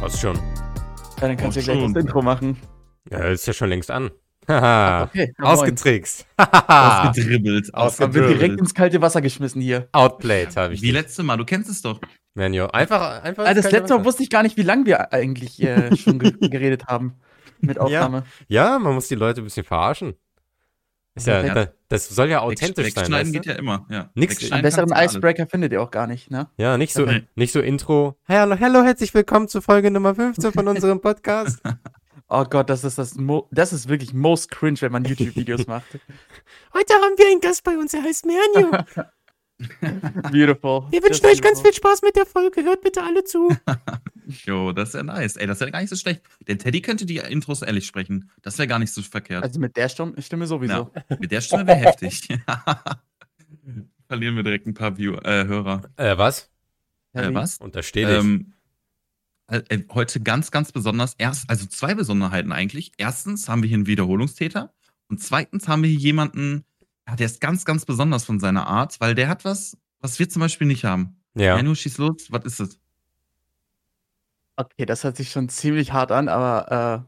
Passt schon. Ja, dann kannst du gleich schon. das Intro machen. Ja, ist ja schon längst an. Haha. Okay. Ausgetrickst. Ausgedribbelt. Aus- Man wird direkt ausgedribbelt. ins kalte Wasser geschmissen hier. Outplayed habe ich. Wie dich. letzte Mal, du kennst es doch. Menio. Einfach, einfach. Ah, das letzte Mal wusste ich gar nicht, wie lange wir eigentlich äh, schon ge geredet haben mit Aufnahme. Ja, man muss die Leute ein bisschen verarschen. Ist ja, Ja. da- das soll ja authentisch sein. Wegschneiden Weißt geht ja immer. Ja. Nix- Einen besseren du alles. Icebreaker findet ihr auch gar nicht, ne? Ja, nicht so, Okay. nicht so Intro. Hallo, hallo, herzlich willkommen zu Folge Nummer 15 von unserem Podcast. Oh Gott, das ist das Mo das ist wirklich most cringe, wenn man YouTube-Videos macht. Heute haben wir einen Gast bei uns, er heißt Menio. Beautiful. Wir wünschen euch ganz viel Spaß mit der Folge. Hört bitte alle zu. Jo, das ist ja nice. Ey, das ist ja gar nicht so schlecht. Der Teddy könnte die Intros ehrlich sprechen. Das wäre gar nicht so verkehrt. Also mit der Stimme, Stimme sowieso. Mit der Stimme wäre heftig. Verlieren wir direkt ein paar Viewer, äh, Hörer. Äh, was? Äh, was? Untersteh dich. Ähm, äh, äh, heute ganz, ganz besonders. Erst, also zwei Besonderheiten eigentlich. Erstens haben wir hier einen Wiederholungstäter. Und zweitens haben wir hier jemanden, ja, der ist ganz, ganz besonders von seiner Art, weil der hat was, was wir zum Beispiel nicht haben. ja. Ja, nur schieß los. Was ist es? Okay, das hört sich schon ziemlich hart an, aber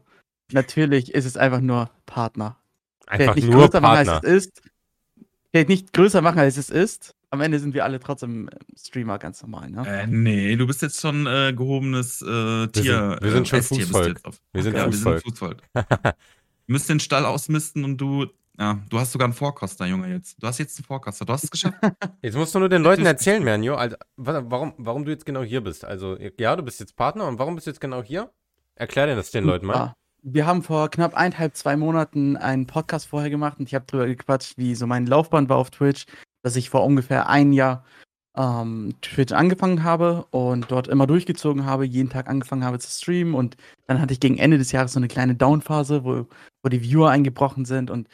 äh, natürlich ist es einfach nur Partner. Einfach Vielleicht nicht nur größer machen, Partner. als es ist. Vielleicht nicht größer machen, als es ist. Am Ende sind wir alle trotzdem Streamer ganz normal, ne? Äh, nee, du bist jetzt schon äh, gehobenes äh, Tier. sind- wir sind äh, schon Esstier bist du Fußvolk. jetzt auf. Wir sind ja, wir sind Fußvolk. Du müsst den Stall ausmisten und du, ja, du hast sogar einen Vorkoster, Junge, jetzt. Du hast jetzt einen Vorkoster. Du hast es geschafft. Jetzt musst du nur den Leuten erzählen, Menio, also, wa- warum, warum du jetzt genau hier bist. Also, ja, du bist jetzt Partner und warum bist du jetzt genau hier? Erklär dir das den Leuten mal. Ah, Wir haben vor knapp eineinhalb, zwei Monaten einen Podcast vorher gemacht und ich habe drüber gequatscht, wie so mein Laufband war auf Twitch, dass ich vor ungefähr ein Jahr ähm, Twitch angefangen habe und dort immer durchgezogen habe, jeden Tag angefangen habe zu streamen und dann hatte ich gegen Ende des Jahres so eine kleine Downphase, wo, wo die Viewer eingebrochen sind und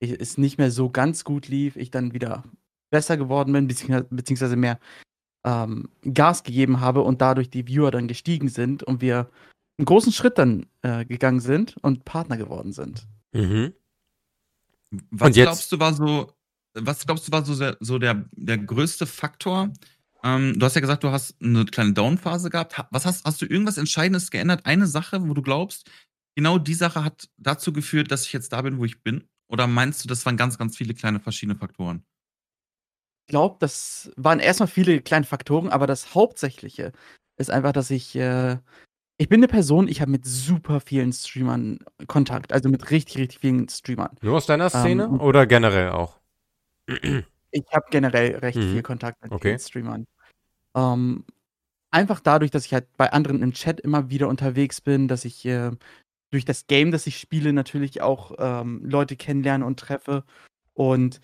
ich, es nicht mehr so ganz gut lief, ich dann wieder besser geworden bin, beziehungsweise, mehr ähm, Gas gegeben habe und dadurch die Viewer dann gestiegen sind und wir einen großen Schritt dann äh, gegangen sind und Partner geworden sind. Mhm. Was Und jetzt- glaubst du war so, was glaubst du war so, sehr, so der, der größte Faktor? Ähm, du hast ja gesagt, du hast eine kleine Downphase gehabt. Ha- Was hast, hast du irgendwas Entscheidendes geändert? Eine Sache, wo du glaubst, genau die Sache hat dazu geführt, dass ich jetzt da bin, wo ich bin? Oder meinst du, das waren ganz, ganz viele kleine verschiedene Faktoren? Ich glaube, das waren erstmal viele kleine Faktoren, aber das Hauptsächliche ist einfach, dass ich, äh, ich bin eine Person, ich habe mit super vielen Streamern Kontakt, also mit richtig, richtig vielen Streamern. Nur aus deiner Szene Ähm, oder generell auch? Ich habe generell recht Mhm. viel Kontakt mit Okay. vielen Streamern. Ähm, einfach dadurch, dass ich halt bei anderen im Chat immer wieder unterwegs bin, dass ich äh, durch das Game, das ich spiele, natürlich auch ähm, Leute kennenlerne und treffe. Und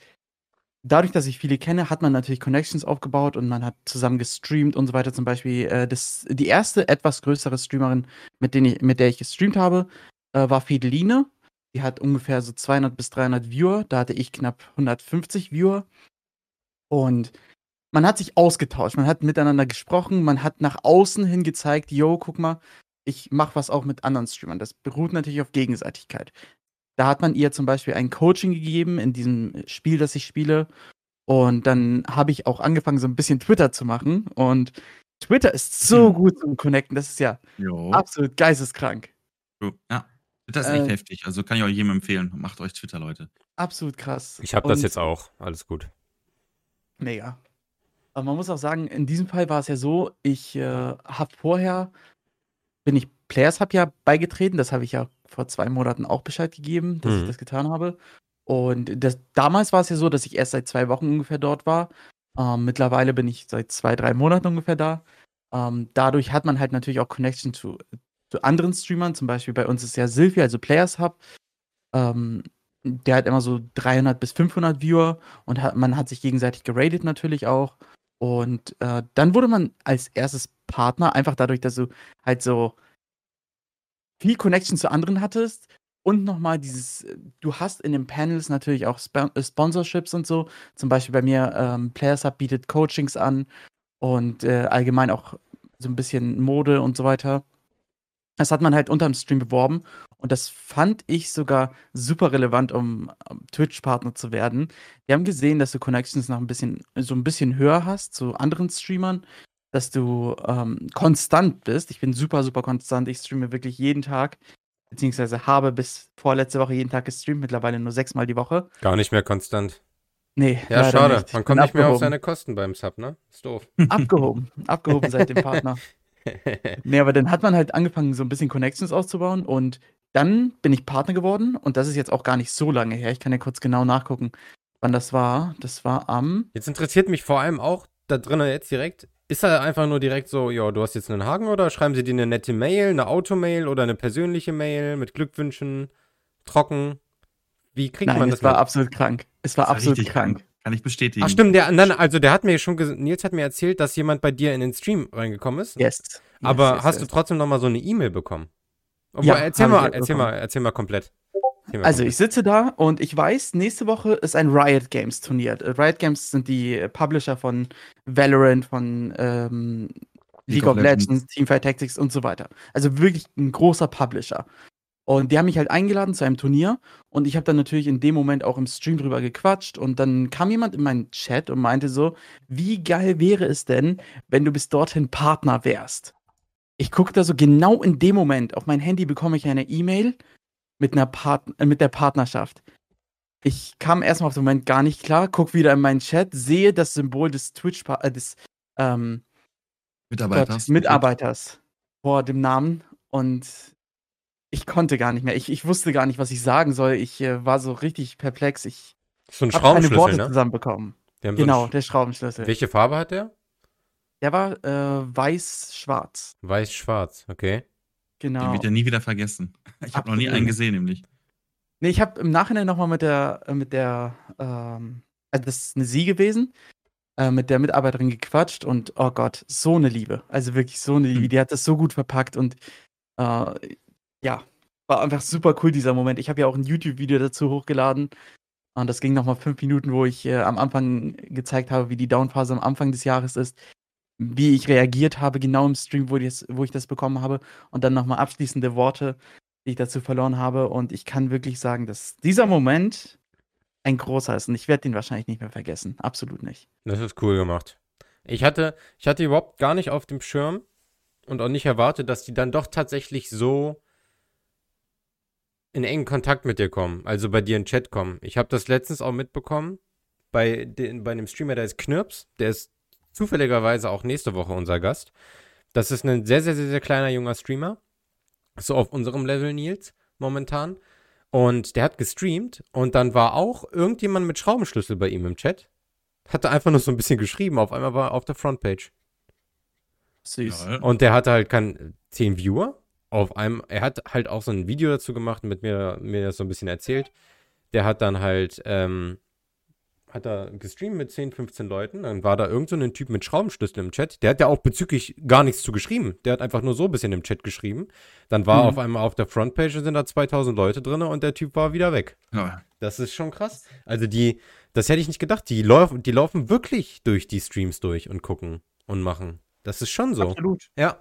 dadurch, dass ich viele kenne, hat man natürlich Connections aufgebaut und man hat zusammen gestreamt und so weiter. Zum Beispiel äh, das, die erste etwas größere Streamerin, mit, ich, mit der ich gestreamt habe, äh, war Fideline. Die hat ungefähr so 200 bis 300 Viewer. Da hatte ich knapp 150 Viewer. Und man hat sich ausgetauscht, man hat miteinander gesprochen, man hat nach außen hin gezeigt, yo, guck mal, ich mache was auch mit anderen Streamern. Das beruht natürlich auf Gegenseitigkeit. Da hat man ihr zum Beispiel ein Coaching gegeben in diesem Spiel, das ich spiele. Und dann habe ich auch angefangen, so ein bisschen Twitter zu machen. Und Twitter ist so Mhm. gut zum Connecten, das ist ja Jo. absolut geisteskrank. Ja. Das ist echt Äh, heftig. Also kann ich auch jedem empfehlen. Macht euch Twitter, Leute. Absolut krass. Ich habe das jetzt auch. Alles gut. Mega. Aber man muss auch sagen, in diesem Fall war es ja so, ich äh, habe vorher, bin ich Players Hub ja beigetreten, das habe ich ja vor zwei Monaten auch Bescheid gegeben, dass Mhm. ich das getan habe. Und das, damals war es ja so, dass ich erst seit zwei Wochen ungefähr dort war. Ähm, mittlerweile bin ich seit zwei, drei Monaten ungefähr da. Ähm, dadurch hat man halt natürlich auch Connection zu, zu anderen Streamern. Zum Beispiel bei uns ist ja Sylvia, also Players Hub. Ähm, der hat immer so 300 bis 500 Viewer und hat, man hat sich gegenseitig geratet natürlich auch. Und äh, dann wurde man als erstes Partner, einfach dadurch, dass du halt so viel Connection zu anderen hattest und nochmal dieses, äh, du hast in den Panels natürlich auch Sp äh, Sponsorships und so. Zum Beispiel bei mir, ähm, Players Hub bietet Coachings an und äh, allgemein auch so ein bisschen Mode und so weiter. Das hat man halt unterm Stream beworben und das fand ich sogar super relevant, um Twitch-Partner zu werden. Wir haben gesehen, dass du Connections noch ein bisschen, so ein bisschen höher hast zu anderen Streamern, dass du ähm, konstant bist. Ich bin super, super konstant. Ich streame wirklich jeden Tag, beziehungsweise habe bis vorletzte Woche jeden Tag gestreamt, mittlerweile nur sechsmal die Woche. Gar nicht mehr konstant. Nee, Ja, schade. Man kommt nicht mehr auf seine Kosten beim Sub, ne? Ist doof. Abgehoben. Abgehoben seit dem Partner. Nee, aber dann hat man halt angefangen, so ein bisschen Connections auszubauen und dann bin ich Partner geworden und das ist jetzt auch gar nicht so lange her. Ich kann ja kurz genau nachgucken, wann das war. Das war am. Jetzt interessiert mich vor allem auch da drinnen jetzt direkt, ist er einfach nur direkt so, ja, du hast jetzt einen Haken oder schreiben sie dir eine nette Mail, eine Automail oder eine persönliche Mail mit Glückwünschen, trocken? Wie kriegt Nein, man es das war mit? absolut krank. Es war Das war absolut richtig krank. Kann ich bestätigen. Ach stimmt, der, nein, also der hat mir schon, ges- Nils hat mir erzählt, dass jemand bei dir in den Stream reingekommen ist. Yes. Aber yes, hast yes. du trotzdem noch mal so eine E-Mail bekommen? Obwohl, Ja, erzähl mal, erzähl mal, bekommen. erzähl mal komplett. Also, ich sitze da und ich weiß, nächste Woche ist ein Riot Games Turnier. Äh, Riot Games sind die Publisher von Valorant, von ähm, League, of Legends, Teamfight Tactics und so weiter. Also wirklich ein großer Publisher. Und die haben mich halt eingeladen zu einem Turnier und ich habe dann natürlich in dem Moment auch im Stream drüber gequatscht und dann kam jemand in meinen Chat und meinte so, wie geil wäre es denn, wenn du bis dorthin Partner wärst? Ich gucke da so genau in dem Moment auf mein Handy bekomme ich eine E-Mail mit einer Part äh, mit der Partnerschaft. Ich kam erstmal auf den Moment gar nicht klar, guck wieder in meinen Chat, sehe das Symbol des Twitch äh, des ähm, Mitarbeiter. Gott, Mitarbeiters vor dem Namen und ich konnte gar nicht mehr. Ich, ich wusste gar nicht, was ich sagen soll. Ich äh, war so richtig perplex. Ich so ein habe keine Schraubenschlüssel, Worte ne? zusammenbekommen. So Genau, einen der Schraubenschlüssel. Sch- Welche Farbe hat der? Der war äh, weiß-schwarz. Weiß-schwarz, okay. Den Genau. wird ja nie wieder vergessen. Ich habe noch nie einen gesehen, nämlich. Nee, ich habe im Nachhinein nochmal mit der, äh, mit der, ähm, also das ist eine sie gewesen, äh, mit der Mitarbeiterin gequatscht und oh Gott, so eine Liebe. Also wirklich so eine Liebe. Hm. Die hat das so gut verpackt und äh, ja, war einfach super cool dieser Moment. Ich habe ja auch ein YouTube-Video dazu hochgeladen und das ging nochmal fünf Minuten, wo ich äh, am Anfang gezeigt habe, wie die Downphase am Anfang des Jahres ist, wie ich reagiert habe, genau im Stream, wo, ich das, wo ich das bekommen habe und dann nochmal abschließende Worte die ich dazu verloren habe. Und ich kann wirklich sagen, dass dieser Moment ein großer ist. Und ich werde den wahrscheinlich nicht mehr vergessen. Absolut nicht. Das ist cool gemacht. Ich hatte, ich hatte überhaupt gar nicht auf dem Schirm und auch nicht erwartet, dass die dann doch tatsächlich so in engen Kontakt mit dir kommen, also bei dir in den Chat kommen. Ich habe das letztens auch mitbekommen bei, den, bei einem Streamer, der ist Knirps, der ist zufälligerweise auch nächste Woche unser Gast. Das ist ein sehr, sehr, sehr, sehr kleiner junger Streamer. So auf unserem Level, Nils, momentan. Und der hat gestreamt und dann war auch irgendjemand mit Schraubenschlüssel bei ihm im Chat. Hatte einfach nur so ein bisschen geschrieben, auf einmal war er auf der Frontpage. Süß. Ja, Und der hatte halt kein 10 Viewer. Auf einem, er hat halt auch so ein Video dazu gemacht und mit mir, mir das so ein bisschen erzählt. Der hat dann halt, ähm, hat er gestreamt mit 10, 15 Leuten. Dann war da irgend so ein Typ mit Schraubenschlüssel im Chat. Der hat ja auch bezüglich gar nichts zu geschrieben. Der hat einfach nur so ein bisschen im Chat geschrieben. Dann war Mhm. auf einmal auf der Frontpage sind da 2000 Leute drin und der Typ war wieder weg. ja. Das ist schon krass. Also die, das hätte ich nicht gedacht. Die, laufen, die laufen wirklich durch die Streams durch und gucken und machen. Das ist schon so. Absolut. Ja.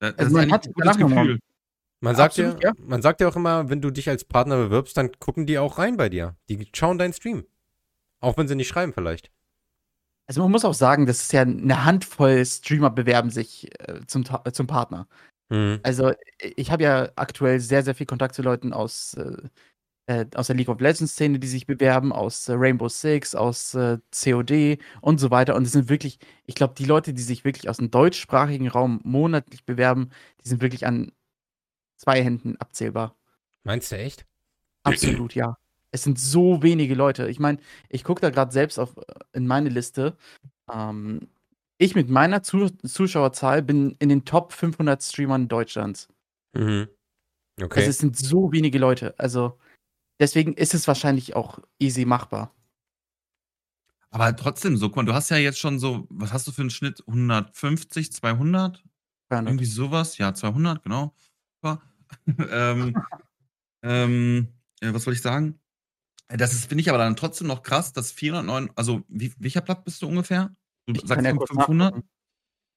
Das Also ist man hat ein gutes Gefühl. Man sagt, Absolut, ja, ja. man sagt ja auch immer, wenn du dich als Partner bewirbst, dann gucken die auch rein bei dir. Die schauen deinen Stream. Auch wenn sie nicht schreiben vielleicht. Also man muss auch sagen, das ist ja eine Handvoll Streamer bewerben sich äh, zum, zum Partner. Mhm. Also äh, ich habe ja aktuell sehr, sehr viel Kontakt zu Leuten aus, äh, äh, aus der League of Legends Szene, die sich bewerben, aus äh, Rainbow Six, aus äh, COD und so weiter. Und es sind wirklich, ich glaube, die Leute, die sich wirklich aus dem deutschsprachigen Raum monatlich bewerben, die sind wirklich an zwei Händen abzählbar. Meinst du echt? Absolut, ja. Es sind so wenige Leute. Ich meine, ich gucke da gerade selbst auf, äh, in meine Liste. Ähm, ich mit meiner Zu Zuschauerzahl bin in den Top 500 Streamern Deutschlands. Mhm. Okay. Also es sind so wenige Leute. Also deswegen ist es wahrscheinlich auch easy machbar. Aber trotzdem, so, guck mal, du hast ja jetzt schon so, was hast du für einen Schnitt? 150, 200? Irgendwie sowas? Ja, 200, genau. Super. ähm, ähm, äh, was wollte ich sagen? Äh, Das ist, finde ich aber dann trotzdem noch krass, dass 409, also wie, welcher Platz bist du ungefähr? Du Ich kann sagst ja fünf- kurz 500? nachgucken.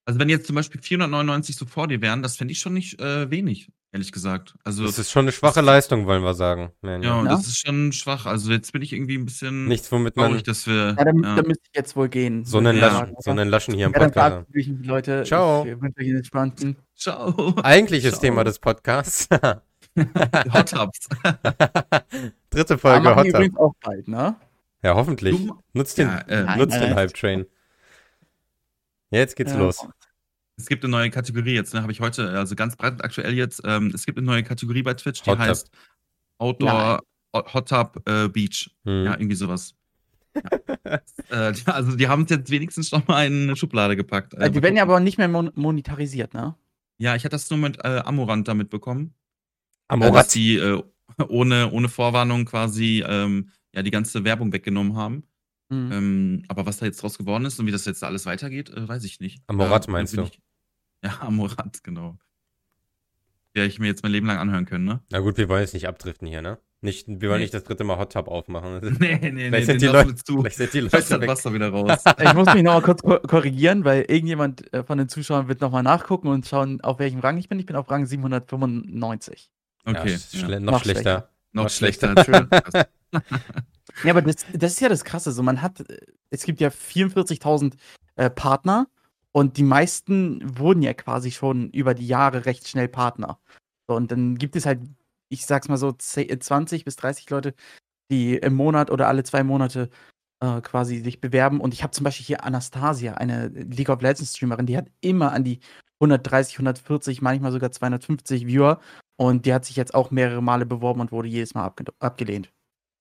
Also, wenn jetzt zum Beispiel 499 so vor dir wären, das fände ich schon nicht äh, wenig, ehrlich gesagt. Also, Das ist schon eine schwache Leistung, wollen wir sagen. Ja, Ja. das ist schon schwach. Also, jetzt bin ich irgendwie ein bisschen Nichts, womit man traurig, dass wir. Ja, dann, ja. dann müsste ich jetzt wohl gehen. so einen, Ja. Laschen, so einen Laschen hier im ja, dann Podcast ich mich, Leute. Ciao. Ich wünsche euch einen entspannten. Ciao. Eigentliches Ciao. Thema des Podcasts. Hot Tubs. Dritte Folge Hot Tub. übrigens auch bald, ne? Ja, hoffentlich. Du- Nutzt den, Ja, äh, Nein, nutzt nein, den nein. Hype Train. Jetzt geht's Ja. los. Es gibt eine neue Kategorie jetzt, ne, habe ich heute, also ganz breit aktuell jetzt. Ähm, es gibt eine neue Kategorie bei Twitch, die Hot Tub. heißt Outdoor Hot Tub äh, Beach. Hm. Ja, irgendwie sowas. Ja. äh, die- also die haben es jetzt wenigstens schon mal in eine Schublade gepackt. Äh, Äh, die werden ja aber nicht mehr mon monetarisiert, ne? ja, ich hatte das nur mit äh, Amorant damit bekommen. Äh, Amorat. dass die äh, ohne, ohne Vorwarnung quasi ähm, ja, die ganze Werbung weggenommen haben. Mhm. Ähm, aber was da jetzt draus geworden ist und wie das jetzt alles weitergeht, äh, weiß ich nicht. Amorat Äh, meinst du? Ich, ja, Amorat, genau. Werde ich mir jetzt mein Leben lang anhören können, ne? Na gut, wir wollen jetzt nicht abdriften hier, ne? Nicht, wir wollen Nee. nicht das dritte Mal Hot Tub aufmachen. Nee, nee, nee, Vielleicht sind die Leute- zu. Vielleicht sind die Leute das weg. Wasser wieder raus. Ich muss mich nochmal kurz ko korrigieren, weil irgendjemand äh, von den Zuschauern wird nochmal nachgucken und schauen, auf welchem Rang ich bin. Ich bin auf Rang 795. Okay, ja, ja. schle- noch, Noch schlechter. noch noch schlechter. schlechter. Krass. Ja, aber das, das ist ja das Krasse. So, man hat, es gibt ja 44.000 äh, Partner und die meisten wurden ja quasi schon über die Jahre recht schnell Partner. So, und dann gibt es halt, ich sag's mal so, 10 20 bis 30 Leute, die im Monat oder alle zwei Monate äh, quasi sich bewerben. Und ich habe zum Beispiel hier Anastasia, eine League of Legends Streamerin, die hat immer an die 130, 140, manchmal sogar 250 Viewer. Und die hat sich jetzt auch mehrere Male beworben und wurde jedes Mal abge abgelehnt.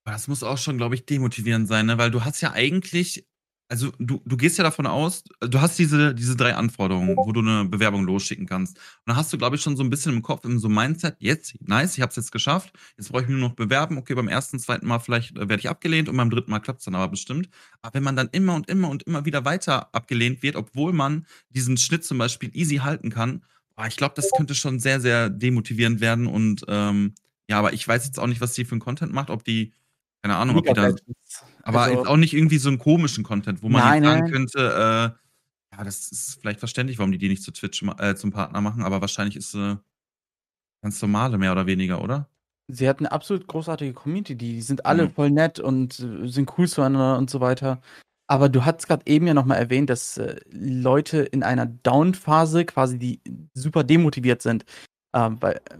Das muss auch schon, glaube ich, demotivierend sein, ne? Weil du hast ja eigentlich, also du, du gehst ja davon aus, du hast diese, diese drei Anforderungen, wo du eine Bewerbung losschicken kannst. Und dann hast du, glaube ich, schon so ein bisschen im Kopf, im so Mindset, jetzt, nice, ich habe es jetzt geschafft, jetzt brauche ich mich nur noch bewerben, okay, beim ersten, zweiten Mal vielleicht äh, werde ich abgelehnt und beim dritten Mal klappt es dann aber bestimmt. Aber wenn man dann immer und immer und immer wieder weiter abgelehnt wird, obwohl man diesen Schnitt zum Beispiel easy halten kann, boah, ich glaube, das könnte schon sehr, sehr demotivierend werden und ähm, ja, aber ich weiß jetzt auch nicht, was die für einen Content macht, ob die, keine Ahnung, ob die da aber Also- jetzt auch nicht irgendwie so einen komischen Content, wo man Nein, sagen nein. könnte, äh, ja, das ist vielleicht verständlich, warum die die nicht zu Twitch äh, zum Partner machen, aber wahrscheinlich ist sie ganz normale, mehr oder weniger, oder? Sie hat eine absolut großartige Community. Die sind alle Mhm. voll nett und äh, sind cool zueinander und so weiter. Aber du hast gerade eben ja nochmal erwähnt, dass äh, Leute in einer Down-Phase quasi, die super demotiviert sind. Ähm, weil, äh,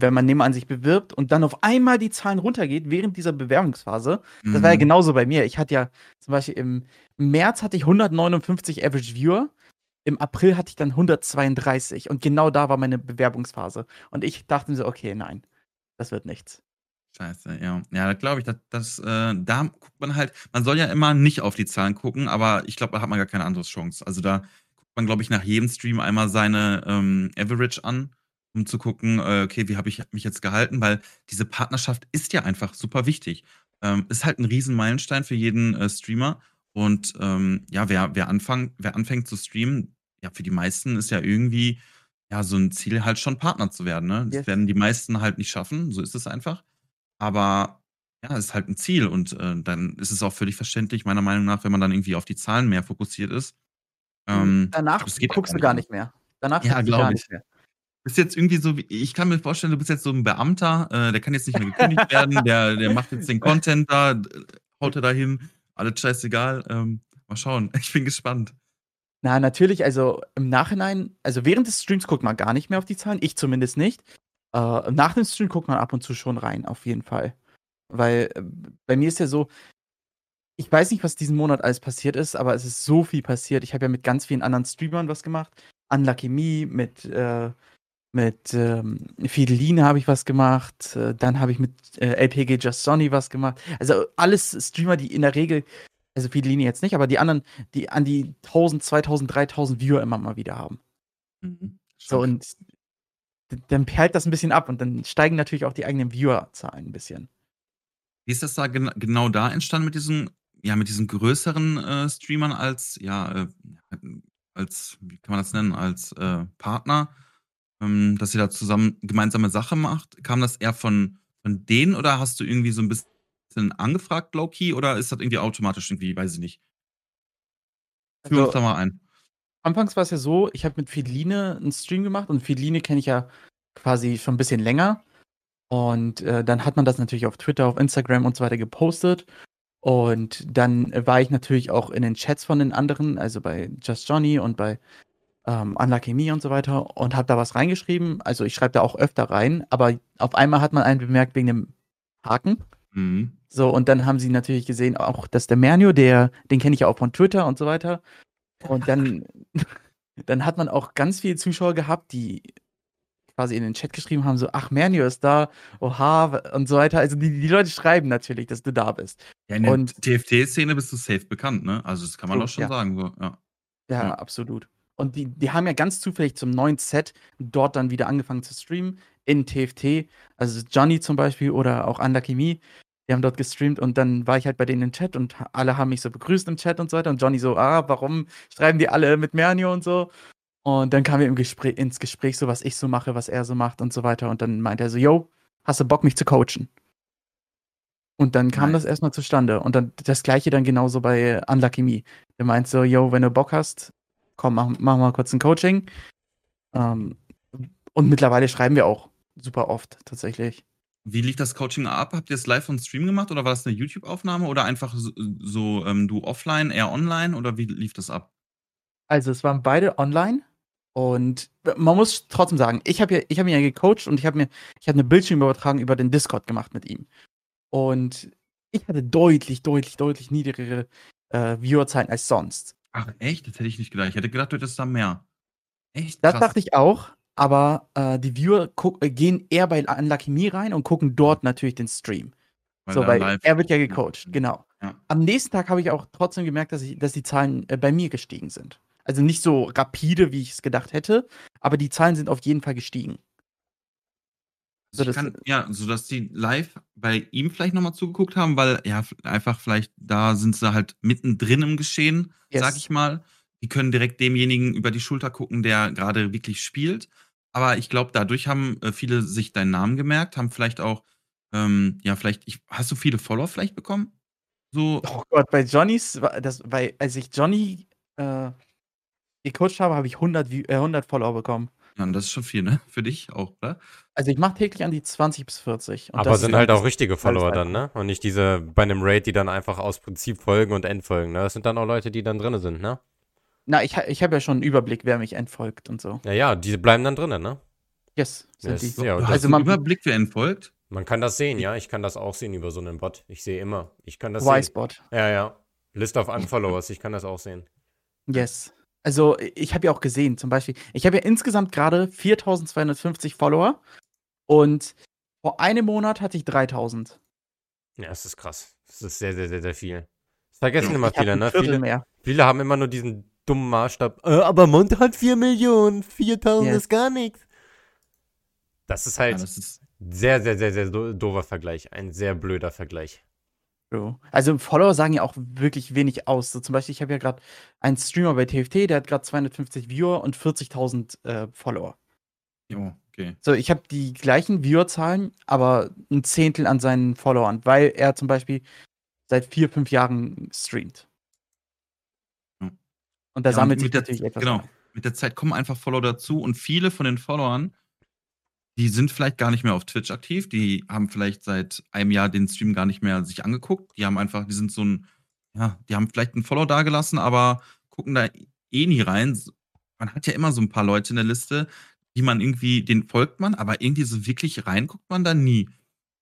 wenn man nebenan sich bewirbt und dann auf einmal die Zahlen runtergeht während dieser Bewerbungsphase. Das war ja Mhm. genauso bei mir. Ich hatte ja zum Beispiel im März hatte ich 159 Average Viewer. Im April hatte ich dann 132 und genau da war meine Bewerbungsphase. Und ich dachte mir so, okay, nein, das wird nichts. Scheiße, ja. Ja, da glaube ich, dass, dass äh, da guckt man halt, man soll ja immer nicht auf die Zahlen gucken, aber ich glaube, da hat man gar keine andere Chance. Also da guckt man, glaube ich, nach jedem Stream einmal seine ähm, Average an, um zu gucken, äh, okay, wie habe ich mich jetzt gehalten, weil diese Partnerschaft ist ja einfach super wichtig. Ähm, ist halt ein riesen Meilenstein für jeden äh, Streamer. Und ähm, ja, wer, wer, anfang, wer anfängt zu streamen, ja, für die meisten ist ja irgendwie ja so ein Ziel, halt schon Partner zu werden. Ne? Das Yes. werden die meisten halt nicht schaffen, so ist es einfach. Aber ja, es ist halt ein Ziel und äh, dann ist es auch völlig verständlich, meiner Meinung nach, wenn man dann irgendwie auf die Zahlen mehr fokussiert ist. Ähm, Danach guckst du gar nicht mehr. Danach Ja, guckst du glaub gar ich. nicht mehr. Bist jetzt irgendwie so, wie, ich kann mir vorstellen, du bist jetzt so ein Beamter, äh, der kann jetzt nicht mehr gekündigt werden, der, der macht jetzt den Content da, haut er da hin, alles scheißegal. Ähm, mal schauen, ich bin gespannt. Na, natürlich, also im Nachhinein, also während des Streams guckt man gar nicht mehr auf die Zahlen, ich zumindest nicht. Äh, nach dem Stream guckt man ab und zu schon rein, auf jeden Fall. Weil äh, bei mir ist ja so, ich weiß nicht, was diesen Monat alles passiert ist, aber es ist so viel passiert. Ich habe ja mit ganz vielen anderen Streamern was gemacht. Unlucky Me, mit, äh, mit ähm, Fideline habe ich was gemacht. Äh, dann habe ich mit äh, LPG Just Sonny was gemacht. Also alles Streamer, die in der Regel, also Fideline jetzt nicht, aber die anderen, die an die 1000, 2000, 3000 Viewer immer mal wieder haben. Mhm. So, und dann perlt das ein bisschen ab und dann steigen natürlich auch die eigenen Viewerzahlen ein bisschen. Wie ist das da gen genau da entstanden mit diesen, ja, mit diesen größeren äh, Streamern als, ja, äh, als, wie kann man das nennen, als äh, Partner, ähm, dass ihr da zusammen gemeinsame Sache macht? Kam das eher von, von denen oder hast du irgendwie so ein bisschen angefragt, Low-Key, oder ist das irgendwie automatisch irgendwie, weiß ich nicht? Führ uns Also, da mal ein. Anfangs war es ja so, ich habe mit Feline einen Stream gemacht und Feline kenne ich ja quasi schon ein bisschen länger. Und äh, dann hat man das natürlich auf Twitter, auf Instagram und so weiter gepostet. Und dann war ich natürlich auch in den Chats von den anderen, also bei Just Johnny und bei ähm, Unlucky Me und so weiter und habe da was reingeschrieben. Also ich schreibe da auch öfter rein, aber auf einmal hat man einen bemerkt wegen dem Haken. Mhm. So, und dann haben sie natürlich gesehen, auch dass der Mernio, der, den kenne ich ja auch von Twitter und so weiter. Und dann, dann hat man auch ganz viele Zuschauer gehabt, die quasi in den Chat geschrieben haben, so, ach, Mernio ist da, oha, und so weiter. Also die, die Leute schreiben natürlich, dass du da bist. Ja, in der Und- TFT-Szene bist du safe bekannt, ne? Also das kann man So, auch schon ja. sagen. So. Ja. Ja, Ja. absolut. Und die, die haben ja ganz zufällig zum neuen Set dort dann wieder angefangen zu streamen in TFT. Also Johnny zum Beispiel oder auch Unlucky Me. Die haben dort gestreamt und dann war ich halt bei denen im Chat und alle haben mich so begrüßt im Chat und so weiter. Und Johnny so, ah, warum schreiben die alle mit Mernio und so? Und dann kamen wir im Gespräch, ins Gespräch, so was ich so mache, was er so macht und so weiter. Und dann meinte er so, yo, hast du Bock, mich zu coachen? Und dann kam Nice. das erstmal zustande. Und dann das gleiche dann genauso bei Unlucky Me. Der meint so, yo, wenn du Bock hast, komm, mach, mach mal kurz ein Coaching. Ähm, und mittlerweile schreiben wir auch super oft tatsächlich. Wie lief das Coaching ab? Habt ihr es live on Stream gemacht oder war das eine YouTube-Aufnahme oder einfach so, so ähm, du offline, eher online oder wie lief das ab? Also es waren beide online und man muss trotzdem sagen, ich habe habe ihn ja gecoacht und ich habe mir, ich habe eine Bildschirmübertragung über den Discord gemacht mit ihm. Und ich hatte deutlich, deutlich, deutlich niedrigere äh, Viewerzahlen als sonst. Ach echt? Das hätte ich nicht gedacht. Ich hätte gedacht, du hättest da mehr. Echt? Das Krass. dachte ich auch, aber äh, die Viewer äh, gehen eher bei Unlucky Me rein und gucken dort natürlich den Stream. so, er weil er wird ja gecoacht, genau. Ja. Am nächsten Tag habe ich auch trotzdem gemerkt, dass, ich, dass die Zahlen äh, bei mir gestiegen sind. Also nicht so rapide, wie ich es gedacht hätte, aber die Zahlen sind auf jeden Fall gestiegen. Also das- kann, ja, so dass die live bei ihm vielleicht nochmal zugeguckt haben, weil ja, einfach vielleicht da sind sie halt mittendrin im Geschehen, Yes. sag ich mal. Die können direkt demjenigen über die Schulter gucken, der gerade wirklich spielt. Aber ich glaube, dadurch haben äh, viele sich deinen Namen gemerkt, haben vielleicht auch, ähm, ja, vielleicht, ich, hast du viele Follower vielleicht bekommen? So, Oh Gott, bei Johnnys, das, bei, als ich Johnny äh, gecoacht habe, habe ich 100, View- äh, 100 Follower bekommen. Ja, und das ist schon viel, ne? Für dich auch, oder? Also ich mache täglich an die 20 bis 40. Und Aber das sind halt auch richtige Follower dann, ne? Und nicht diese bei einem Raid, die dann einfach aus Prinzip folgen und entfolgen, ne? Das sind dann auch Leute, die dann drin sind, ne? Na, ich, ich habe ja schon einen Überblick, wer mich entfolgt und so. Ja, ja, die bleiben dann drinnen, ne? Yes, sind Yes. die. Ja, Also einen man- Überblick, wer entfolgt? Man kann das sehen, ja. Ich kann das auch sehen über so einen Bot. Ich sehe immer. Ich kann das sehen. Y-Spot. Ja, ja. List of Unfollowers, ich kann das auch sehen. Yes. Also ich habe ja auch gesehen, zum Beispiel, ich habe ja insgesamt gerade 4250 Follower und vor einem Monat hatte ich 3000. Ja, das ist krass. Das ist sehr, sehr, sehr, sehr viel. Das vergessen immer viele, ne? Viele, mehr. viele haben immer nur diesen dummen Maßstab. Äh, aber Mond hat 4 Millionen, 4000 Yes. ist gar nichts. Das ist Ja, halt das ist, sehr, sehr, sehr, sehr do doofer Vergleich. Ein sehr blöder Vergleich. True. Also Follower sagen ja auch wirklich wenig aus. So zum Beispiel, ich habe ja gerade einen Streamer bei TFT, der hat gerade 250 Viewer und 40.000 äh, Follower. jo, okay. So, ich habe die gleichen Viewerzahlen, aber ein Zehntel an seinen Followern, weil er zum Beispiel seit vier, fünf Jahren streamt. Ja. Und da Ja, sammelt sich der- natürlich etwas. Genau. an. Mit der Zeit kommen einfach Follower dazu und viele von den Followern, die sind vielleicht gar nicht mehr auf Twitch aktiv, die haben vielleicht seit einem Jahr den Stream gar nicht mehr sich angeguckt. Die haben einfach, die sind so ein, ja, die haben vielleicht einen Follow dagelassen, aber gucken da eh nie rein. Man hat ja immer so ein paar Leute in der Liste, die man irgendwie, den folgt man, aber irgendwie so wirklich reinguckt man da nie.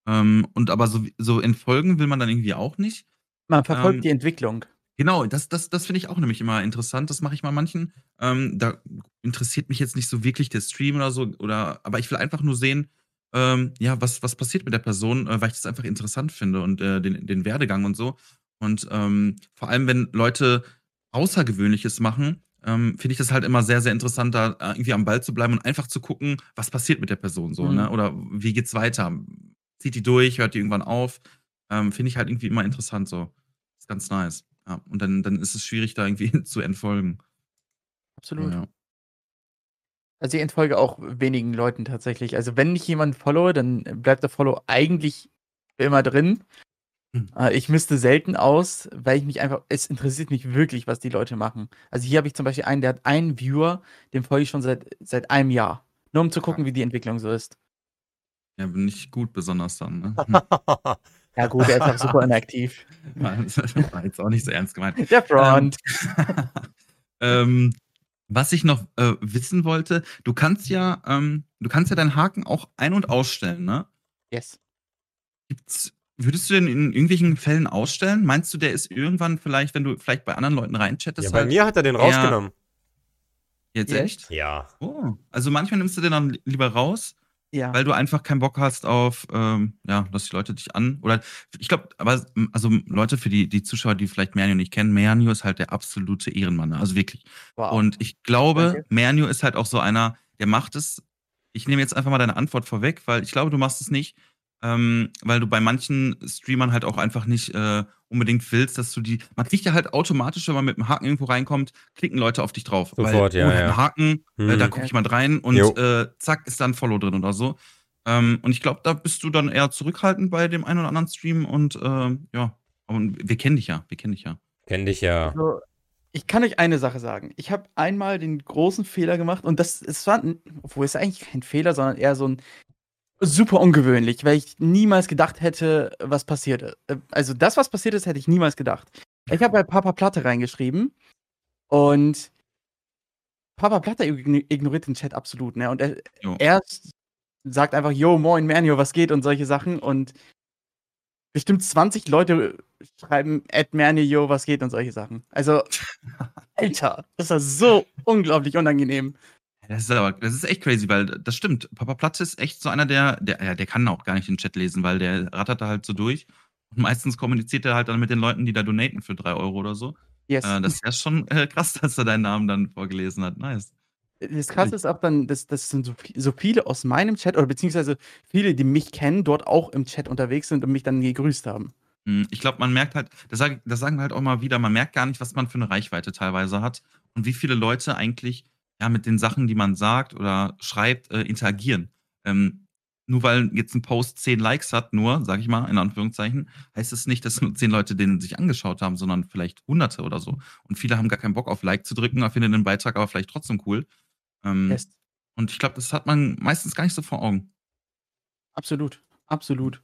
Ähm, und aber so, so entfolgen will man dann irgendwie auch nicht. Man verfolgt Ähm, die Entwicklung. Genau, das, das, das finde ich auch nämlich immer interessant. Das mache ich mal manchen. Ähm, da interessiert mich jetzt nicht so wirklich der Stream oder so, oder, aber ich will einfach nur sehen, ähm, ja, was, was passiert mit der Person, äh, weil ich das einfach interessant finde und äh, den, den Werdegang und so. Und ähm, vor allem, wenn Leute Außergewöhnliches machen, ähm, finde ich das halt immer sehr, sehr interessant, da äh, irgendwie am Ball zu bleiben und einfach zu gucken, was passiert mit der Person so, Mhm. ne? Oder wie geht's weiter? Zieht die durch, hört die irgendwann auf? Ähm, finde ich halt irgendwie immer interessant so. Ist ganz nice. Ja, und dann, dann ist es schwierig, da irgendwie zu entfolgen. Absolut. Ja. Also ich entfolge auch wenigen Leuten tatsächlich. Also wenn ich jemanden followe, dann bleibt der Follow eigentlich immer drin. Hm. Äh, ich müsste selten aus, weil ich mich einfach, es interessiert mich wirklich, was die Leute machen. Also hier habe ich zum Beispiel einen, der hat einen Viewer, dem folge ich schon seit, seit einem Jahr. Nur um zu gucken, wie die Entwicklung so ist. Ja, nicht gut besonders dann, ne? Ja gut, er ist auch super inaktiv. Das war jetzt auch nicht so ernst gemeint. Der Front. ähm, was ich noch äh, wissen wollte, du kannst ja, ähm, du kannst ja deinen Haken auch ein- und ausstellen, ne? Yes. Gibt's, würdest du den in irgendwelchen Fällen ausstellen? Meinst du, der ist irgendwann vielleicht, wenn du vielleicht bei anderen Leuten reinchattest, Ja, bei halt mir hat er den rausgenommen. jetzt echt? Ja. Oh, also manchmal nimmst du den dann lieber raus, Ja. weil du einfach keinen Bock hast auf, ähm, ja, dass die Leute dich an. Oder ich glaube, aber also Leute, für die, die Zuschauer, die vielleicht Mernio nicht kennen, Mernio ist halt der absolute Ehrenmann, ne? also wirklich. wow. Und ich glaube, Danke. Mernio ist halt auch so einer, der macht es. Ich nehme jetzt einfach mal deine Antwort vorweg, weil ich glaube, du machst es nicht, ähm, weil du bei manchen Streamern halt auch einfach nicht äh, unbedingt willst, dass du die. Man kriegt ja halt automatisch, wenn man mit dem Haken irgendwo reinkommt, klicken Leute auf dich drauf. Sofort, weil, ja, oh, ja. einen Haken, äh, Hm. da gucke ich mal rein und äh, zack, ist da ein Follow drin oder so. Ähm, und ich glaube, da bist du dann eher zurückhaltend bei dem einen oder anderen Stream und ähm, ja. Aber wir kennen dich ja, wir kennen dich ja. Kenn dich ja. Also, ich kann euch eine Sache sagen. Ich habe einmal den großen Fehler gemacht und das es war, obwohl es eigentlich kein Fehler, sondern eher so ein super ungewöhnlich, weil ich niemals gedacht hätte, was passiert. Äh, Also das, was passiert ist, hätte ich niemals gedacht. Ich habe bei Papa Platte reingeschrieben und Papa Platte ign- ignoriert den Chat absolut, ne? Und er, Jo. er sagt einfach, yo, moin, Mernio, was geht und solche Sachen und bestimmt 20 Leute schreiben at Mernio, yo, was geht und solche Sachen. Also, Alter, das ist so unglaublich unangenehm. Das ist aber, das ist echt crazy, weil das stimmt. Papa Platte ist echt so einer, der, der, der kann auch gar nicht den Chat lesen, weil der rattert da halt so durch. Und meistens kommuniziert er halt dann mit den Leuten, die da donaten für drei Euro oder so. Yes. Äh, das ist ja schon äh, krass, dass er deinen Namen dann vorgelesen hat. Nice. Das Krasse ist auch dann, dass das sind so, so viele aus meinem Chat oder beziehungsweise viele, die mich kennen, dort auch im Chat unterwegs sind und mich dann gegrüßt haben. Hm, Ich glaube, man merkt halt, das, sag, das sagen wir halt auch mal wieder, man merkt gar nicht, was man für eine Reichweite teilweise hat und wie viele Leute eigentlich ja mit den Sachen, die man sagt oder schreibt, äh, interagieren. Ähm, nur weil jetzt ein Post zehn Likes hat, nur, sag ich mal, in Anführungszeichen, heißt es nicht, dass nur zehn Leute den sich angeschaut haben, sondern vielleicht hunderte oder so. Und viele haben gar keinen Bock auf Like zu drücken, finden den Beitrag aber vielleicht trotzdem cool. Ähm, Yes. Und ich glaube, das hat man meistens gar nicht so vor Augen. Absolut. Absolut.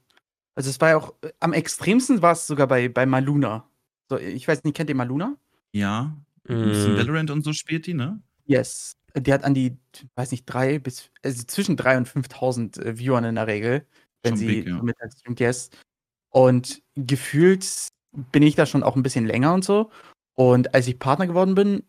Also es war ja auch, äh, am extremsten war es sogar bei, bei Maluna. So, ich weiß nicht, kennt ihr Maluna? Ja, ein bisschen Mm, Valorant und so spielt die, ne? Yes. Die hat an die, weiß nicht, drei bis, also zwischen 3.000 und 5.000 äh, Viewern in der Regel, wenn Schon sie big, ja. mittags streamt, yes. Und gefühlt bin ich da schon auch ein bisschen länger und so. Und als ich Partner geworden bin,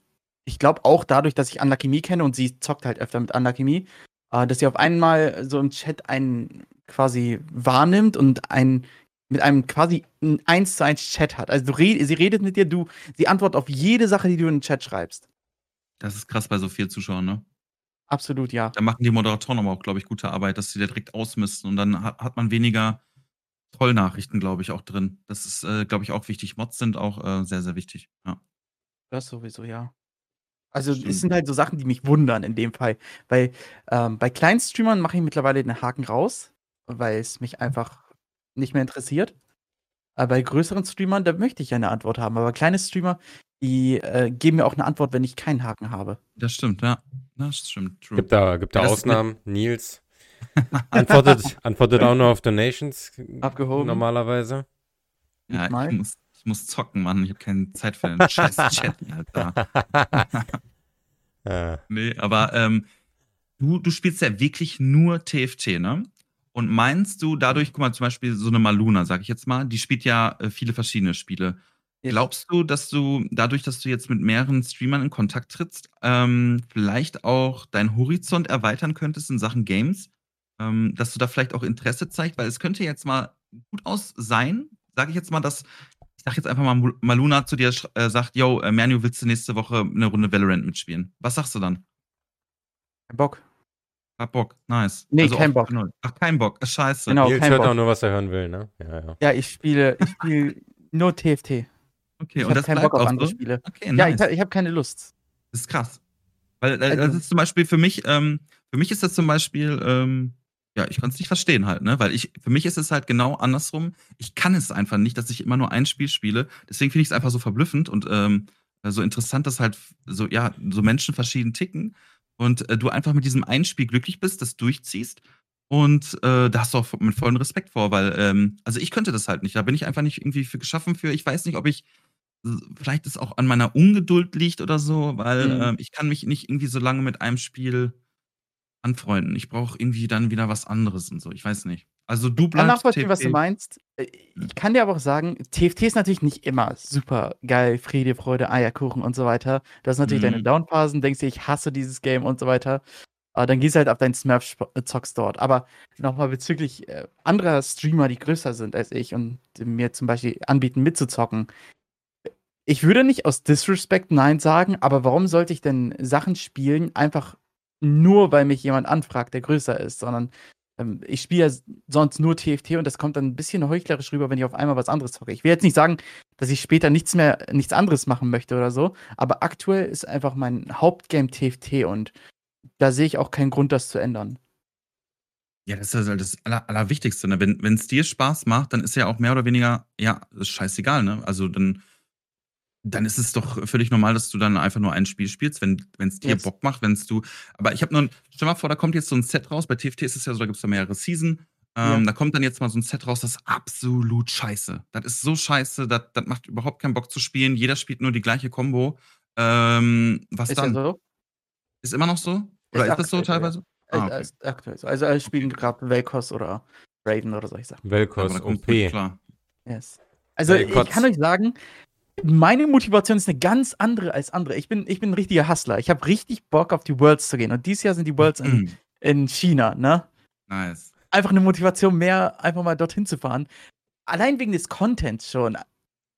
ich glaube auch dadurch, dass ich Unlucky Me kenne und sie zockt halt öfter mit Unlucky Me, äh, dass sie auf einmal so im Chat einen quasi wahrnimmt und ein mit einem quasi ein 1 zu 1 Chat hat. Also du red, sie redet mit dir, du, sie antwortet auf jede Sache, die du in den Chat schreibst. Das ist krass bei so vielen Zuschauern, ne? Absolut, ja. Da machen die Moderatoren aber auch, glaube ich, gute Arbeit, dass sie da direkt ausmisten und dann hat, hat man weniger Trollnachrichten, glaube ich, auch drin. Das ist, äh, glaube ich, auch wichtig. Mods sind auch äh, sehr, sehr wichtig. Ja. Das sowieso, ja. Also Stimmt. es sind halt so Sachen, die mich wundern in dem Fall. Weil ähm, bei kleinen Streamern mache ich mittlerweile den Haken raus, weil es mich einfach nicht mehr interessiert. Aber bei größeren Streamern, da möchte ich ja eine Antwort haben. Aber kleine Streamer, die äh, geben mir auch eine Antwort, wenn ich keinen Haken habe. Das stimmt, ja. Das stimmt, true. gibt da, gibt da Ja, Ausnahmen. Nils antwortet, antwortet auch nur auf Donations. Abgehoben. Normalerweise. ja, ich muss, ich muss zocken, Mann. Ich habe keine Zeit für den scheiß Chat, Alter. ja. Nee, aber ähm, du, du spielst ja wirklich nur TFT, ne? Und meinst du dadurch, guck mal, zum Beispiel so eine Maluna, sag ich jetzt mal, die spielt ja äh, viele verschiedene Spiele. Yes. Glaubst du, dass du dadurch, dass du jetzt mit mehreren Streamern in Kontakt trittst, ähm, vielleicht auch deinen Horizont erweitern könntest in Sachen Games? Ähm, dass du da vielleicht auch Interesse zeigst? Weil es könnte jetzt mal gut aus sein, sage ich jetzt mal, dass, ich sag jetzt einfach mal, Mal- Maluna zu dir äh, sagt, yo, äh, Manu, willst du nächste Woche eine Runde Valorant mitspielen? Was sagst du dann? Kein Bock. Hab Bock, nice. Nee, kein auf- Bock. Ach, kein Bock, äh, scheiße. Genau, Nils kein hört Bock. auch nur, was er hören will, ne? Ja, ja. Ja, ich spiele, ich spiele nur TFT. Okay, ich und habe das keinen bleibt Bock auf auch andere so? Spiele. Okay, Ja, nice. ich, ich habe keine Lust. Das ist krass. Weil äh, das Also- ist zum Beispiel für mich, ähm, für mich ist das zum Beispiel, ähm, Ja, ich konnte es nicht verstehen halt, ne? Weil ich, für mich ist es halt genau andersrum. Ich kann es einfach nicht, dass ich immer nur ein Spiel spiele. Deswegen finde ich es einfach so verblüffend und ähm, so interessant, dass halt so, ja, so Menschen verschieden ticken und äh, du einfach mit diesem einen Spiel glücklich bist, das durchziehst. Und äh, da hast du auch mit vollen Respekt vor, weil, ähm, also ich könnte das halt nicht. Da bin ich einfach nicht irgendwie für geschaffen für. Ich weiß nicht, ob ich vielleicht es auch an meiner Ungeduld liegt oder so, weil Mhm. ähm, ich kann mich nicht irgendwie so lange mit einem Spiel anfreunden. Ich brauche irgendwie dann wieder was anderes und so. Ich weiß nicht. Also du Kann bleibst nachvollziehen, was du meinst. Äh, Ich kann dir aber auch sagen, TFT ist natürlich nicht immer super geil, Friede, Freude, Eierkuchen und so weiter. Du hast natürlich deine Mhm. Downphasen, denkst dir, ich hasse dieses Game und so weiter. Aber dann gehst du halt auf deinen Smurf äh, zockst dort. Aber nochmal bezüglich äh, anderer Streamer, die größer sind als ich und mir zum Beispiel anbieten mitzuzocken. Ich würde nicht aus Disrespect Nein sagen, aber warum sollte ich denn Sachen spielen, einfach nur, weil mich jemand anfragt, der größer ist, sondern ähm, ich spiele ja sonst nur TFT und das kommt dann ein bisschen heuchlerisch rüber, wenn ich auf einmal was anderes zocke. Ich will jetzt nicht sagen, dass ich später nichts mehr, nichts anderes machen möchte oder so, aber aktuell ist einfach mein Hauptgame TFT und da sehe ich auch keinen Grund, das zu ändern. Ja, das ist halt das Aller, Allerwichtigste. Ne? Wenn es dir Spaß macht, dann ist ja auch mehr oder weniger, ja, ist scheißegal, ne? Also dann, dann ist es doch völlig normal, dass du dann einfach nur ein Spiel spielst, wenn es dir Yes. Bock macht, wenn du. Aber ich habe nur, ein- stell mal vor, da kommt jetzt so ein Set raus. Bei TFT ist es ja so, da gibt es ja mehrere Season. Ähm, Ja. Da kommt dann jetzt mal so ein Set raus, das ist absolut scheiße. Das ist so scheiße, das, das macht überhaupt keinen Bock zu spielen. Jeder spielt nur die gleiche Combo. Ähm, was Ist ja dann? so? Ist immer noch so? Oder ist, das so ja. teilweise? Äh, Ah, okay. ist aktuell so. Also alle spielen gerade Velkos oder Raven oder solche Sachen. Ja, Velkos, kommst OP. klar. Yes. Also Ey, ich kann euch sagen, meine Motivation ist eine ganz andere als andere. Ich bin, ich bin ein richtiger Hustler. Ich habe richtig Bock auf die Worlds zu gehen. Und dieses Jahr sind die Worlds in, Mhm. in China, ne? Nice. Einfach eine Motivation mehr, einfach mal dorthin zu fahren. Allein wegen des Contents schon.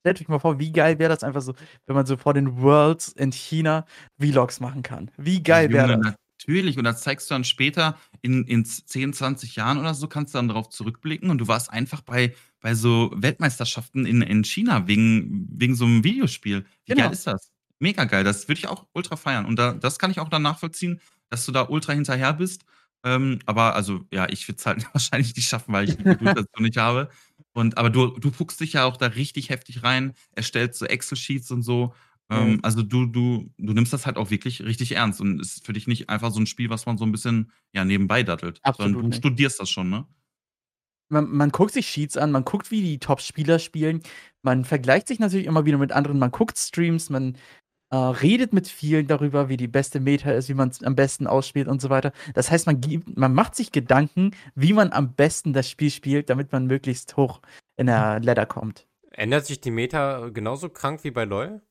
Stellt euch mal vor, wie geil wäre das einfach so, wenn man so vor den Worlds in China Vlogs machen kann. Wie geil wäre das? Natürlich, und das zeigst du dann später in, in 10, 20 Jahren oder so, kannst du dann darauf zurückblicken und du warst einfach bei, bei so Weltmeisterschaften in, in China wegen, wegen so einem Videospiel. Wie Genau. geil ist das? Mega geil, das würde ich auch ultra feiern. Und da, das kann ich auch dann nachvollziehen, dass du da ultra hinterher bist. Ähm, aber also, ja, ich würde es halt wahrscheinlich nicht schaffen, weil ich die Geduld dazu nicht habe. Und, aber du, du fuchst dich ja auch da richtig heftig rein, erstellst so Excel-Sheets und so. Ähm, Mhm. also du, du, du nimmst das halt auch wirklich richtig ernst und ist für dich nicht einfach so ein Spiel, was man so ein bisschen ja, nebenbei dattelt. Absolut sondern du nicht. studierst das schon, ne? Man, man guckt sich Sheets an, man guckt, wie die Top-Spieler spielen, man vergleicht sich natürlich immer wieder mit anderen, man guckt Streams, man äh, redet mit vielen darüber, wie die beste Meta ist, wie man es am besten ausspielt und so weiter. Das heißt, man, gibt, man macht sich Gedanken, wie man am besten das Spiel spielt, damit man möglichst hoch in der Ladder kommt. Ändert sich die Meta genauso krank wie bei LoL?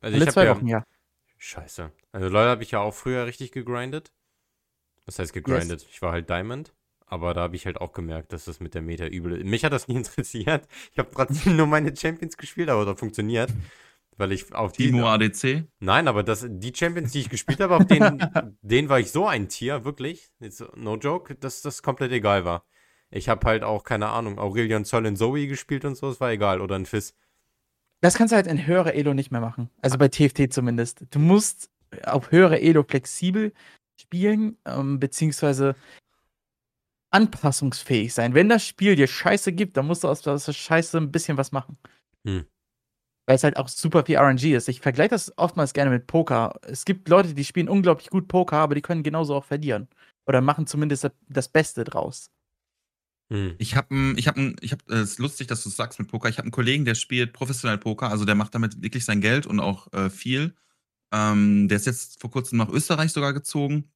Also Alle hab zwei ja, Wochen, ja. Scheiße. Also LoL habe ich ja auch früher richtig gegrindet. Was heißt gegrindet? Ich war halt Diamond. Aber da habe ich halt auch gemerkt, dass das mit der Meta übel ist. Mich hat das nie interessiert. Ich habe trotzdem nur meine Champions gespielt, aber das funktioniert. Weil ich auf die. Timo ADC. Nein, aber das, die Champions, die ich gespielt habe, auf denen, denen war ich so ein Tier, wirklich. Jetzt, no joke, dass das komplett egal war. Ich habe halt auch, keine Ahnung, Aurelion Zoll in Zoe gespielt und so, es war egal. Oder ein Fizz. Das kannst du halt in höherer Elo nicht mehr machen. Also bei TFT zumindest. Du musst auf höherer Elo flexibel spielen, ähm, beziehungsweise anpassungsfähig sein. Wenn das Spiel dir Scheiße gibt, dann musst du aus der Scheiße ein bisschen was machen. Hm. Weil es halt auch super viel RNG ist. Ich vergleiche das oftmals gerne mit Poker. Es gibt Leute, die spielen unglaublich gut Poker, aber die können genauso auch verlieren. Oder machen zumindest das Beste draus. Hm. Ich habe, ich habe, ich habe, es ist lustig, dass du es sagst mit Poker. Ich habe einen Kollegen, der spielt professionell Poker, also der macht damit wirklich sein Geld und auch äh, viel. Ähm, der ist jetzt vor kurzem nach Österreich sogar gezogen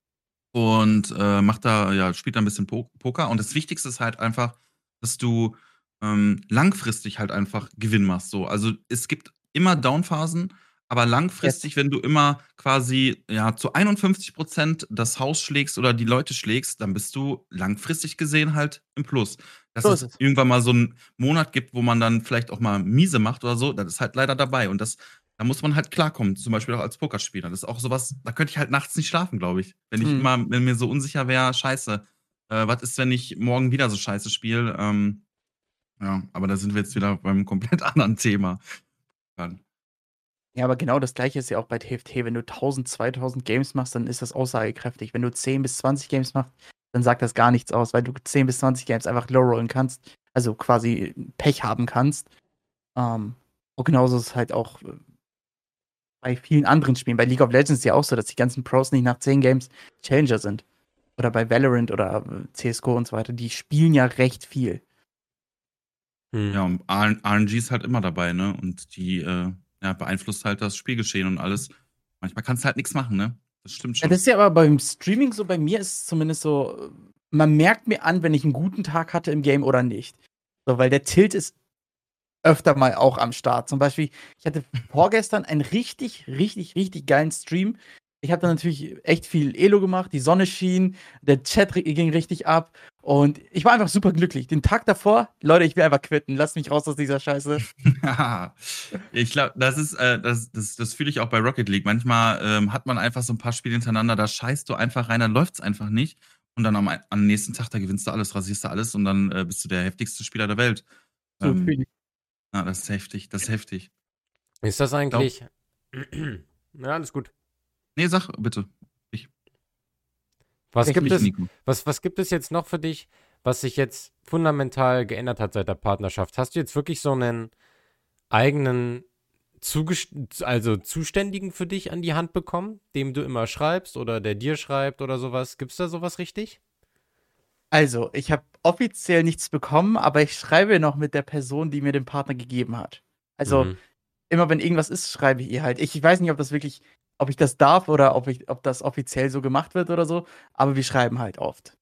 und äh, macht da, ja, spielt da ein bisschen po Poker. Und das Wichtigste ist halt einfach, dass du ähm, langfristig halt einfach Gewinn machst. So, also es gibt immer Downphasen, aber langfristig, wenn du immer quasi ja zu 51 Prozent das Haus schlägst oder die Leute schlägst, dann bist du langfristig gesehen halt im Plus. Dass So es, es. irgendwann mal so einen Monat gibt, wo man dann vielleicht auch mal miese macht oder so, das ist halt leider dabei. Und das, da muss man halt klarkommen, zum Beispiel auch als Pokerspieler. Das ist auch sowas, da könnte ich halt nachts nicht schlafen, glaube ich. Wenn ich Mhm. immer, wenn mir so unsicher wäre, scheiße, äh, was ist, wenn ich morgen wieder so scheiße spiele? Ähm, ja, aber da sind wir jetzt wieder beim komplett anderen Thema. Ja, aber genau das gleiche ist ja auch bei TFT. Wenn du 1000, 2000 Games machst, dann ist das aussagekräftig. Wenn du 10 bis 20 Games machst, dann sagt das gar nichts aus, weil du 10 bis 20 Games einfach low rollen kannst, also quasi Pech haben kannst. Ähm, und genauso ist es halt auch äh, bei vielen anderen Spielen. Bei League of Legends ist ja auch so, dass die ganzen Pros nicht nach 10 Games Challenger sind. Oder bei Valorant oder äh, CSGO und so weiter. Die spielen ja recht viel. Hm. Ja, und RNG ist halt immer dabei, ne? Und die äh, ja, beeinflusst halt das Spielgeschehen und alles. Manchmal kannst du halt nichts machen, ne? Das stimmt schon. Ja, das ist ja aber beim Streaming so, bei mir ist es zumindest so, man merkt mir an, wenn ich einen guten Tag hatte im Game oder nicht. So, weil der Tilt ist öfter mal auch am Start. Zum Beispiel, ich hatte vorgestern einen richtig, richtig, richtig geilen Stream. Ich habe da natürlich echt viel Elo gemacht, die Sonne schien, der Chat ging richtig ab und ich war einfach super glücklich. Den Tag davor, Leute, ich will einfach quitten. Lasst mich raus aus dieser Scheiße. ich glaube, das ist, äh, das, das, das fühle ich auch bei Rocket League. Manchmal ähm, hat man einfach so ein paar Spiele hintereinander, da scheißt du einfach rein, dann läuft es einfach nicht. Und dann am, am, nächsten Tag, da gewinnst du alles, rasierst du alles und dann äh, bist du der heftigste Spieler der Welt. So ähm, fühle ich. Ja, das ist heftig, das ist heftig. Ist das eigentlich. ja, alles gut. Nee, sag bitte. Ich. Was gibt, es, was, was gibt es jetzt noch für dich, was sich jetzt fundamental geändert hat seit der Partnerschaft? Hast du jetzt wirklich so einen eigenen also Zuständigen für dich an die Hand bekommen, dem du immer schreibst oder der dir schreibt oder sowas? Gibt es da sowas richtig? Also, ich habe offiziell nichts bekommen, aber ich schreibe noch mit der Person, die mir den Partner gegeben hat. Also, mhm. immer wenn irgendwas ist, schreibe ich ihr halt. Ich, ich weiß nicht, ob das wirklich ob ich das darf oder ob, ich, ob das offiziell so gemacht wird oder so, aber wir schreiben halt oft.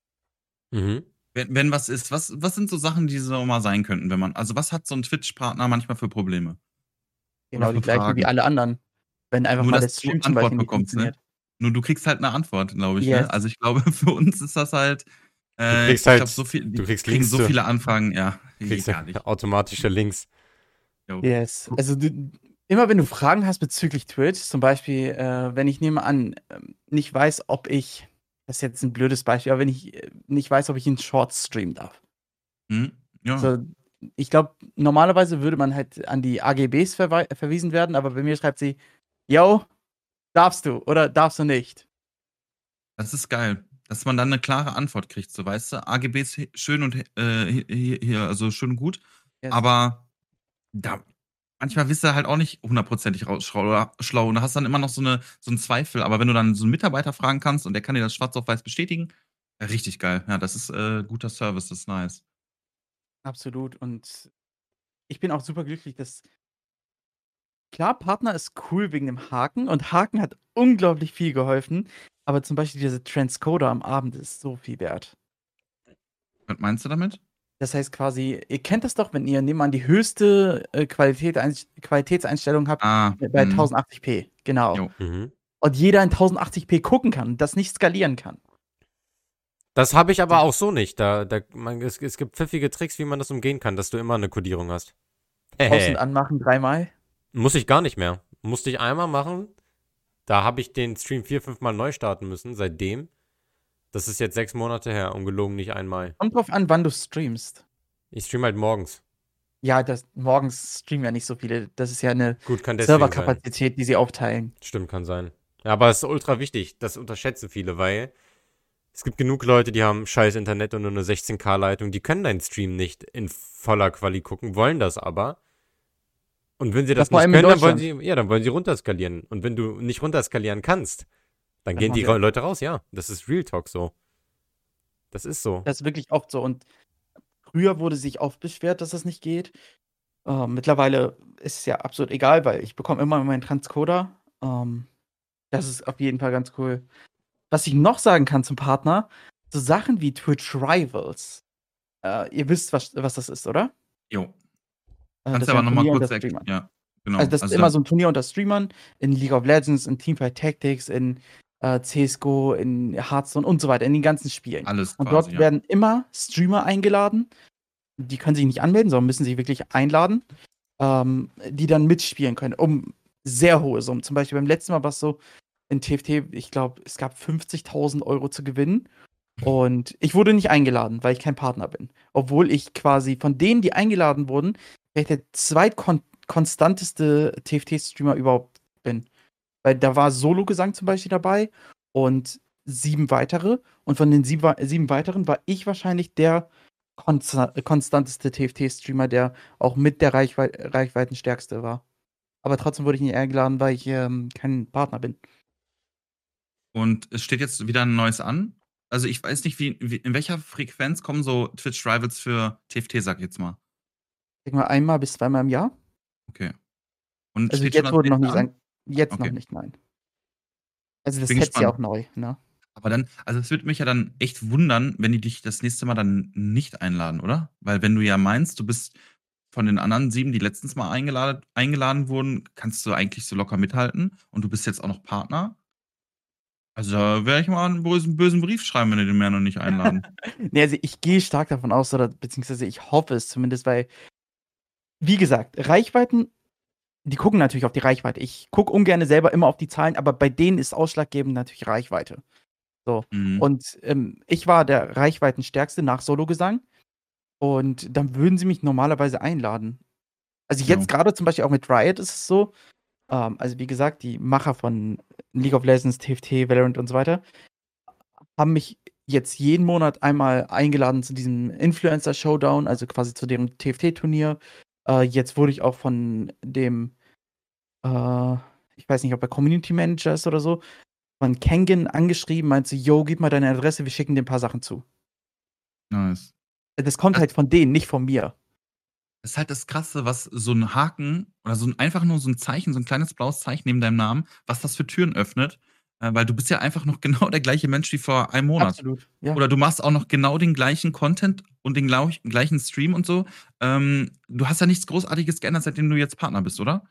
Mhm. Wenn, wenn was ist, was, was sind so Sachen, die so mal sein könnten, wenn man, also was hat so ein Twitch-Partner manchmal für Probleme? Genau, die gleichen wie alle anderen. Wenn einfach Nur, mal der Stream zum Beispiel bekommst, ne? Nur du kriegst halt eine Antwort, glaube ich. Ne? Yes. Ne? Also ich glaube, für uns ist das halt. Äh, du kriegst halt, glaub, so viel, du kriegst Links so viele Anfragen, ja. Du kriegst ja automatische Links. Yes. Also du, Immer wenn du Fragen hast bezüglich Twitch, zum Beispiel, äh, wenn ich nehme an, äh, nicht weiß, ob ich, das ist jetzt ein blödes Beispiel, aber wenn ich äh, nicht weiß, ob ich einen Short streamen darf. Hm, ja. Also, ich glaube, normalerweise würde man halt an die AGBs verwiesen werden, aber bei mir schreibt sie, yo, darfst du oder darfst du nicht? Das ist geil, dass man dann eine klare Antwort kriegt, so weißt du, AGBs schön und äh, hier, also schön gut, yes. aber da, manchmal bist du halt auch nicht hundertprozentig schlau und hast dann immer noch so, eine, so einen Zweifel. Aber wenn du dann so einen Mitarbeiter fragen kannst und der kann dir das schwarz auf weiß bestätigen, ja, richtig geil. Ja, das ist äh, guter Service, das ist nice. Absolut. Und ich bin auch super glücklich, dass. Klar, Partner ist cool wegen dem Haken und Haken hat unglaublich viel geholfen. Aber zum Beispiel diese Transcoder am Abend ist so viel wert. Was meinst du damit? Das heißt quasi, ihr kennt das doch, wenn ihr nebenan die höchste äh, Qualität, Qualitätseinstellung habt ah, bei mh. 1080p. Genau. Mhm. Und jeder in 1080p gucken kann, das nicht skalieren kann. Das habe ich aber auch so nicht. Da, da, man, es, es gibt pfiffige Tricks, wie man das umgehen kann, dass du immer eine Codierung hast. Aus- und anmachen dreimal? Muss ich gar nicht mehr. Musste ich einmal machen. Da habe ich den Stream vier, fünf Mal neu starten müssen, seitdem. Das ist jetzt sechs Monate her, ungelogen nicht einmal. Kommt drauf an, wann du streamst. Ich stream halt morgens. Ja, das, morgens streamen ja nicht so viele. Das ist ja eine Serverkapazität, die sie aufteilen. Stimmt, kann sein. Ja, aber es ist ultra wichtig. Das unterschätzen viele, weil es gibt genug Leute, die haben scheiß Internet und nur eine 16K-Leitung. Die können deinen Stream nicht in voller Quali gucken, wollen das aber. Und wenn sie das, das nicht können, dann wollen sie, ja, dann wollen sie runterskalieren. Und wenn du nicht runterskalieren kannst, dann gehen die Leute raus, ja. Das ist Real Talk so. Das ist so. Das ist wirklich oft so. Und früher wurde sich oft beschwert, dass das nicht geht. Ähm, mittlerweile ist es ja absolut egal, weil ich bekomme immer meinen Transcoder. Ähm, das ist auf jeden Fall ganz cool. Was ich noch sagen kann zum Partner, so Sachen wie Twitch Rivals. Äh, ihr wisst, was, was das ist, oder? Jo. Äh, Kannst du aber nochmal kurz erklären. Ja, genau. Also das also ist immer so ein Turnier unter Streamern in League of Legends, in Teamfight Tactics, in äh, CSGO, in Hearthstone und so weiter, in den ganzen Spielen. Alles Und dort ja. werden immer Streamer eingeladen. Die können sich nicht anmelden, sondern müssen sich wirklich einladen, ähm, die dann mitspielen können, um sehr hohe Summen. Zum Beispiel beim letzten Mal war es so, in TFT, ich glaube, es gab 50.000 Euro zu gewinnen. Und ich wurde nicht eingeladen, weil ich kein Partner bin. Obwohl ich quasi von denen, die eingeladen wurden, der zweitkonstanteste TFT-Streamer überhaupt bin. Weil da war Solo-Gesang zum Beispiel dabei und sieben weitere und von den sieben, sieben weiteren war ich wahrscheinlich der konsta konstanteste TFT-Streamer, der auch mit der Reichwe Reichweitenstärkste war. Aber trotzdem wurde ich nicht eingeladen, weil ich ähm, kein Partner bin. Und es steht jetzt wieder ein neues an. Also ich weiß nicht, wie, wie in welcher Frequenz kommen so Twitch-Rivals für TFT, sag ich jetzt mal. Ich mal einmal bis zweimal im Jahr. Okay. Und also jetzt wurde noch nicht an? Jetzt okay. noch nicht, nein. Also das Set ist ja auch neu, ne? Aber dann, also es würde mich ja dann echt wundern, wenn die dich das nächste Mal dann nicht einladen, oder? Weil wenn du ja meinst, du bist von den anderen sieben, die letztens mal eingeladen, eingeladen wurden, kannst du eigentlich so locker mithalten und du bist jetzt auch noch Partner. Also da werde ich mal einen bösen, bösen, Brief schreiben, wenn die den mehr noch nicht einladen. nee, also ich gehe stark davon aus, oder beziehungsweise ich hoffe es zumindest, weil, wie gesagt, Reichweiten, die gucken natürlich auf die Reichweite. Ich gucke ungern selber immer auf die Zahlen, aber bei denen ist ausschlaggebend natürlich Reichweite. So. Mhm. Und ähm, ich war der Reichweitenstärkste nach Solo-Gesang. Und dann würden sie mich normalerweise einladen. Also jetzt ja. gerade zum Beispiel auch mit Riot ist es so. Ähm, also wie gesagt, die Macher von League of Legends, TFT, Valorant und so weiter haben mich jetzt jeden Monat einmal eingeladen zu diesem Influencer Showdown, also quasi zu dem TFT-Turnier. Äh, jetzt wurde ich auch von dem, äh, ich weiß nicht, ob er Community Manager ist oder so, von Kengen angeschrieben, meinte, yo, gib mal deine Adresse, wir schicken dir ein paar Sachen zu. Nice. Das kommt das, halt von denen, nicht von mir. Das ist halt das Krasse, was so ein Haken oder so ein, einfach nur so ein Zeichen, so ein kleines blaues Zeichen neben deinem Namen, was das für Türen öffnet. Äh, weil du bist ja einfach noch genau der gleiche Mensch wie vor einem Monat. Absolut. Ja. Oder du machst auch noch genau den gleichen Content und den gleichen Stream und so. Ähm, du hast ja nichts Großartiges geändert, seitdem du jetzt Partner bist, oder?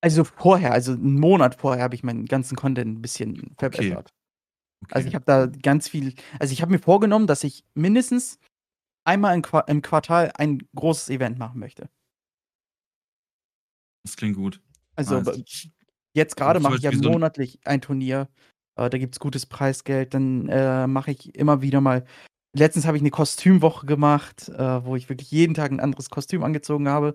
Also vorher, also einen Monat vorher habe ich meinen ganzen Content ein bisschen verbessert. Okay. Okay. Also ich habe da ganz viel, also ich habe mir vorgenommen, dass ich mindestens einmal im, Qu im, Quartal ein großes Event machen möchte. Das klingt gut. Also. Jetzt gerade mache ich ja monatlich ein Turnier. Äh, da gibt es gutes Preisgeld. Dann äh, mache ich immer wieder mal. Letztens habe ich eine Kostümwoche gemacht, äh, wo ich wirklich jeden Tag ein anderes Kostüm angezogen habe.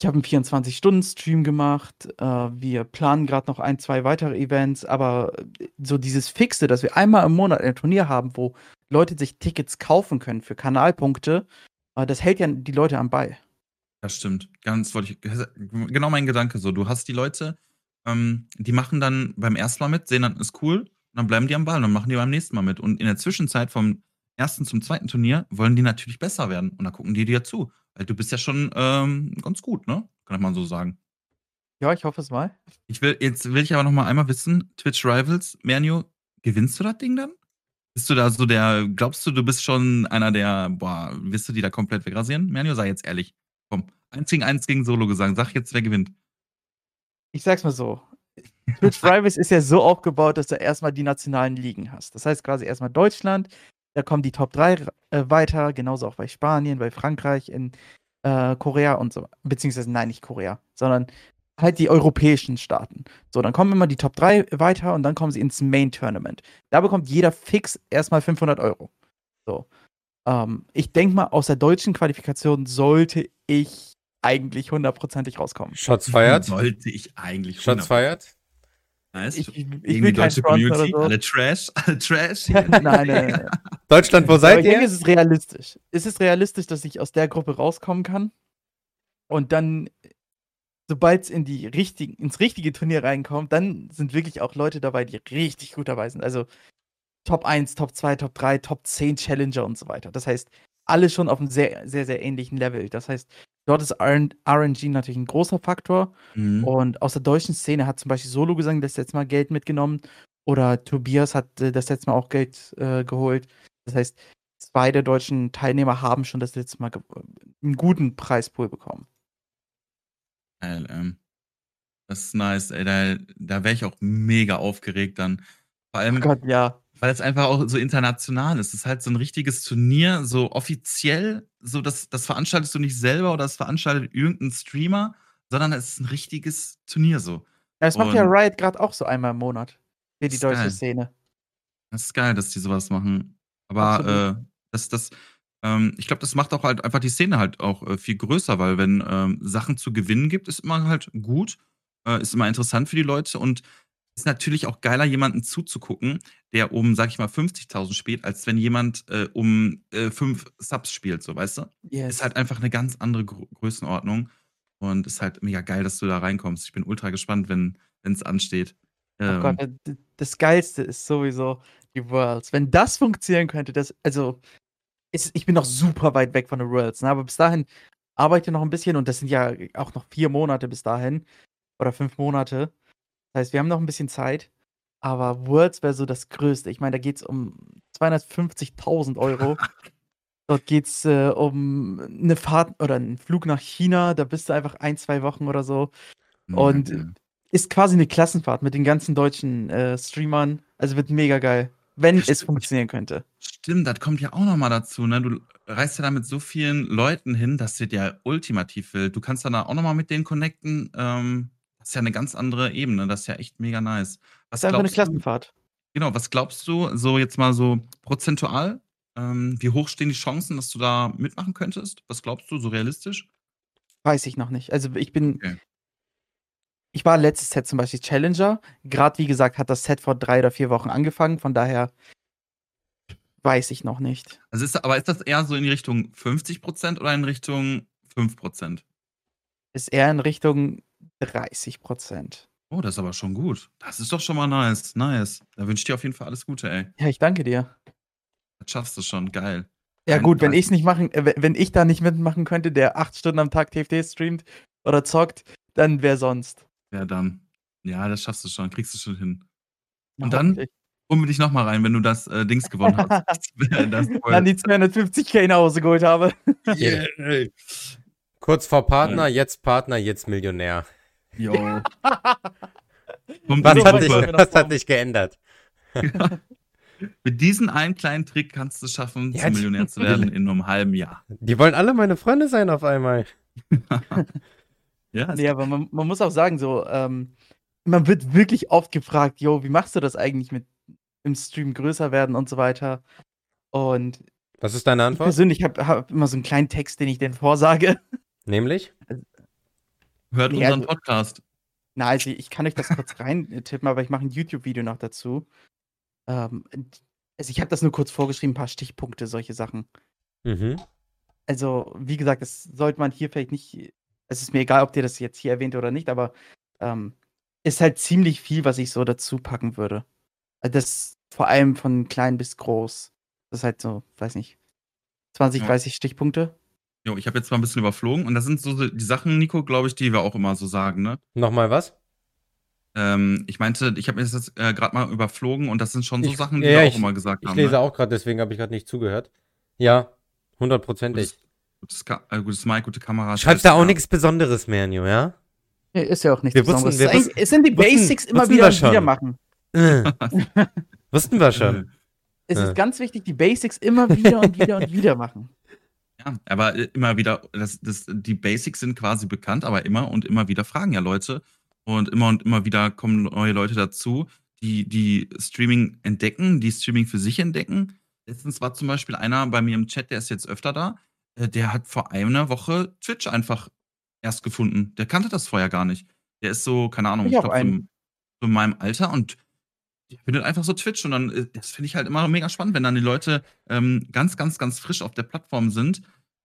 Ich habe einen 24-Stunden-Stream gemacht. Äh, wir planen gerade noch ein, zwei weitere Events, aber äh, so dieses Fixe, dass wir einmal im Monat ein Turnier haben, wo Leute sich Tickets kaufen können für Kanalpunkte, äh, das hält ja die Leute am Ball. Das stimmt. Ganz wollte ich. Genau mein Gedanke so. Du hast die Leute, ähm, die machen dann beim ersten Mal mit, sehen dann, ist cool, und dann bleiben die am Ball und dann machen die beim nächsten Mal mit. Und in der Zwischenzeit vom ersten zum zweiten Turnier wollen die natürlich besser werden. Und dann gucken die dir zu. Weil du bist ja schon ähm, ganz gut, ne? Kann man so sagen. Ja, ich hoffe es mal. Ich will, jetzt will ich aber noch mal einmal wissen, Twitch Rivals, Mernio, gewinnst du das Ding dann? Bist du da so der, glaubst du, du bist schon einer der, boah, wirst du die da komplett wegrasieren? Mernio, sei jetzt ehrlich. Komm, eins gegen eins gegen Solo gesagt. Sag jetzt, wer gewinnt. Ich sag's mal so. Twitch Rivals ist ja so aufgebaut, dass du erstmal die nationalen Ligen hast. Das heißt quasi erstmal Deutschland, da kommen die Top 3 äh, weiter, genauso auch bei Spanien, bei Frankreich, in äh, Korea und so. Beziehungsweise, nein, nicht Korea, sondern halt die europäischen Staaten. So, dann kommen immer die Top 3 weiter und dann kommen sie ins Main Tournament. Da bekommt jeder fix erstmal 500 Euro. So. Ähm, ich denke mal, aus der deutschen Qualifikation sollte ich eigentlich hundertprozentig rauskommen. Shots feiert. Sollte ich eigentlich. Shots feiert. Nice. Ich, ich, ich will deutsche Community, so. alle Trash, alle Trash. nein, nein, nein. Deutschland, wo seid ihr? Ich denke, es ist realistisch. Es ist realistisch, dass ich aus der Gruppe rauskommen kann und dann, sobald es in die richtigen, ins richtige Turnier reinkommt, dann sind wirklich auch Leute dabei, die richtig gut dabei sind. Also Top 1, Top 2, Top 3, Top 10 Challenger und so weiter. Das heißt, alle schon auf einem sehr, sehr, sehr ähnlichen Level. Das heißt, Dort ist RNG natürlich ein großer Faktor. Mhm. Und aus der deutschen Szene hat zum Beispiel Solo Gesang das letzte Mal Geld mitgenommen. Oder Tobias hat äh, das letzte Mal auch Geld äh, geholt. Das heißt, zwei der deutschen Teilnehmer haben schon das letzte Mal einen guten Preispool bekommen. Geil, ähm, das ist nice, ey. Da, da wäre ich auch mega aufgeregt dann. Vor allem, oh Gott, ja weil es einfach auch so international ist. Es ist halt so ein richtiges Turnier, so offiziell, so das, das veranstaltest du nicht selber oder das veranstaltet irgendein Streamer, sondern es ist ein richtiges Turnier so. Ja, das macht ja Riot gerade auch so einmal im Monat. Für die deutsche geil. Szene. Das ist geil, dass die sowas machen. Aber äh, das, das, ähm, ich glaube, das macht auch halt einfach die Szene halt auch äh, viel größer, weil wenn ähm, Sachen zu gewinnen gibt, ist immer halt gut, äh, ist immer interessant für die Leute und ist natürlich auch geiler, jemanden zuzugucken, der um, sag ich mal, 50.000 spielt, als wenn jemand äh, um äh, 5 Subs spielt, so, weißt du? Yes. Ist halt einfach eine ganz andere Gro Größenordnung und ist halt mega geil, dass du da reinkommst. Ich bin ultra gespannt, wenn es ansteht. Oh Ähm, Gott, äh, d- das Geilste ist sowieso die Worlds. Wenn das funktionieren könnte, das, also, ist, ich bin noch super weit weg von den Worlds, ne? aber bis dahin arbeite ich noch ein bisschen und das sind ja auch noch vier Monate bis dahin oder fünf Monate. Das heißt, wir haben noch ein bisschen Zeit, aber Worlds wäre so das Größte. Ich meine, da geht es um 250.000 Euro. Dort geht es äh, um eine Fahrt oder einen Flug nach China, da bist du einfach ein, zwei Wochen oder so. Und ja. ist quasi eine Klassenfahrt mit den ganzen deutschen äh, Streamern. Also wird mega geil, wenn Ja, es stimmt. funktionieren könnte. Stimmt, das kommt ja auch noch mal dazu, ne? Du reist ja da mit so vielen Leuten hin, das wird ja ultimativ wild. Du kannst dann da auch noch mal mit denen connecten. Ähm, ist ja eine ganz andere Ebene. Das ist ja echt mega nice. Was Das ist einfach eine glaubst du, Klassenfahrt. genau, was glaubst du, so jetzt mal so prozentual, ähm, wie hoch stehen die Chancen, dass du da mitmachen könntest? Was glaubst du, so realistisch? Weiß ich noch nicht. Also ich bin. Okay. Ich war letztes Set zum Beispiel Challenger. Gerade wie gesagt, hat das Set vor drei oder vier Wochen angefangen. Von daher weiß ich noch nicht. Also ist, aber ist das eher so in die Richtung 50% oder in Richtung 5%? Ist eher in Richtung 30 Prozent. Oh, das ist aber schon gut. Das ist doch schon mal nice. Nice. Da wünsche ich dir auf jeden Fall alles Gute, ey. Ja, ich danke dir. Das schaffst du schon. Geil. Ja, Ein- gut, wenn ich es nicht machen, äh, wenn ich da nicht mitmachen könnte, der acht Stunden am Tag TFT streamt oder zockt, dann wer sonst? Ja, dann. Ja, das schaffst du schon. Kriegst du schon hin. Und dann Hoffentlich. holen wir dich nochmal rein, wenn du das äh, Dings gewonnen hast. Dann die 250k nach Hause geholt habe. Yeah. Kurz vor Partner, jetzt Partner, jetzt Millionär. Yo. Kommt Was, hat, dich, was hat dich geändert? Mit diesem einen kleinen Trick kannst du es schaffen, Ja, zum Millionär zu werden in nur einem halben Jahr. Die wollen alle meine Freunde sein auf einmal. Ja, Nee, aber man, man muss auch sagen, so, ähm, man wird wirklich oft gefragt, yo, wie machst du das eigentlich mit im Stream größer werden und so weiter. Und Was ist deine ich Antwort? persönlich habe hab immer so einen kleinen Text, den ich denen vorsage. Nämlich? Hört Nee, unseren also- Podcast. Na, also ich kann euch das kurz reintippen, aber ich mache ein YouTube-Video noch dazu. Ähm, also ich habe das nur kurz vorgeschrieben, ein paar Stichpunkte, solche Sachen. Mhm. Also, wie gesagt, das sollte man hier vielleicht nicht. Es ist mir egal, ob dir das jetzt hier erwähnt oder nicht, aber ähm, ist halt ziemlich viel, was ich so dazu packen würde. Also das vor allem von klein bis groß. Das ist halt so, weiß nicht, 20, Ja. 30 Stichpunkte. Jo, ich habe jetzt mal ein bisschen überflogen und das sind so die Sachen, Nico, glaube ich, die wir auch immer so sagen, ne? Nochmal was? Ähm, ich meinte, ich habe mir das jetzt äh, gerade mal überflogen und das sind schon so Ich- Sachen, die ja, wir auch ich- immer gesagt Ich haben. lese ne? auch gerade, deswegen habe ich gerade nicht zugehört. Ja, hundertprozentig. Gutes, Ka äh, gutes Mic, gute Kamera. Schreibst da auch ja. nichts Besonderes mehr, Nio, ja? Ja, ist ja auch nichts Wir wussten- Besonderes. wir Es eigentlich- es sind die wussten- Basics immer wussten wieder wieder machen. Äh. Wussten wir schon. Es Ja. ist ganz wichtig, die Basics immer wieder und wieder und wieder machen. Ja, aber äh, immer wieder, das, das, die Basics sind quasi bekannt, aber immer und immer wieder fragen ja Leute. Und immer und immer wieder kommen neue Leute dazu, die, die Streaming entdecken, die Streaming für sich entdecken. Letztens war zum Beispiel einer bei mir im Chat, der ist jetzt öfter da, äh, der hat vor einer Woche Twitch einfach erst gefunden. Der kannte das vorher gar nicht. Der ist so, keine Ahnung, Ich ich glaube, so in meinem Alter und der findet einfach so Twitch und dann, äh, das finde ich halt immer mega spannend, wenn dann die Leute ähm, ganz, ganz, ganz frisch auf der Plattform sind.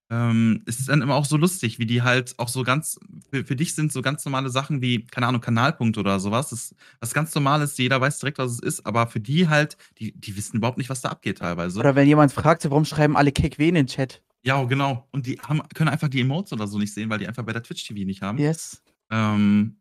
Ähm, es ist dann immer auch so lustig, wie die halt auch so ganz, für, für dich sind so ganz normale Sachen wie, keine Ahnung, Kanalpunkt oder sowas. Das ist was ganz Normales, jeder weiß direkt, was es ist, aber für die halt, die, die wissen überhaupt nicht, was da abgeht teilweise. Oder wenn jemand fragt, warum schreiben alle Cake in den Chat? ja, genau. Und die haben, können einfach die Emotes oder so nicht sehen, weil die einfach bei der Twitch-TV nicht haben. Yes. Ähm,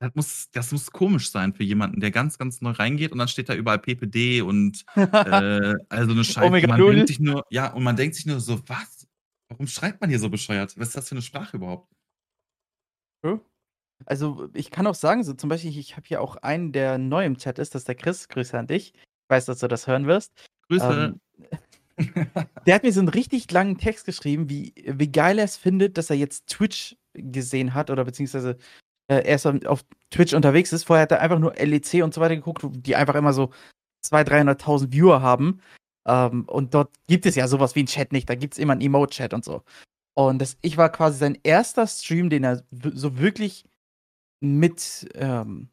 das muss, das muss komisch sein für jemanden, der ganz, ganz neu reingeht und dann steht da überall PPD und äh, also eine Scheiße. Omega man denkt sich nur, ja, und man denkt sich nur so, was? Warum schreibt man hier so bescheuert? Was ist das für eine Sprache überhaupt? Also, ich kann auch sagen, so zum Beispiel, ich habe hier auch einen, der neu im Chat ist, das ist der Chris. Grüße an dich. Ich weiß, dass du das hören wirst. Grüße. Ähm, der hat mir so einen richtig langen Text geschrieben, wie, wie geil er es findet, dass er jetzt Twitch gesehen hat oder beziehungsweise äh, er ist auf- auf Twitch unterwegs ist. Vorher hat er einfach nur LEC und so weiter geguckt, die einfach immer so 200.000, 300.000 Viewer haben. Ähm, und dort gibt es ja sowas wie einen Chat nicht, da gibt es immer einen Emote-Chat und so. Und das, ich war quasi sein erster Stream, den er so wirklich mit, ähm,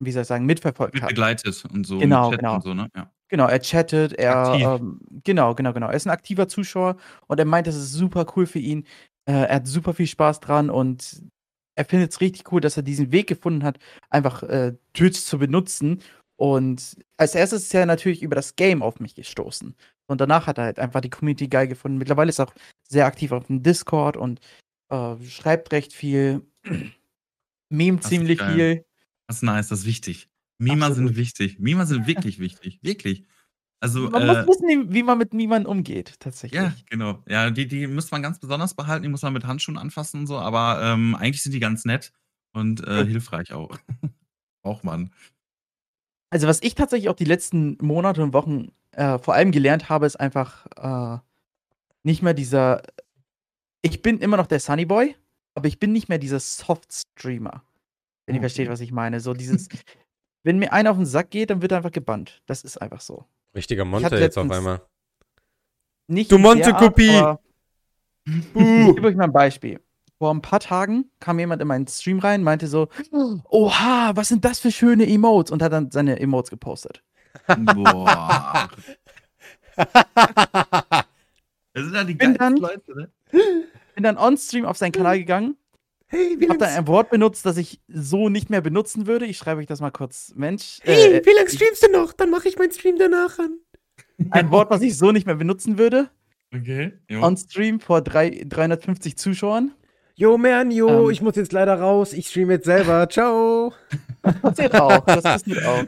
wie soll ich sagen, mitverfolgt Mit hat. begleitet und so. Genau, genau. Und so, ne? ja. Genau, er chattet, er ähm, genau, genau, genau. Er ist ein aktiver Zuschauer und er meint, das ist super cool für ihn. Äh, er hat super viel Spaß dran und er findet es richtig cool, dass er diesen Weg gefunden hat, einfach äh, Twitch zu benutzen. Und als erstes ist er natürlich über das Game auf mich gestoßen. Und danach hat er halt einfach die Community geil gefunden. Mittlerweile ist er auch sehr aktiv auf dem Discord und äh, schreibt recht viel, ist ziemlich geil. viel. Das ist nice, das ist wichtig. Mima Absolut. sind wichtig. Mima sind wirklich wichtig. Wirklich. Also, Man äh, muss wissen, wie- man mit niemandem umgeht, tatsächlich. ja, genau. Ja, die, die muss man ganz besonders behalten, die muss man mit Handschuhen anfassen und so, aber ähm, eigentlich sind die ganz nett und äh, Ja. hilfreich auch. Braucht man. Also, was ich tatsächlich auch die letzten Monate und Wochen äh, vor allem gelernt habe, ist einfach äh, nicht mehr dieser. Ich bin immer noch der Sunny Boy, aber ich bin nicht mehr dieser Soft-Streamer. Wenn ihr Oh. versteht, was ich meine. So dieses. wenn mir einer auf den Sack geht, dann wird er einfach gebannt. Das ist einfach so. Richtiger Ich Monte jetzt auf einmal. Nicht Du Monte-Kopie! Ich gebe euch mal ein Beispiel. Vor ein paar Tagen kam jemand in meinen Stream rein, meinte so: Oha, was sind das für schöne Emotes? Und hat dann seine Emotes gepostet. Boah. Das sind ja die Bin geilsten dann- Leute, ne? Bin dann on-stream auf seinen Kanal gegangen hey, Hab dann lange ein Wort benutzt, das ich so nicht mehr benutzen würde. Ich schreibe euch das mal kurz. Mensch. hey, Äh, wie lang streamst du noch? Dann mache ich meinen Stream danach an. ein Wort, was ich so nicht mehr benutzen würde. Okay. Jo. On Stream vor drei, 350 Zuschauern. Jo, man, jo, Ähm. ich muss jetzt leider raus. Ich stream jetzt selber. Ciao. Das passiert auch. Das passiert auch.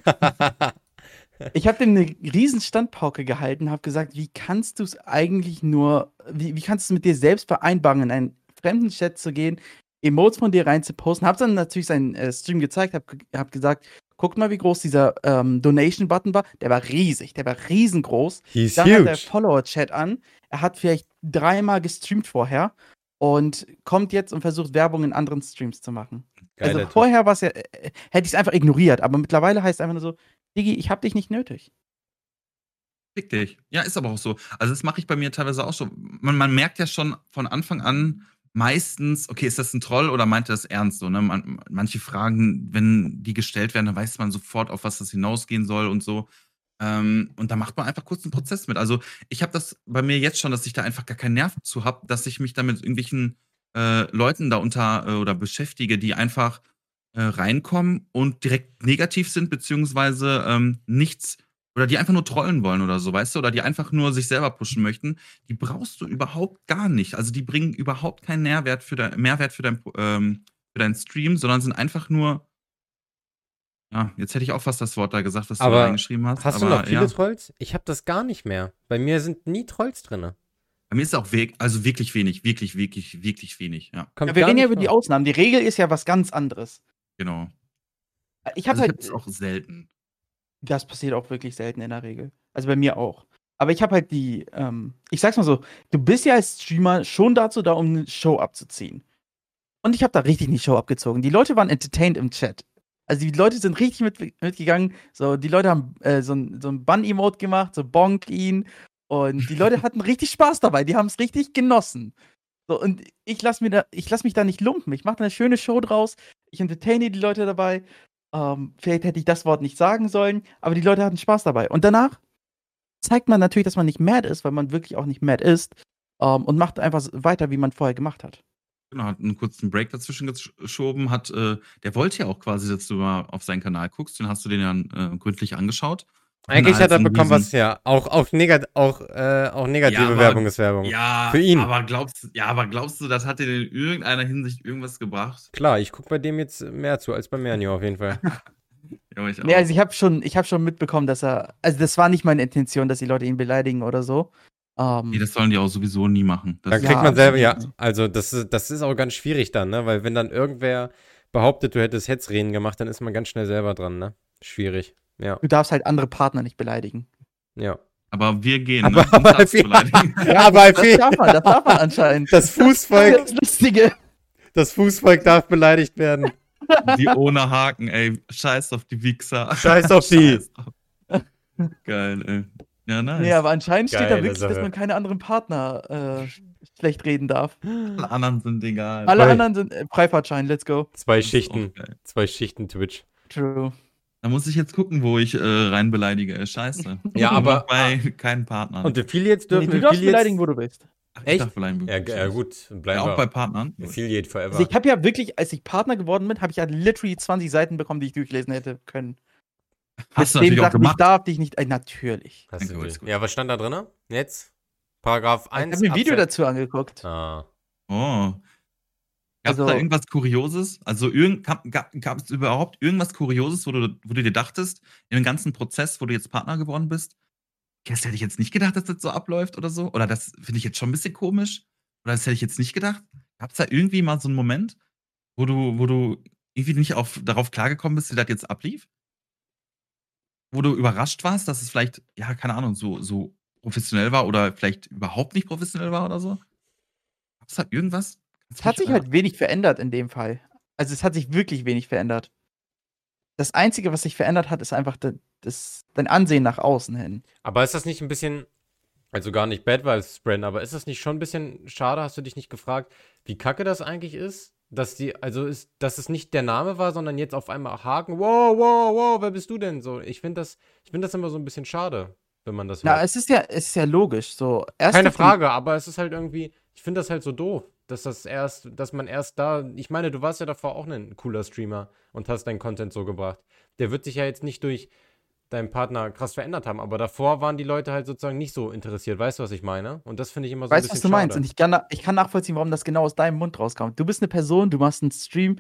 Ich habe dem eine riesen Standpauke gehalten, habe gesagt, wie kannst du es eigentlich nur, wie, wie kannst du es mit dir selbst vereinbaren, in einen fremden Chat zu gehen, Emotes von dir rein zu posten. Hab dann natürlich seinen äh, Stream gezeigt, hab, hab gesagt, guckt mal, wie groß dieser ähm, Donation-Button war. Der war riesig, der war riesengroß. He's Dann hat er huge. Follower-Chat an. Er hat vielleicht dreimal gestreamt vorher und kommt jetzt und versucht Werbung in anderen Streams zu machen. Geiler also vorher war es ja, äh, hätte ich es einfach ignoriert, aber mittlerweile heißt es einfach nur so, Digi, ich hab dich nicht nötig. Fick dich. Ja, ist aber auch so. Also, das mache ich bei mir teilweise auch so. Man, man merkt ja schon von Anfang an meistens, okay, ist das ein Troll oder meint er das ernst? So, ne? man, manche Fragen, wenn die gestellt werden, dann weiß man sofort, auf was das hinausgehen soll und so. Ähm, und da macht man einfach kurz einen Prozess mit. Also, ich habe das bei mir jetzt schon, dass ich da einfach gar keinen Nerv zu habe, dass ich mich da mit irgendwelchen äh, Leuten da unter äh, oder beschäftige, die einfach äh, reinkommen und direkt negativ sind, beziehungsweise ähm, nichts oder die einfach nur trollen wollen oder so, weißt du, oder die einfach nur sich selber pushen möchten, die brauchst du überhaupt gar nicht. Also die bringen überhaupt keinen Nährwert für dein, Mehrwert für dein, ähm, für deinen Stream, sondern sind einfach nur. Ja, jetzt hätte ich auch fast das Wort da gesagt, was du da reingeschrieben hast. Hast du aber noch viele ja, Trolls? Ich habe das gar nicht mehr. Bei mir sind nie Trolls drin. bei mir ist auch weg, also wirklich wenig, wirklich, wirklich, wirklich wenig. Ja, Ja, wir reden ja über die. Ausnahmen. Die Regel ist ja was ganz anderes. genau. Ich habe Also halt, auch selten. Das passiert auch wirklich selten in der Regel. Also bei mir auch. Aber ich habe halt die, ähm, ich sag's mal so, du bist ja als Streamer schon dazu da, um eine Show abzuziehen. Und ich habe da richtig eine Show abgezogen. Die Leute waren entertained im Chat. Also die Leute sind richtig mit, mitgegangen. So, die Leute haben äh, so ein, so ein Bun-Emote gemacht, so bonk ihn. Und die Leute hatten richtig Spaß dabei. Die haben es richtig genossen. So, und ich lass, mir da, ich lass mich da nicht lumpen. Ich mache da eine schöne Show draus. Ich entertaine die Leute dabei. Ähm, vielleicht hätte ich das Wort nicht sagen sollen, aber die Leute hatten Spaß dabei. Und danach zeigt man natürlich, dass man nicht mad ist, weil man wirklich auch nicht mad ist. Ähm, und macht einfach weiter, wie man vorher gemacht hat. Genau, hat einen kurzen Break dazwischen geschoben, hat, äh, der wollte ja auch quasi, dass du mal auf seinen Kanal guckst, den hast du den ja äh, gründlich angeschaut. Eigentlich hat er bekommen, was ja. Auch, auf negat auch, äh, auch negative Ja, aber- Werbung ist Werbung. Ja, Für ihn. Aber glaubst, ja, aber glaubst du, das hat dir in irgendeiner Hinsicht irgendwas gebracht? Klar, ich gucke bei dem jetzt mehr zu als bei Mernio auf jeden Fall. Ja, ich auch. Nee, also ich habe schon, ich hab schon mitbekommen, dass er. Also das war nicht meine Intention, dass die Leute ihn beleidigen oder so. Ähm, nee, das sollen die auch sowieso nie machen. Das Dann Ja, kriegt man selber, ja, also das ist, das ist auch ganz schwierig dann, ne? Weil wenn dann irgendwer behauptet, du hättest Hetzreden gemacht, dann ist man ganz schnell selber dran, ne? Schwierig. Ja, du darfst halt andere Partner nicht beleidigen. ja. aber wir gehen, Aber- ne? Aber. Ja, aber Das darf man, das darf man anscheinend. das Das ist Fußvolk, das Lustige. das Fußvolk darf beleidigt werden. Die ohne Haken, ey. Scheiß auf die Wichser. Scheiß auf die. Scheiß drauf. Geil, ey. Ja, nice. Nee, aber anscheinend steht da wirklich, dass Sache. man keine anderen Partner äh, schlecht reden darf. Alle anderen sind egal. Alle Voll. anderen sind äh, Freifahrtschein, let's go. Zwei Das Schichten, geil. zwei Schichten Twitch. True. Da muss ich jetzt gucken, wo ich äh, rein beleidige. Äh, Scheiße. Ja, aber- bei keinen Partnern. Und Affiliates Nee, dürfen du darfst Affiliates. beleidigen, wo du willst. Ach, ich echt? darf beleidigen, Ja, ja, gut, bleiben Ja, auch bei Partnern. Affiliate forever. Also ich habe ja wirklich, als ich Partner geworden bin, habe ich ja literally 20 Seiten bekommen, die ich durchlesen hätte können. Hast du Mit den natürlich auch Sachen, ich gemacht. darf dich nicht. Äh, natürlich. Hast du die. gut. ja, was stand da drin? Jetzt? Paragraph Ich 1. habe mir ein Video dazu angeguckt. Ah. Oh. Gab es Also- da irgendwas Kurioses? Also irgend, gab es überhaupt irgendwas Kurioses, wo du, wo du dir dachtest, in dem ganzen Prozess, wo du jetzt Partner geworden bist, das hätte ich jetzt nicht gedacht, dass das so abläuft oder so? Oder das finde ich jetzt schon ein bisschen komisch? Oder das hätte ich jetzt nicht gedacht? Gab es da irgendwie mal so einen Moment, wo du, wo du irgendwie nicht auf, darauf klargekommen bist, wie das jetzt ablief? Wo du überrascht warst, dass es vielleicht, ja, keine Ahnung, so, so professionell war oder vielleicht überhaupt nicht professionell war oder so? Gab es da irgendwas? Es hat sich halt wenig verändert in dem Fall. Also es hat sich wirklich wenig verändert. Das Einzige, was sich verändert hat, ist einfach de, das, dein Ansehen nach außen hin. Aber ist das nicht ein bisschen, also gar nicht Bad Vibes spreaden, aber ist das nicht schon ein bisschen schade? Hast du dich nicht gefragt, wie kacke das eigentlich ist? Dass die, also ist, dass es nicht der Name war, sondern jetzt auf einmal Haken, wow, wow, wow, wer bist du denn? So, ich finde das, ich finde das immer so ein bisschen schade, wenn man das Na, hört. es ist ja, es ist ja logisch. So, erst Keine Frage, aber es ist halt irgendwie, ich finde das halt so doof, dass das erst, dass man erst da, ich meine, du warst ja davor auch ein cooler Streamer und hast deinen Content so gebracht. Der wird sich ja jetzt nicht durch deinen Partner krass verändert haben, aber davor waren die Leute halt sozusagen nicht so interessiert. Weißt du, was ich meine? Und das finde ich immer so Weißt ein du, was bisschen du meinst? schade. Und ich kann, ich kann nachvollziehen, warum das genau aus deinem Mund rauskommt. Du bist eine Person, du machst einen Stream,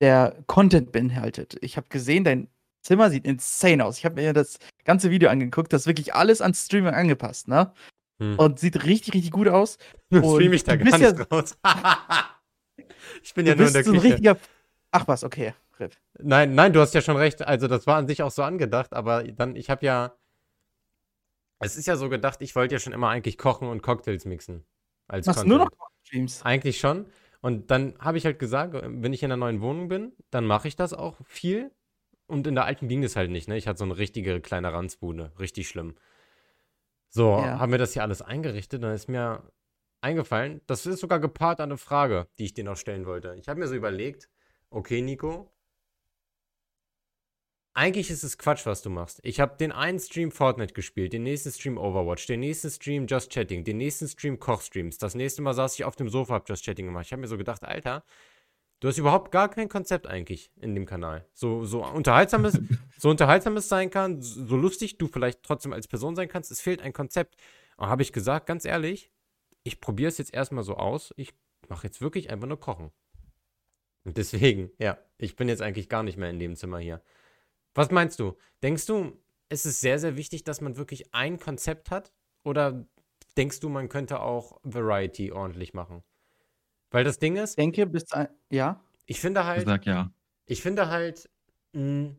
der Content beinhaltet. Ich habe gesehen, dein Zimmer sieht insane aus. Ich habe mir das ganze Video angeguckt, das ist wirklich alles an Streaming angepasst, ne? Hm. Und sieht richtig, richtig gut aus. Nun und stream ich da gar bist ja- nicht raus. ich bin ja nur in der so ein Küche. richtiger. Ach was, okay. Rip. Nein, nein, du hast ja schon recht. Also das war an sich auch so angedacht, aber dann, ich habe ja, es ist ja so gedacht, ich wollte ja schon immer eigentlich kochen und Cocktails mixen. Als Machst du nur noch Content. Streams? Eigentlich schon. Und dann habe ich halt gesagt, wenn ich in einer neuen Wohnung bin, dann mache ich das auch viel. Und in der alten ging das halt nicht, ne? Ich hatte so eine richtige kleine Ranzbude. Richtig schlimm. So, Ja. haben wir das hier alles eingerichtet. Dann ist mir eingefallen, das ist sogar gepaart an eine Frage, die ich dir noch stellen wollte. Ich habe mir so überlegt, okay, Nico, eigentlich ist es Quatsch, was du machst. Ich habe den einen Stream Fortnite gespielt, den nächsten Stream Overwatch, den nächsten Stream Just Chatting, den nächsten Stream Kochstreams. Das nächste Mal saß ich auf dem Sofa, hab Just Chatting gemacht. Ich habe mir so gedacht, Alter, du hast überhaupt gar kein Konzept eigentlich in dem Kanal. So, so unterhaltsam es, so unterhaltsam es sein kann, so lustig du vielleicht trotzdem als Person sein kannst, es fehlt ein Konzept. Und habe ich gesagt, ganz ehrlich, ich probiere es jetzt erstmal so aus. Ich mache jetzt wirklich einfach nur Kochen. Und deswegen, ja, ich bin jetzt eigentlich gar nicht mehr in dem Zimmer hier. Was meinst du? Denkst du, es ist sehr, sehr wichtig, dass man wirklich ein Konzept hat? Oder denkst du, man könnte auch Variety ordentlich machen? Weil das Ding ist, Ich denke, bis ein, ja. ich finde Ich halt, sag ja. ich finde halt, mh,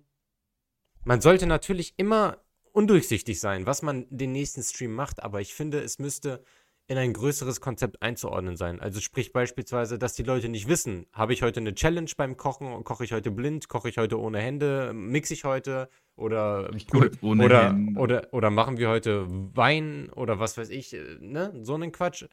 man sollte natürlich immer undurchsichtig sein, was man den nächsten Stream macht, aber ich finde, es müsste in ein größeres Konzept einzuordnen sein. Also sprich beispielsweise, dass die Leute nicht wissen, habe ich heute eine Challenge beim Kochen, koche ich heute blind, koche ich heute ohne Hände, mixe ich heute oder Ich ohne oder, Hände. oder, oder machen wir heute Wein oder was weiß ich, äh, ne? So einen Quatsch.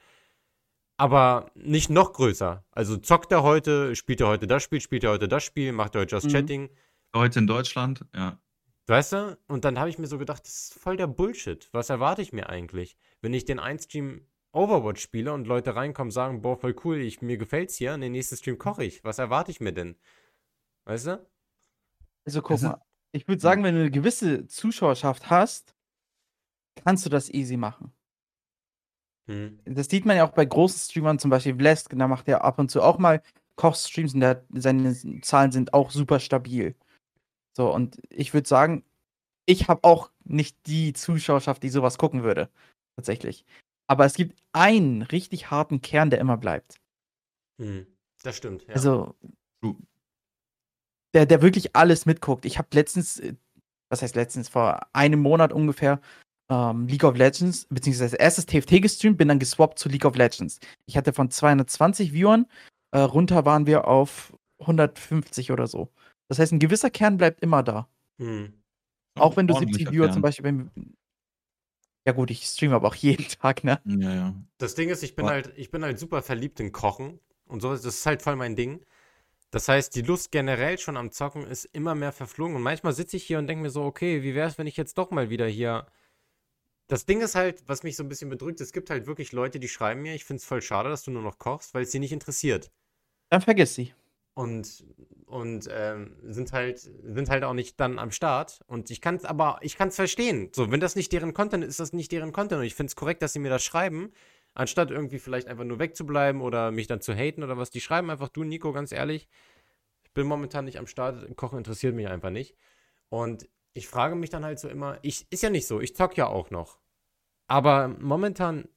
Aber nicht noch größer. Also zockt er heute, spielt er heute das Spiel, spielt er heute das Spiel, macht er heute Just Mhm. Chatting. Heute in Deutschland, ja. Weißt du? Und dann habe ich mir so gedacht, das ist voll der Bullshit. Was erwarte ich mir eigentlich? Wenn ich den einen Stream Overwatch spiele und Leute reinkommen und sagen, boah, voll cool, ich, mir gefällt's hier, und den nächsten Stream koche ich. Was erwarte ich mir denn? Weißt du? Also guck ist- mal. Ich würde sagen, wenn du eine gewisse Zuschauerschaft hast, kannst du das easy machen. Hm. Das sieht man ja auch bei großen Streamern, zum Beispiel Vlesk, da macht er ab und zu auch mal Kochstreams und der, seine Zahlen sind auch super stabil. So, und ich würde sagen, ich habe auch nicht die Zuschauerschaft, die sowas gucken würde. Tatsächlich. Aber es gibt einen richtig harten Kern, der immer bleibt. Hm. Das stimmt, ja. Also, der, der wirklich alles mitguckt. Ich habe letztens, äh, was heißt letztens, vor einem Monat ungefähr, ähm, League of Legends, beziehungsweise erstes TFT gestreamt, bin dann geswappt zu League of Legends. Ich hatte von 220 Viewern, äh, runter waren wir auf 150 oder so. Das heißt, ein gewisser Kern bleibt immer da. hm. Auch wenn du Ordentlicher 70 Viewer Kern. zum Beispiel beim. Ja, gut, ich streame aber auch jeden Tag, ne? Ja, ja. Das Ding ist, ich bin halt, ich bin halt super verliebt in Kochen und sowas. Das ist halt voll mein Ding. Das heißt, die Lust generell schon am Zocken ist immer mehr verflogen. Und manchmal sitze ich hier und denke mir so, okay, wie wäre es, wenn ich jetzt doch mal wieder hier. Das Ding ist halt, was mich so ein bisschen bedrückt, es gibt halt wirklich Leute, die schreiben mir, ich finde es voll schade, dass du nur noch kochst, weil es sie nicht interessiert. Dann vergiss sie. Und, und ähm, sind, halt, sind halt auch nicht dann am Start. Und ich kann es aber, ich kann es verstehen. So, wenn das nicht deren Content ist, ist das nicht deren Content. Und ich finde es korrekt, dass sie mir das schreiben, anstatt irgendwie vielleicht einfach nur wegzubleiben oder mich dann zu haten oder was. Die schreiben einfach, du, Nico, ganz ehrlich, ich bin momentan nicht am Start, Kochen interessiert mich einfach nicht. Und ich frage mich dann halt so immer, ich, ist ja nicht so, ich zock ja auch noch. Aber momentan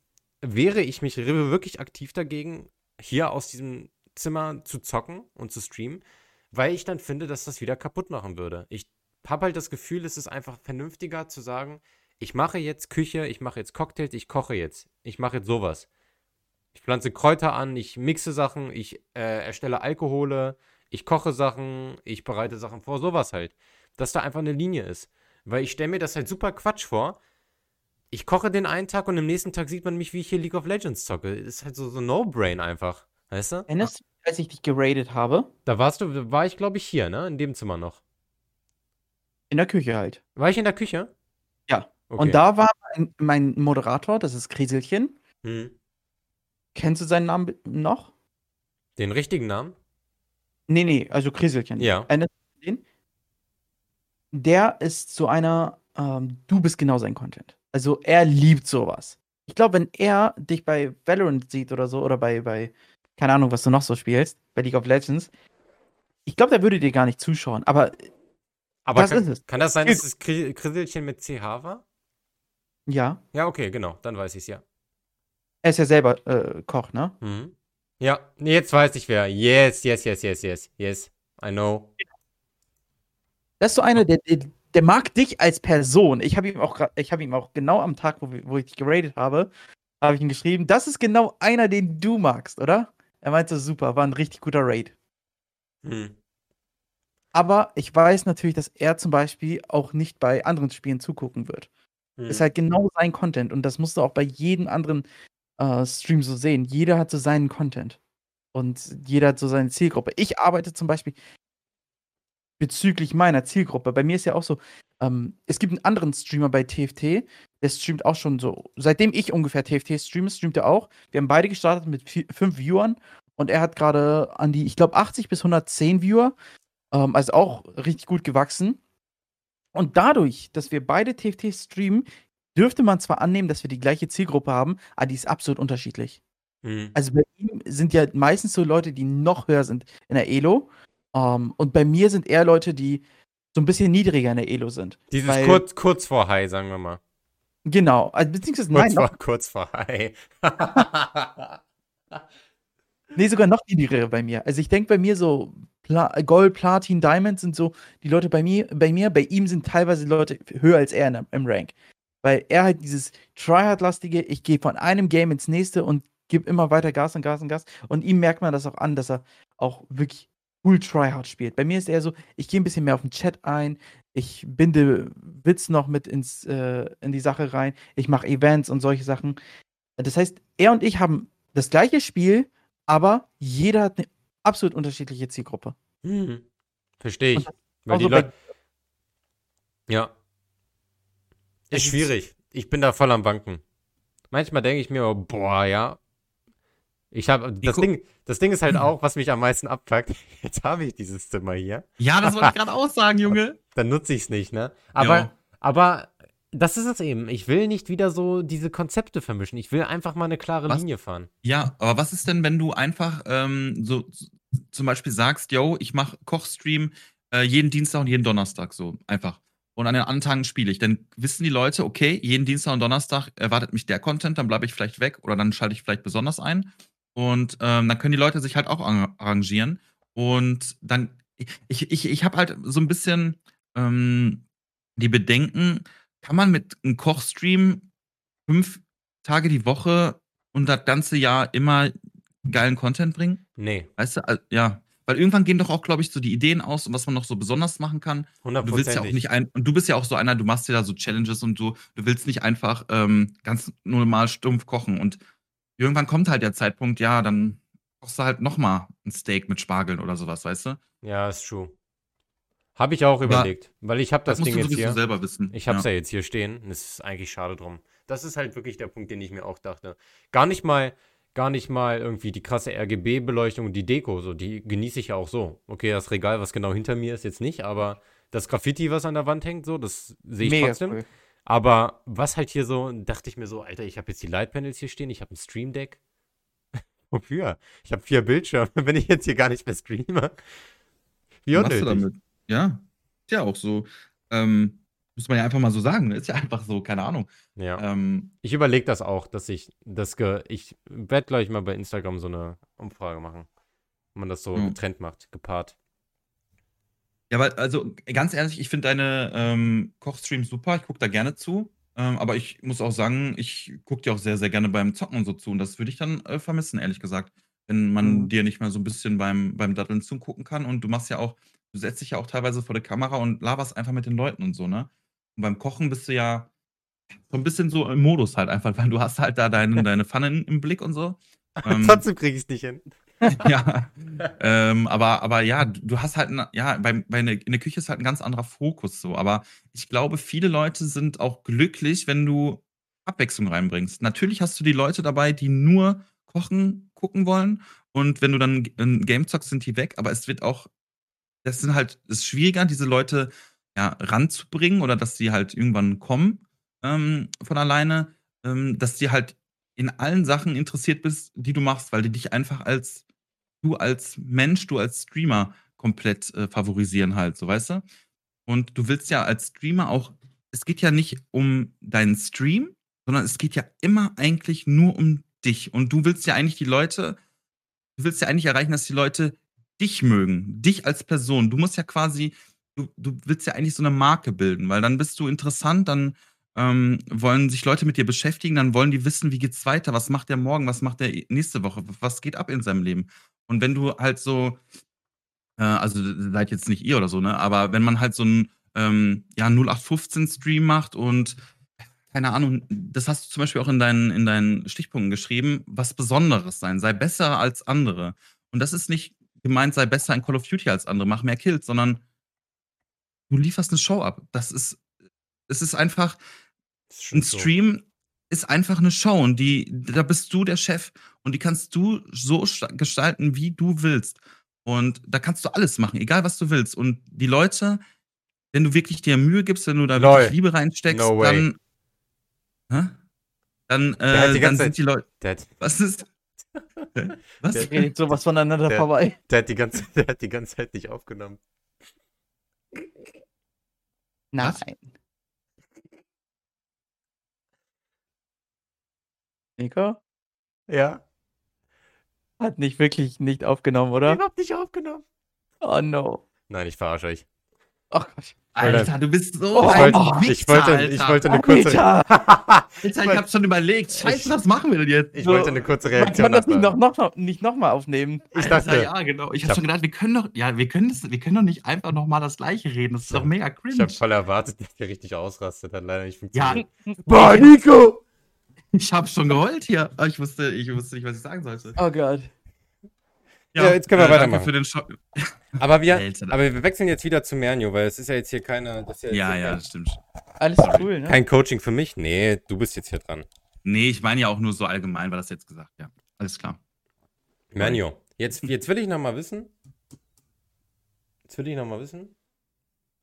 wehre ich mich wirklich aktiv dagegen, hier aus diesem Zimmer zu zocken und zu streamen, weil ich dann finde, dass das wieder kaputt machen würde. Ich habe halt das Gefühl, es ist einfach vernünftiger zu sagen, ich mache jetzt Küche, ich mache jetzt Cocktails, ich koche jetzt, ich mache jetzt sowas. Ich pflanze Kräuter an, ich mixe Sachen, ich äh, erstelle Alkohole, ich koche Sachen, ich bereite Sachen vor, sowas halt. Dass da einfach eine Linie ist. Weil ich stelle mir das halt super Quatsch vor. Ich koche den einen Tag und am nächsten Tag sieht man mich, wie ich hier League of Legends zocke. Ist halt so, so No-Brain einfach. Weißt du? Erinnerst du dich, als ich dich geradet habe? Da warst du, da war ich glaube ich hier, ne? In dem Zimmer noch. In der Küche halt. War ich in der Küche? Ja. Okay. Und da war mein, mein Moderator, das ist Kriselchen. Hm. Kennst du seinen Namen noch? Den richtigen Namen? Nee, nee, also Kriselchen. Ja. Erinnerst du den? Der ist so einer, ähm, du bist genau sein Content. Also er liebt sowas. Ich glaube, wenn er dich bei Valorant sieht oder so, oder bei, bei, keine Ahnung, was du noch so spielst, bei League of Legends, ich glaube, der würde dir gar nicht zuschauen. Aber Aber Das kann, ist es. kann das sein, dass es Kri- Krisselchen mit CH war? ja, Ja, okay, genau. Dann weiß ich es ja. er ist ja selber äh, Koch, ne? Mhm. Ja, jetzt weiß ich wer. Yes, yes, yes, yes, yes, yes. I know. Das ist so einer, der, der, der mag dich als Person. Ich habe ihm auch grad, ich habe ihm auch genau am Tag, wo, wo ich dich geradet habe, habe ich ihm geschrieben, das ist genau einer, den du magst, oder? Er meinte, super, war ein richtig guter Raid. Hm. Aber ich weiß natürlich, dass er zum Beispiel auch nicht bei anderen Spielen zugucken wird. Hm. Ist halt genau sein Content und das musst du auch bei jedem anderen äh, Stream so sehen. Jeder hat so seinen Content und jeder hat so seine Zielgruppe. Ich arbeite zum Beispiel bezüglich meiner Zielgruppe. Bei mir ist ja auch so, ähm, es gibt einen anderen Streamer bei TFT, der streamt auch schon so, seitdem ich ungefähr TFT streame, streamt er auch. Wir haben beide gestartet mit fünf Viewern und er hat gerade an die, ich glaube, 80 bis 110 Viewer, ähm, also auch richtig gut gewachsen. Und dadurch, dass wir beide TFT streamen, dürfte man zwar annehmen, dass wir die gleiche Zielgruppe haben, aber die ist absolut unterschiedlich. Hm. Also bei ihm sind ja meistens so Leute, die noch höher sind in der Elo. Ähm, und bei mir sind eher Leute, die so ein bisschen niedriger in der Elo sind. Dieses weil- kurz, kurz vor High, sagen wir mal. Genau. Also, beziehungsweise, Kurz, nein, vor, noch, kurz vor High. nee, sogar noch niedrigere bei mir. Also ich denke bei mir so Pla Gold, Platin, Diamond sind so die Leute bei mir, bei mir, bei ihm sind teilweise Leute höher als er in, im Rank. Weil er halt dieses Tryhard-lastige, ich gehe von einem Game ins nächste und gebe immer weiter Gas und Gas und Gas. Und ihm merkt man das auch an, dass er auch wirklich full Tryhard spielt. Bei mir ist er so, ich gehe ein bisschen mehr auf den Chat ein, ich binde Witz noch mit ins, äh, in die Sache rein, ich mache Events und solche Sachen. Das heißt, er und ich haben das gleiche Spiel, aber jeder hat eine absolut unterschiedliche Zielgruppe. hm. Verstehe ich. Weil die Leute. Ja. Ist ist- schwierig. Ich bin da voll am Banken. Manchmal denke ich mir, oh, boah, ja. Ich habe das Ding, das Ding ist halt auch, was mich am meisten abfuckt. Jetzt habe ich dieses Zimmer hier. Ja, das wollte ich gerade auch sagen, Junge. Dann nutze ich es nicht, ne? Aber, aber das ist es eben. Ich will nicht wieder so diese Konzepte vermischen. Ich will einfach mal eine klare Was? Linie fahren. Ja, aber was ist denn, wenn du einfach ähm, so zum Beispiel sagst, yo, ich mache Kochstream äh, jeden Dienstag und jeden Donnerstag so einfach. Und an den anderen Tagen spiele ich. Dann wissen die Leute, okay, jeden Dienstag und Donnerstag erwartet mich der Content, dann bleibe ich vielleicht weg oder dann schalte ich vielleicht besonders ein. Und ähm, dann können die Leute sich halt auch arra- arrangieren. Und dann, ich, ich, ich habe halt so ein bisschen ähm, die Bedenken, kann man mit einem Kochstream fünf Tage die Woche und das ganze Jahr immer geilen Content bringen? Nee, Weißt du, also, ja. Weil irgendwann gehen doch auch, glaube ich, so die Ideen aus und was man noch so besonders machen kann. Du willst ja auch nicht ein, und du bist ja auch so einer, du machst ja da so Challenges und du, du willst nicht einfach ähm, ganz normal stumpf kochen. Und irgendwann kommt halt der Zeitpunkt, ja, dann kochst du halt noch mal 'n Steak mit Spargeln oder so was, weißt du? Ja, ist true. Habe ich auch Ja. überlegt, weil ich habe das Das musst Ding du jetzt hier. selber wissen. Ich habe es Ja. ja. jetzt hier stehen. und Es ist eigentlich schade drum. Das ist halt wirklich der Punkt, den ich mir auch dachte. Gar nicht mal, gar nicht mal irgendwie die krasse RGB-Beleuchtung und die Deko, so die genieße ich ja auch so. Okay, das Regal, was genau hinter mir ist, jetzt nicht, aber das Graffiti, was an der Wand hängt, so, das sehe ich Mega trotzdem. cool. Aber was halt hier so, dachte ich mir so, Alter, ich habe jetzt die Light-Panels hier stehen, ich habe ein Stream Deck. Wofür? Ich habe vier Bildschirme, wenn ich jetzt hier gar nicht mehr streame. Wie Was machst du unnötig. damit? Ja, ist ja auch so. Ähm, muss man ja einfach mal so sagen. ne? Ist ja einfach so, keine Ahnung. Ja. Ähm, Ich überlege das auch, dass ich das ge ich werde gleich mal bei Instagram so eine Umfrage machen. Wenn man das so Ja. getrennt macht, gepaart. Ja, weil, also ganz ehrlich, ich finde deine ähm, Kochstreams super. Ich gucke da gerne zu. Ähm, aber ich muss auch sagen, ich gucke dir auch sehr, sehr gerne beim Zocken und so zu. Und das würde ich dann äh, vermissen, ehrlich gesagt. Wenn man Mhm. dir nicht mal so ein bisschen beim, beim Daddeln zugucken kann. Und du machst ja auch, du setzt dich ja auch teilweise vor der Kamera und laberst einfach mit den Leuten und so, ne? Und beim Kochen bist du ja so ein bisschen so im Modus halt einfach, weil du hast halt da deine, deine Pfanne im Blick und so. Ähm, Trotzdem kriege ich es nicht hin. ja. ähm, aber, aber ja, du hast halt, ein- ja, bei, bei ne, in der Küche ist halt ein ganz anderer Fokus so. Aber ich glaube, viele Leute sind auch glücklich, wenn du Abwechslung reinbringst. Natürlich hast du die Leute dabei, die nur kochen, gucken wollen. Und wenn du dann ein Game zockst, sind die weg. Aber es wird auch, das sind halt, es ist schwieriger, diese Leute ja, ranzubringen oder dass die halt irgendwann kommen ähm, von alleine, ähm, dass die halt in allen Sachen interessiert bist, die du machst, weil die dich einfach als du als Mensch, du als Streamer komplett äh, favorisieren halt, so weißt du? Und du willst ja als Streamer auch, es geht ja nicht um deinen Stream, sondern es geht ja immer eigentlich nur um dich. Und du willst ja eigentlich die Leute, du willst ja eigentlich erreichen, dass die Leute dich mögen, dich als Person. Du musst ja quasi, du, du willst ja eigentlich so eine Marke bilden, weil dann bist du interessant, dann ähm, wollen sich Leute mit dir beschäftigen, dann wollen die wissen, wie geht's weiter, was macht der morgen, was macht der nächste Woche, was geht ab in seinem Leben. Und wenn du halt so, äh, also seid jetzt nicht ihr oder so, ne, aber wenn man halt so einen ähm, ja, 0815-Stream macht und keine Ahnung, das hast du zum Beispiel auch in deinen, in deinen Stichpunkten geschrieben, was Besonderes sein, sei besser als andere. Und das ist nicht gemeint, sei besser in Call of Duty als andere, mach mehr Kills, sondern du lieferst eine Show ab. Das ist, es ist einfach, ein. Stream ist einfach eine Show und die, da bist du der Chef und die kannst du so sta- gestalten, wie du willst. Und da kannst du alles machen, egal was du willst. Und die Leute, wenn du wirklich dir Mühe gibst, wenn du da Lol. wirklich Liebe reinsteckst, No dann, hä? dann, äh, die dann ganze sind die Leute, hat, was ist, was? Der- Redet sowas voneinander Der- vorbei. der, hat die ganze, der hat die ganze Zeit nicht aufgenommen. Nein. Was? Nico? Ja. Hat nicht wirklich nicht aufgenommen, oder? Überhaupt nicht aufgenommen. Oh no. Nein, ich verarsche euch. Ach Gott. Alter, du bist so Oh, ein wollte- ich Wichser, wollte- Alter. ich wollte eine kurze- Alter, Alter, ich hab schon überlegt, scheiße, was machen wir denn jetzt? Ich So. wollte eine kurze man Reaktion kann das nicht abwarten. noch, noch, nicht nochmal aufnehmen. Ich Alter, dachte, ja, genau. Ich Ich hab hab- schon gedacht, wir können doch, ja, wir können das, wir können doch nicht einfach nochmal das Gleiche reden. Das ist doch mega ich cringe. habe voll erwartet, dass der richtig ausrastet. Hat leider nicht Ja, funktioniert. boah, Nico! Ich hab schon geheult hier. Aber ich wusste, ich wusste nicht, was ich sagen sollte. Oh Gott. Ja, jetzt können wir danke weitermachen. Für den Schock. Aber wir, Alter. aber wir wechseln jetzt wieder zu Mernio, weil es ist ja jetzt hier keine. Das ist ja, Ja, ja, das stimmt. Alles cool, ne? kein Coaching für mich. Nee, du bist jetzt hier dran. Nee, ich meine ja auch nur so allgemein, war das jetzt gesagt. Ja, alles klar. Mernio, jetzt, jetzt will ich noch mal wissen. Jetzt will ich noch mal wissen.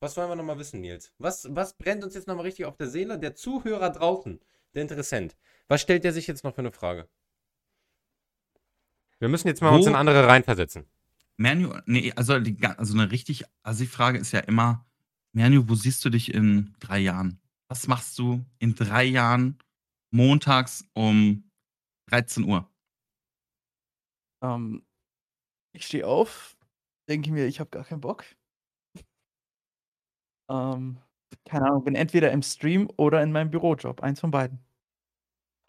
Was wollen wir noch mal wissen, Nils? Was, was brennt uns jetzt noch mal richtig auf der Seele? Der Zuhörer draußen, der Interessent. Was stellt der sich jetzt noch für eine Frage? Wir müssen jetzt mal Wo- uns in andere reinversetzen. Manu, nee, also, die, also eine richtig assi Frage ist ja immer, Manu, wo siehst du dich in drei Jahren? Was machst du in drei Jahren montags um 13 Uhr? Ähm, ich stehe auf, denke mir, ich habe gar keinen Bock. Ähm, keine Ahnung, bin entweder im Stream oder in meinem Bürojob. Eins von beiden.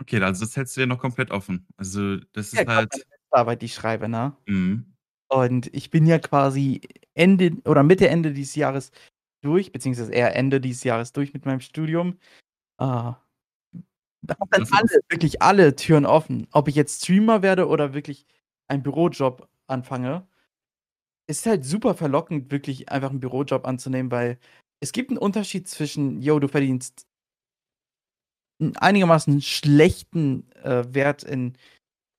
Okay, also das hältst du dir noch komplett offen. Also das ist Ja, halt. meine Arbeit, die ich schreibe, ne? Mhm. Und ich bin ja quasi Ende oder Mitte, Ende dieses Jahres durch, beziehungsweise eher Ende dieses Jahres durch mit meinem Studium. Äh, da haben dann Das ist- alle, wirklich alle Türen offen. Ob ich jetzt Streamer werde oder wirklich einen Bürojob anfange, ist halt super verlockend, wirklich einfach einen Bürojob anzunehmen, weil es gibt einen Unterschied zwischen, yo, du verdienst einen einigermaßen schlechten äh, Wert in,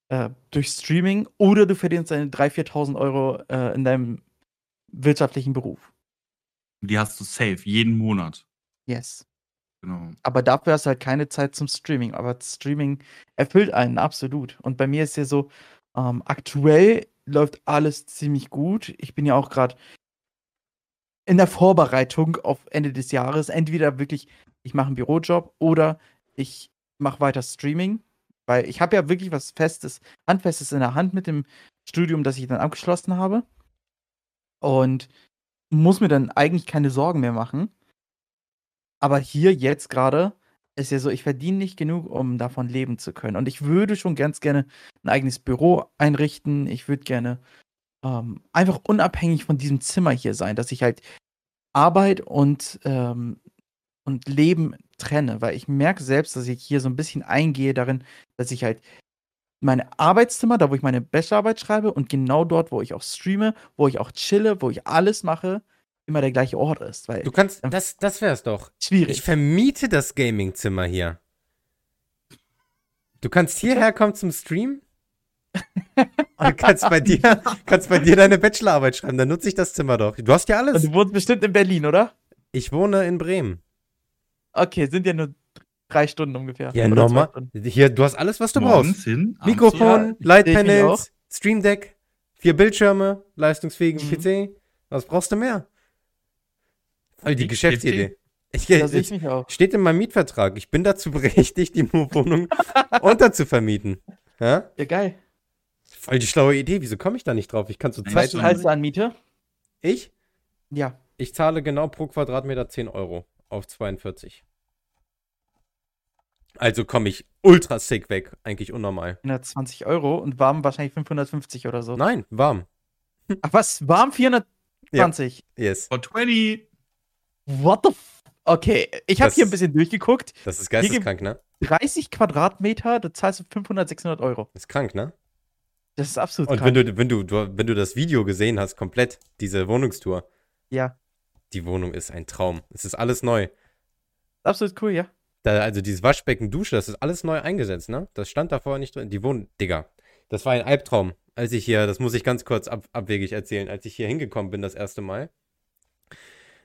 äh, durch Streaming oder du verdienst deine 3.000, 4.000 Euro äh, in deinem wirtschaftlichen Beruf. Die hast du safe, jeden Monat. Yes. Genau. Aber dafür hast du halt keine Zeit zum Streaming. Aber Streaming erfüllt einen absolut. Und bei mir ist ja so, ähm, aktuell läuft alles ziemlich gut. Ich bin ja auch gerade in der Vorbereitung auf Ende des Jahres. Entweder wirklich, ich mache einen Bürojob oder ich mache weiter Streaming. Weil ich habe ja wirklich was Festes, Handfestes in der Hand mit dem Studium, das ich dann abgeschlossen habe. Und muss mir dann eigentlich keine Sorgen mehr machen. Aber hier jetzt gerade ist ja so, ich verdiene nicht genug, um davon leben zu können. Und ich würde schon ganz gerne ein eigenes Büro einrichten. Ich würde gerne ähm, einfach unabhängig von diesem Zimmer hier sein, dass ich halt Arbeit und, ähm, und Leben trenne. Weil ich merke selbst, dass ich hier so ein bisschen eingehe darin, dass ich halt meine Arbeitszimmer, da wo ich meine Bachelorarbeit schreibe und genau dort, wo ich auch streame, wo ich auch chille, wo ich alles mache, immer der gleiche Ort ist. Weil Du kannst, das, das wär's doch. schwierig. Ich vermiete das Gaming-Zimmer hier. Du kannst hierher kommen zum Stream und kannst bei dir, kannst bei dir deine Bachelorarbeit schreiben. Dann nutze ich das Zimmer doch. Du hast ja und alles. du wohnst bestimmt in Berlin, oder? Ich wohne in Bremen. Okay, sind ja nur drei Stunden ungefähr. Ja. Stunden. Hier, du hast alles, was du Morgens brauchst. hin, Mikrofon, Ja, Light sehe ich mich Panels, Stream Deck, vier Bildschirme, leistungsfähigen Mhm. PC. Was brauchst du mehr? Voll die Die Geschäftsidee. Ich, ich ich, mich auch. steht in meinem Mietvertrag. Ich bin dazu berechtigt, die Wohnung unterzuvermieten. Ja? Ja, geil. Voll die schlaue Idee. Wieso komme ich da nicht drauf? Ich kann zu Ja, zweit. Was zahlst du an Miete? Ich? Ja. Ich zahle genau pro Quadratmeter 10 Euro auf 42. Also komme ich ultra sick weg. Eigentlich unnormal. 420 Euro und warm wahrscheinlich 550 oder so. Nein, warm. Ach was, warm 420? Yes. For 20. What the f Okay, ich habe hier ein bisschen durchgeguckt. Das ist geisteskrank, ne? 30 Quadratmeter, da zahlst du 500, 600 Euro. Das ist krank, ne? Das ist absolut Und krank. wenn du, wenn, du, du, wenn du das Video gesehen hast, komplett, diese Wohnungstour, ja, die Wohnung ist ein Traum. Es ist alles neu. absolut cool, ja. Da, also dieses Waschbecken, Dusche, das ist alles neu eingesetzt, ne? Das stand da vorher nicht drin. Die Wohnung, Digga, das war ein Albtraum, als ich hier, das muss ich ganz kurz ab, abwegig erzählen, als ich hier hingekommen bin das erste Mal.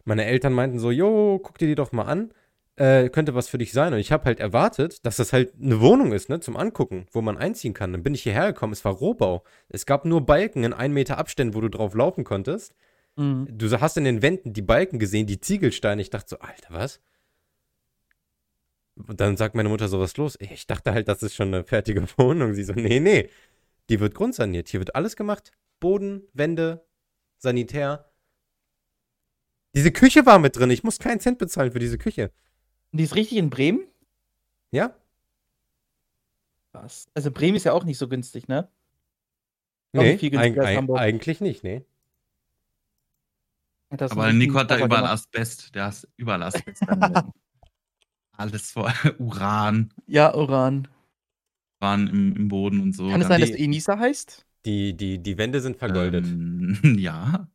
Meine Eltern meinten so, jo, guck dir die doch mal an. Äh, könnte was für dich sein. Und ich habe halt erwartet, dass das halt eine Wohnung ist, ne, zum Angucken, wo man einziehen kann. Dann bin ich hierher gekommen, es war Rohbau. Es gab nur Balken in einen Meter Abständen, wo du drauf laufen konntest. Mhm. Du hast in den Wänden die Balken gesehen, die Ziegelsteine. Ich dachte so, Alter, was? Und dann sagt meine Mutter so, was los? Ich dachte halt, das ist schon eine fertige Wohnung. Sie so, nee, nee. Die wird grundsaniert. Hier wird alles gemacht. Boden, Wände, Sanitär. Diese Küche war mit drin. Ich muss keinen Cent bezahlen für diese Küche. Die ist richtig in Bremen? Ja? Was? Also Bremen ist ja auch nicht so günstig, ne? Nee, eig eig Hamburg. eigentlich nicht, nee. Das Aber Nico hat da überall teurer Asbest. Der hat überall Asbest. Alles vor Uran, gemacht. Ja, Uran. Uran im, im Boden und so. Kann es sein, dass Enisa heißt? Die, die, die Wände sind vergoldet. Ähm, ja.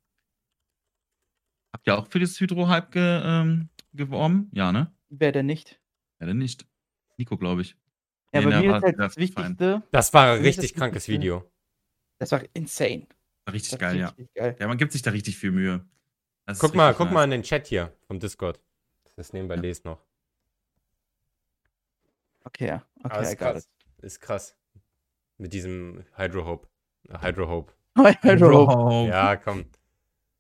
Habt ihr auch für das Hydro-Hype ge, ähm, geworben? Ja, ne? Wer denn nicht? Ja, denn nicht. Nico, glaube ich. Ja, Nee, bei mir war ist halt das. Wichtigste, das war ein richtig das krankes Video. das war insane. War richtig Das geil, ist ja. richtig geil. Ja, man gibt sich da richtig viel Mühe. Guck mal, guck nice. mal in den Chat hier vom Discord. Das nebenbei Ja. lest noch. Okay, ja. Okay, ist got krass. Ist krass. Mit diesem Hydro Hope. Äh, Hydro Hope. Hydro. Bro. Ja, komm.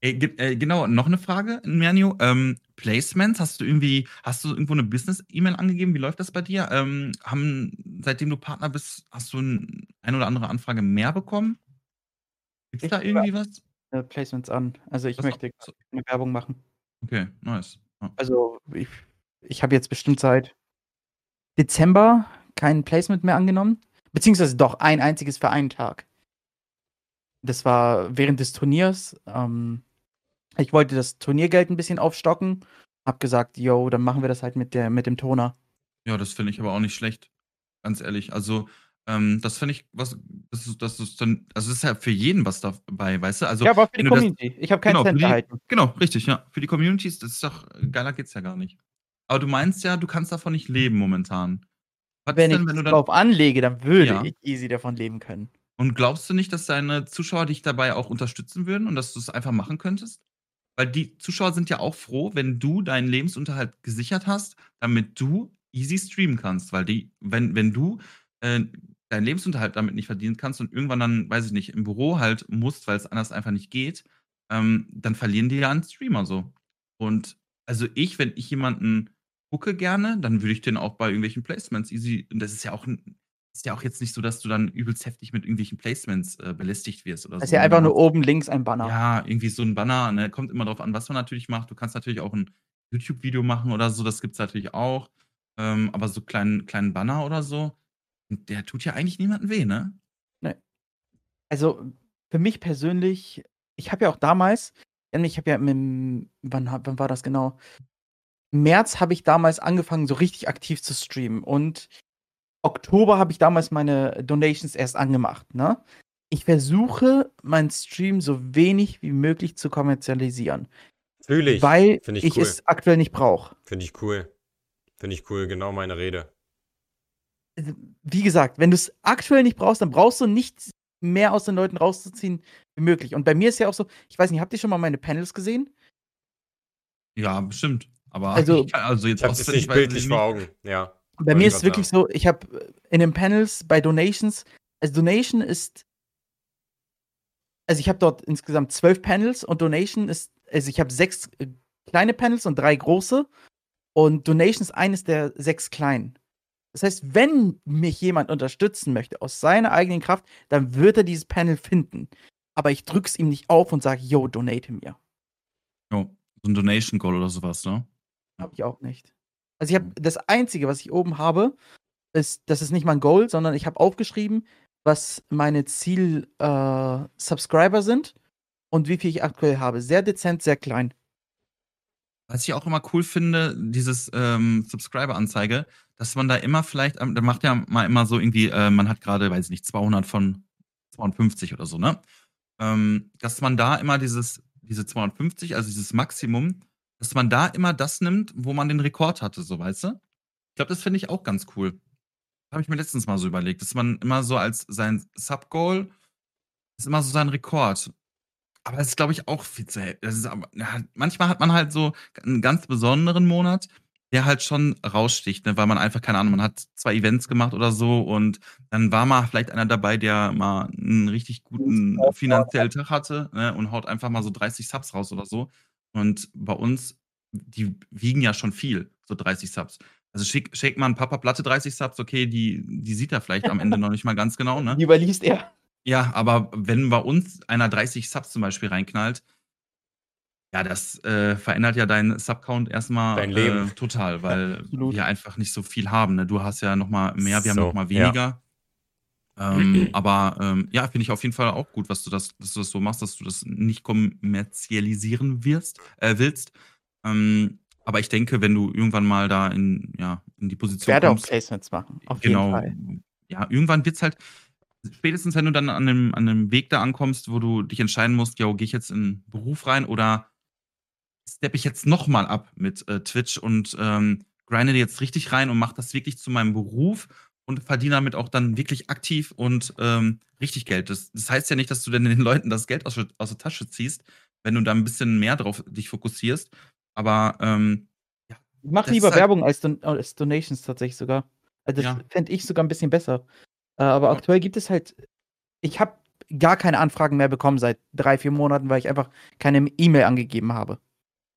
Äh, genau, noch eine Frage, Mernio. Ähm, Placements, hast du irgendwie, hast du irgendwo eine Business-E-Mail angegeben? Wie läuft das bei dir? Ähm, haben, seitdem du Partner bist, hast du ein, ein oder andere Anfrage mehr bekommen? Gibt's Ich da irgendwie was? Äh, Placements an. Also ich Was- möchte so- eine Werbung machen. Okay, nice. Ja. Also ich, ich habe jetzt bestimmt seit Dezember kein Placement mehr angenommen. Beziehungsweise doch ein einziges für einen Tag. Das war während des Turniers. Ähm, ich wollte das Turniergeld ein bisschen aufstocken. Hab gesagt, yo, dann machen wir das halt mit, der, mit dem Toner. Ja, das finde ich aber auch nicht schlecht. Ganz ehrlich. Also, Ähm, das finde ich was das ist das ist dann also, das ist ja für jeden was dabei, weißt du? Also, Ja, aber für die du das Community. Ich habe keinen genau, Cent erhalten. genau, richtig, ja. Für die Communities, das ist doch geiler geht's ja gar nicht. Aber du meinst ja, du kannst davon nicht leben momentan. Was Wenn ist ich denn, wenn du das dann drauf anlege, dann würde Ja. ich easy davon leben können. Und glaubst du nicht, dass deine Zuschauer dich dabei auch unterstützen würden und dass du's einfach machen könntest? Weil die Zuschauer sind ja auch froh, wenn du deinen Lebensunterhalt gesichert hast, damit du easy streamen kannst, weil die wenn wenn du, äh, deinen Lebensunterhalt damit nicht verdienen kannst und irgendwann dann, weiß ich nicht, im Büro halt musst, weil's anders einfach nicht geht, ähm, dann verlieren die ja an Streamer so. Und also ich, wenn ich jemanden gucke gerne, dann würde ich den auch bei irgendwelchen Placements easy und das ist ja auch 'n ist ja auch jetzt nicht so, dass du dann übelst heftig mit irgendwelchen Placements, äh, belästigt wirst oder Das ist so, ja ne? einfach nur oben links ein Banner. ja, irgendwie so 'n Banner, ne? Kommt immer drauf an, was man natürlich macht. Du kannst natürlich auch 'n YouTube-Video machen oder so, das gibt's natürlich auch. Ähm, aber so kleinen kleinen Banner oder so, der tut ja eigentlich niemandem weh, ne? Ne. Also, für mich persönlich ich habe ja auch damals ich habe ja im wann wann war das genau? März habe ich damals angefangen, so richtig aktiv zu streamen und Oktober habe ich damals meine Donations erst angemacht, ne? Ich versuche, meinen Stream so wenig wie möglich zu kommerzialisieren, Fühle ich. weil ich ich cool. es aktuell nicht brauche. Finde ich cool. Finde ich cool, genau meine Rede. Also, wie gesagt, wenn du's aktuell nicht brauchst, dann brauchst du nicht mehr aus den Leuten rauszuziehen wie möglich. Und bei mir ist ja auch so ich weiß nicht, habt ihr schon mal meine Panels gesehen? Ja, bestimmt. Aber Also kann also jetzt es auswendig nicht bildlich vor Augen, ja. Bei mir ist es wirklich so, ich habe in den Panels bei Donations also Donation ist also ich habe dort insgesamt 12 Panels und Donation ist also ich habe 6, äh, kleine Panels und 3 große und Donation ist eines der 6 kleinen. Das heißt, wenn mich jemand unterstützen möchte aus seiner eigenen Kraft, dann wird er dieses Panel finden. Aber ich drücke es ihm nicht auf und sage: „Yo, donate mir.“ Jo, so 'n Donation Goal oder so was, ne? Ja. Habe ich auch nicht. Also, ich habe das Einzige, was ich oben habe, ist das ist nicht mal 'n Goal, sondern ich habe aufgeschrieben, was meine Ziel äh, Subscriber sind und wie viel ich aktuell habe. Sehr dezent, sehr klein. Was ich auch immer cool finde, dieses, ähm, Subscriber-Anzeige, dass man da immer vielleicht ähm, da macht ja mal immer so irgendwie äh, man hat grade, weiß ich nicht, 200 von 250 oder so, ne? Ähm, dass man da immer dieses diese 250, also dieses Maximum, dass man da immer das nimmt, wo man den Rekord hatte, so, weißt du? Ich glaube, das finde ich auch ganz cool. Habe ich mir letztens mal so überlegt, dass man immer so als sein Sub-Goal ist immer so sein Rekord. Aber das ist, glaube ich, auch viel zu hel das ist aber ja, manchmal hat man halt so 'n ganz besonderen Monat, der halt schon raussticht, ne, weil man einfach keine Ahnung, man hat 2 Events gemacht oder so und dann war mal vielleicht einer dabei, der mal 'n richtig guten finanziellen Tag hatte, ne, und haut einfach mal so 30 Subs raus oder so. Und bei uns, die wiegen ja schon viel, so 30 Subs. Also schick Shake Man Papa Platte 30 Subs, okay, die die sieht er vielleicht am Ende noch nicht mal ganz genau, ne? Die überliest er. Ja, aber wenn bei uns einer 30 Subs zum Beispiel reinknallt ja, das, äh, verändert ja deinen Sub-Count erst mal, Dein Leben. äh, total, weil Absolut. wir einfach nicht so viel haben, ne? Du hast ja noch mal mehr, wir haben So, noch mal ja. weniger. Ähm, aber, ähm, ja, finde ich auf jeden Fall auch gut, was du das dass du das so machst, dass du das nicht kommerzialisieren wirst äh, willst. Ähm, aber ich denke, wenn du irgendwann mal da in ja, in die Ich Position werde auch kommst Placements machen, auf jeden genau, Fall. ja, irgendwann wird's halt spätestens, wenn du dann an 'nem an 'nem Weg da ankommst, wo du dich entscheiden musst: „Jo, gehe ich jetzt in 'n Beruf rein oder steppe ich jetzt noch mal ab mit, äh, Twitch und, ähm, grinde jetzt richtig rein und mache das wirklich zu meinem Beruf und verdiene damit auch dann wirklich aktiv und, ähm, richtig Geld.“ Das das heißt ja nicht, dass du dann den Leuten das Geld aus der aus der Tasche ziehst, wenn du da 'n bisschen mehr drauf dich fokussierst. Aber, ähm, ja, Ich mache das lieber halt Werbung als Don als Donations tatsächlich sogar. Also, das Ja. fände ich sogar 'n bisschen besser. Äh, aber aktuell gibt es halt ich habe gar keine Anfragen mehr bekommen seit 3, 4 Monaten, weil ich einfach keine E-Mail angegeben habe.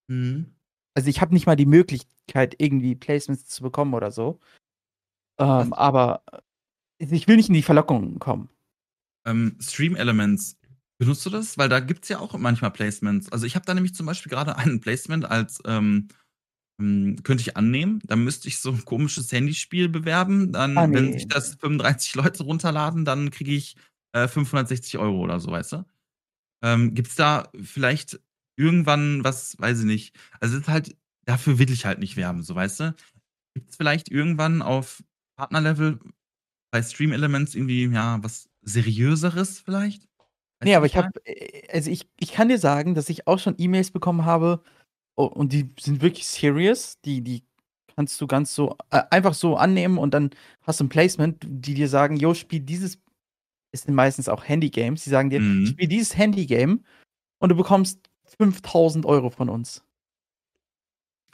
Mhm. Also, ich habe nicht mal die Möglichkeit, irgendwie Placements zu bekommen oder so. Ähm, aber ich will nicht in die Verlockung kommen. Ähm, Stream Elements, benutzt du das? Weil da gibt's ja auch manchmal Placements. Also, ich habe da nämlich zum Beispiel grade ein Placement als, ähm hm, könnte ich annehmen. Dann müsste ich so 'n komisches Handyspiel bewerben. Dann, Ah, wenn ne, sich das ne. 35 Leute runterladen, dann kriege ich, äh, 560 € oder so, weißt du? Ähm, gibt's da vielleicht irgendwann was weiß ich nicht. Also, es ist halt dafür will ich halt nicht werben, so, weißt du? Gibt's vielleicht irgendwann auf Partnerlevel bei Stream Elements irgendwie, ja, was Seriöseres vielleicht? Weißt Ne, du, aber ich habe äh, also ich ich kann dir sagen, dass ich auch schon E-Mails bekommen habe und die sind wirklich serious. Die die kannst du ganz so äh, einfach so annehmen und dann hast du 'n Placement, die dir sagen: „Jo, spiel dieses“ es sind meistens auch Handy-Games. Die sagen dir: Mhm. „Spiel dieses Handy-Game und du bekommst 5.000 € von uns.“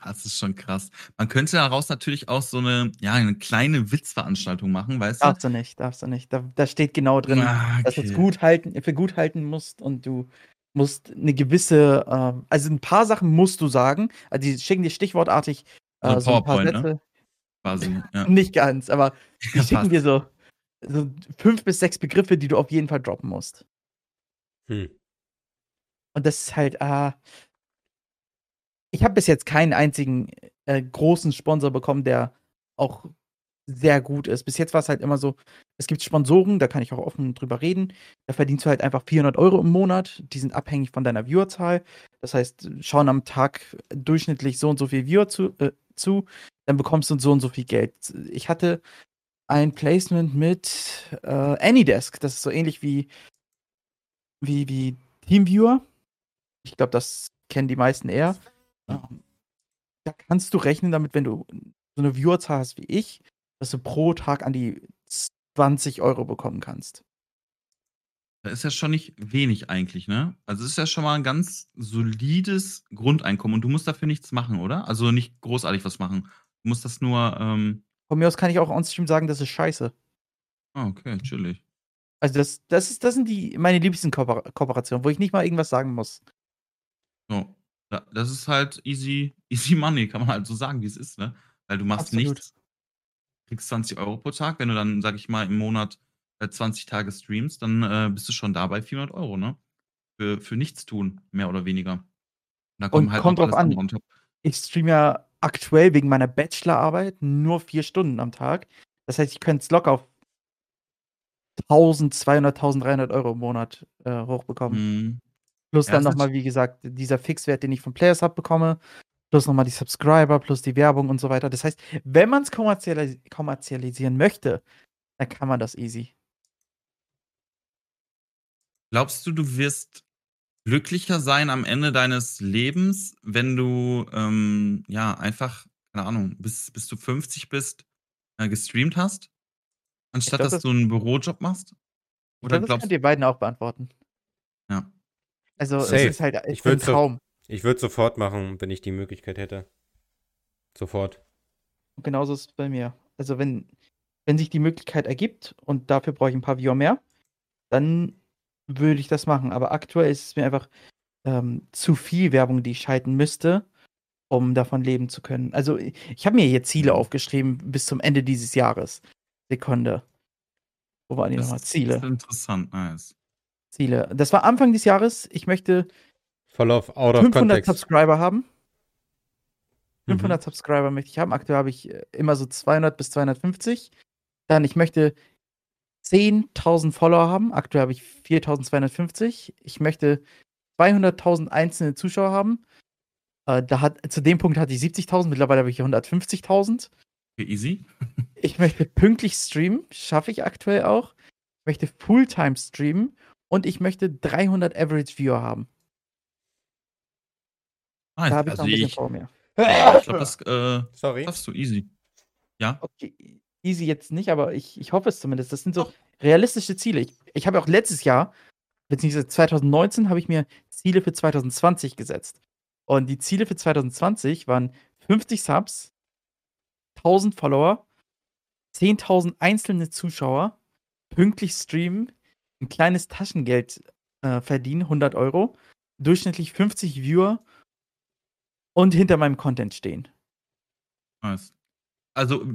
Das ist schon krass. Man könnte daraus natürlich auch so 'ne ja, 'ne kleine Witzveranstaltung machen, weißt du? Darfst du nicht, darfst du nicht. Da da steht genau drin, Ah, dass du's okay. gut halten für gut halten musst und du musst 'ne gewisse, ähm also 'n paar Sachen musst du sagen. Also, die schicken dir stichwortartig, So äh, so 'n paar ne? Sätze. Quasi, ja. Nicht ganz, aber die Ja, schicken dir so so 5 bis 6 Begriffe, die du auf jeden Fall droppen musst. Hm. Und das ist halt, ah ich habe bis jetzt keinen einzigen, äh, großen Sponsor bekommen, der auch sehr gut ist. Bis jetzt war's halt immer so, es gibt Sponsoren, da kann ich auch offen drüber reden. Da verdienst du halt einfach 400 € im Monat. Die sind abhängig von deiner Viewerzahl. Das heißt, schauen am Tag durchschnittlich so und so viel Viewer zu äh, zu, dann bekommst du so und so viel Geld. Ich hatte ein Placement mit, äh, Anydesk. Das ist so ähnlich wie wie wie TeamViewer. Ich glaube, das kennen die meisten eher. Ähm, da kannst du rechnen damit, wenn du so 'ne Viewerzahl hast wie ich, dass du pro Tag an die 20 € bekommen kannst. Das ist ja schon nicht wenig eigentlich, ne? Also, es ist ja schon mal 'n ganz solides Grundeinkommen und du musst dafür nichts machen, oder? Also, nicht großartig was machen. Du musst das nur, ähm Von mir aus kann ich auch on-stream sagen, das ist scheiße. Ah, okay, chillig. Also, das das ist das sind die meine liebsten Koopera Kooperationen, wo ich nicht mal irgendwas sagen muss. So. Das ist halt easy easy money, kann man halt so sagen, wie's ist, ne? Weil du machst Absolut. nichts, kriegst 20 € pro Tag. Wenn du dann, sage ich mal, im Monat, äh, 20 Tage streamst, dann, äh, bist du schon da bei 400 €, ne? Für für Nichtstun, mehr oder weniger. Und Und halt kommt drauf an. Ich streame ja aktuell wegen meiner Bachelorarbeit nur 4 Stunden am Tag. Das heißt, ich könnte es locker auf 1.200, 1.300 € im Monat, äh, hochbekommen. Mhm. Plus Ja, dann ist noch mal, natür wie gesagt, dieser Fixwert, den ich von Players Hub bekomme, plus noch mal die Subscriber, plus die Werbung und so weiter. Das heißt, wenn man's kommerzialis kommerzialisieren möchte, dann kann man das easy. Glaubst du, du wirst glücklicher sein am Ende deines Lebens, wenn du, ähm, ja, einfach, keine Ahnung, bis bis du 50 bist, äh, gestreamt hast, anstatt glaube, dass das du 'n Bürojob machst? ich Oder glaube, das könnt glaubst ihr beiden auch beantworten. Ja. Also, es Safe. ist halt Ich ist 'n würde so Traum. Ich würde sofort machen, wenn ich die Möglichkeit hätte. Sofort. Und genauso ist es bei mir. Also, wenn wenn sich die Möglichkeit ergibt und dafür brauche ich 'n paar Viewer mehr, dann würde ich das machen. Aber aktuell ist es mir einfach, ähm, zu viel Werbung, die ich schalten müsste, um davon leben zu können. Also, ich habe mir hier Ziele Mhm. aufgeschrieben bis zum Ende dieses Jahres. Sekunde. Wo waren die noch Das mal? ist Ziele. interessant, nice. Ziele. Das war Anfang des Jahres. Ich möchte Voll auf out of 500 context. Subscriber haben. Mhm. 500 Subscriber möchte ich haben. Aktuell habe ich, äh, immer so 200 bis 250. Dann ich möchte 10.000 Follower haben. Aktuell habe ich 4.250. Ich möchte 200.000 einzelne Zuschauer haben. Äh, da hat zu dem Punkt hatte ich 70.000, mittlerweile habe ich 150.000. Okay, easy. Ich möchte pünktlich streamen, schaffe ich aktuell auch. Ich möchte Fulltime streamen und ich möchte 300 Average Viewer haben. Nice. Da habe ich Also, noch 'n bisschen ich vor mir. ich glaube, das, äh, Sorry. schaffst du easy. Ja? Okay, easy jetzt nicht, aber ich ich hoffe es zumindest. Das sind so realistische Ziele. Ich ich habe auch letztes Jahr, beziehungsweise 2019 habe ich mir Ziele für 2020 gesetzt. Und die Ziele für 2020 waren 50 Subs, 1.000 Follower, 10.000 einzelne Zuschauer, pünktlich streamen, 'n kleines Taschengeld, äh, verdienen, 100 €, durchschnittlich 50 Viewer und hinter meinem Content stehen. Nice. Also,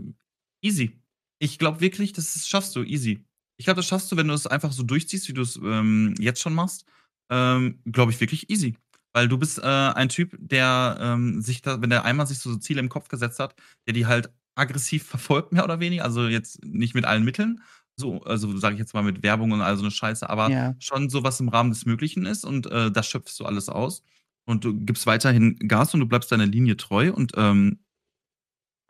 easy. Ich glaube wirklich, das schaffst du easy. Ich glaube, das schaffst du, wenn du es einfach so durchziehst, wie du's, ähm, jetzt schon machst, ähm, glaube ich wirklich easy. Weil du bist, äh, ein Typ, der, ähm, sich da wenn der einmal sich so Ziele im Kopf gesetzt hat, der die halt aggressiv verfolgt, mehr oder weniger. Also, jetzt nicht mit allen Mitteln, so also, sage ich jetzt mal mit Werbung und all so 'ne Scheiße, aber Ja. schon so, was im Rahmen des Möglichen ist und, äh, das schöpfst du alles aus. Und du gibst weiterhin Gas und du bleibst deiner Linie treu und, ähm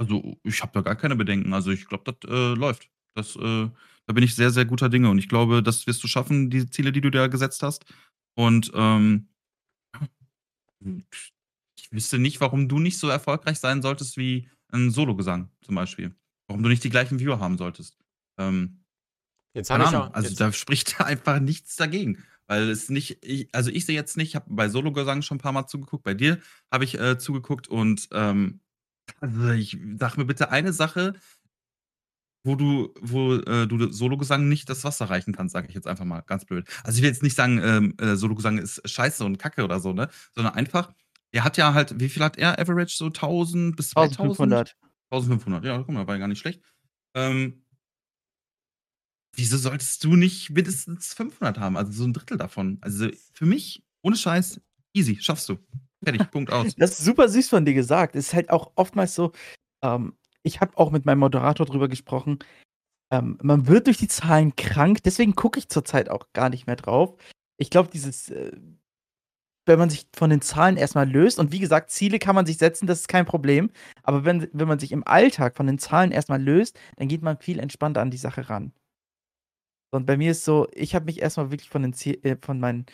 also, ich habe da gar keine Bedenken. Also, ich glaube, das, äh, läuft. Das, äh, da bin ich sehr, sehr guter Dinge und ich glaube, das wirst du schaffen, die Ziele, die du dir gesetzt hast. Und ähm, ich wüsste nicht, warum du nicht so erfolgreich sein solltest wie ein Solo-Gesang zum Beispiel. Warum du nicht die gleichen Viewer haben solltest. Ähm, Jetzt habe ich auch. Also Jetzt, da spricht einfach nichts dagegen. Weil es nicht, ich, also ich sehe jetzt nicht, ich habe bei Solo-Gesang schon ein paar Mal zugeguckt, bei dir habe ich äh, zugeguckt und ähm, also ich sag mir bitte eine Sache, wo du, wo äh, du Solo-Gesang nicht das Wasser reichen kannst, sage ich jetzt einfach mal ganz blöd. Also ich will jetzt nicht sagen, ähm, äh, Solo-Gesang ist scheiße und kacke oder so, ne? Sondern einfach, er hat ja halt, wie viel hat er Average? So 1000 bis 2000? 1500. 1500, ja, guck mal, war ja gar nicht schlecht. Ähm, wieso solltest du nicht mindestens 500 haben? Also so ein Drittel davon. Also für mich, ohne Scheiß, easy, schaffst du. Fertig, Punkt aus. Das ist super süß von dir gesagt. Es ist halt auch oftmals so, ähm, ich habe auch mit meinem Moderator drüber gesprochen, ähm, man wird durch die Zahlen krank, deswegen gucke ich zurzeit auch gar nicht mehr drauf. Ich glaube, dieses, äh, wenn man sich von den Zahlen erstmal löst, und wie gesagt, Ziele kann man sich setzen, das ist kein Problem, aber wenn, wenn man sich im Alltag von den Zahlen erstmal löst, dann geht man viel entspannter an die Sache ran. Und bei mir ist so, ich habe mich erstmal wirklich von, den Ziel, äh, von meinen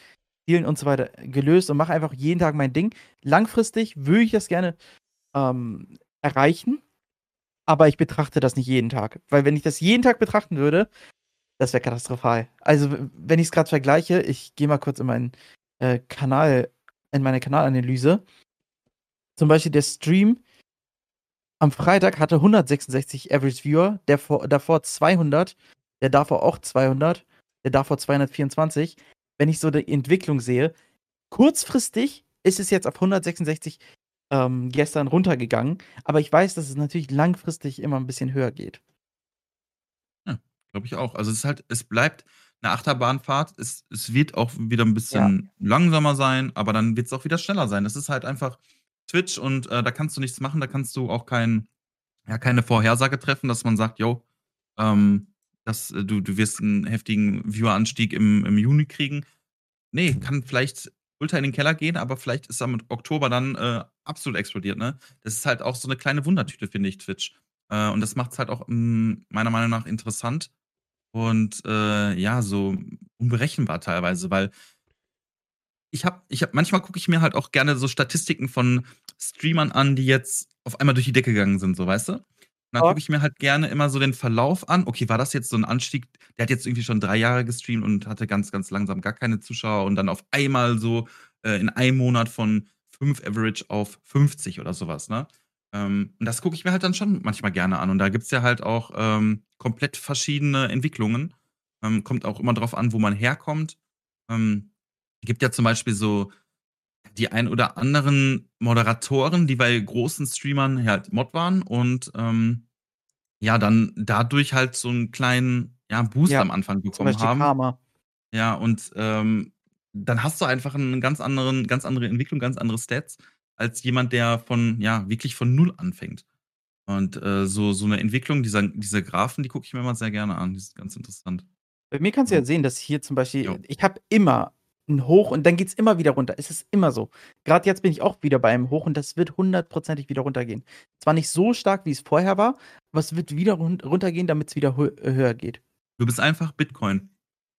Zielen und so weiter gelöst und mache einfach jeden Tag mein Ding. Langfristig würde ich das gerne ähm, erreichen, aber ich betrachte das nicht jeden Tag. Weil wenn ich das jeden Tag betrachten würde, das wäre katastrophal. Also, wenn ich es gerade vergleiche, ich gehe mal kurz in meinen äh, Kanal, in meine Kanalanalyse. Zum Beispiel der Stream am Freitag hatte 166 Average Viewer, der vor, davor 200, der davor auch 200, der davor 224. Wenn ich so die Entwicklung sehe, kurzfristig ist es jetzt auf 166 ähm, gestern runtergegangen, aber ich weiß, dass es natürlich langfristig immer ein bisschen höher geht. Glaube ich auch. Also es ist halt, es bleibt eine Achterbahnfahrt. Es, es wird auch wieder ein bisschen langsamer sein, aber dann wird es auch wieder schneller sein. Es ist halt einfach Twitch und äh, da kannst du nichts machen, da kannst du auch kein, ja, keine Vorhersage treffen, dass man sagt, yo, ähm, das, äh, du, du wirst einen heftigen Vieweranstieg im, im Juni kriegen. Nee, kann vielleicht ultra in den Keller gehen, aber vielleicht ist er mit Oktober dann äh, absolut explodiert, ne? Das ist halt auch so eine kleine Wundertüte, finde ich, Twitch. Äh, und das macht es halt auch mh, meiner Meinung nach interessant und äh, ja, so unberechenbar teilweise, weil ich habe, ich hab, manchmal gucke ich mir halt auch gerne so Statistiken von Streamern an, die jetzt auf einmal durch die Decke gegangen sind, so weißt du? Dann gucke ich mir halt gerne immer so den Verlauf an. Okay, war das jetzt so ein Anstieg? Der hat jetzt irgendwie schon drei Jahre gestreamt und hatte ganz, ganz langsam gar keine Zuschauer und dann auf einmal so äh, in einem Monat von 5 Average auf 50 oder sowas, ne? Ähm, und das gucke ich mir halt dann schon manchmal gerne an. Und da gibt es ja halt auch ähm, komplett verschiedene Entwicklungen. Ähm, kommt auch immer drauf an, wo man herkommt. Ähm, gibt ja zum Beispiel so die ein oder anderen Moderatoren, die bei großen Streamern halt Mod waren und ähm, ja, dann dadurch halt so einen kleinen ja, Boost Ja, am Anfang bekommen haben. Karma. Ja, und ähm, dann hast du einfach einen ganz anderen, ganz andere Entwicklung, ganz andere Stats, als jemand, der von, ja, wirklich von null anfängt. Und äh, so, so eine Entwicklung, dieser, diese Graphen, die gucke ich mir immer sehr gerne an. Die sind ganz interessant. Bei mir kannst du ja sehen, dass hier zum Beispiel, Jo. ich habe immer ein Hoch und dann geht es immer wieder runter. Es ist immer so. Gerade jetzt bin ich auch wieder bei einem Hoch und das wird hundertprozentig wieder runtergehen. Zwar nicht so stark, wie es vorher war, aber es wird wieder run runtergehen, damit es wieder hö höher geht. Du bist einfach Bitcoin,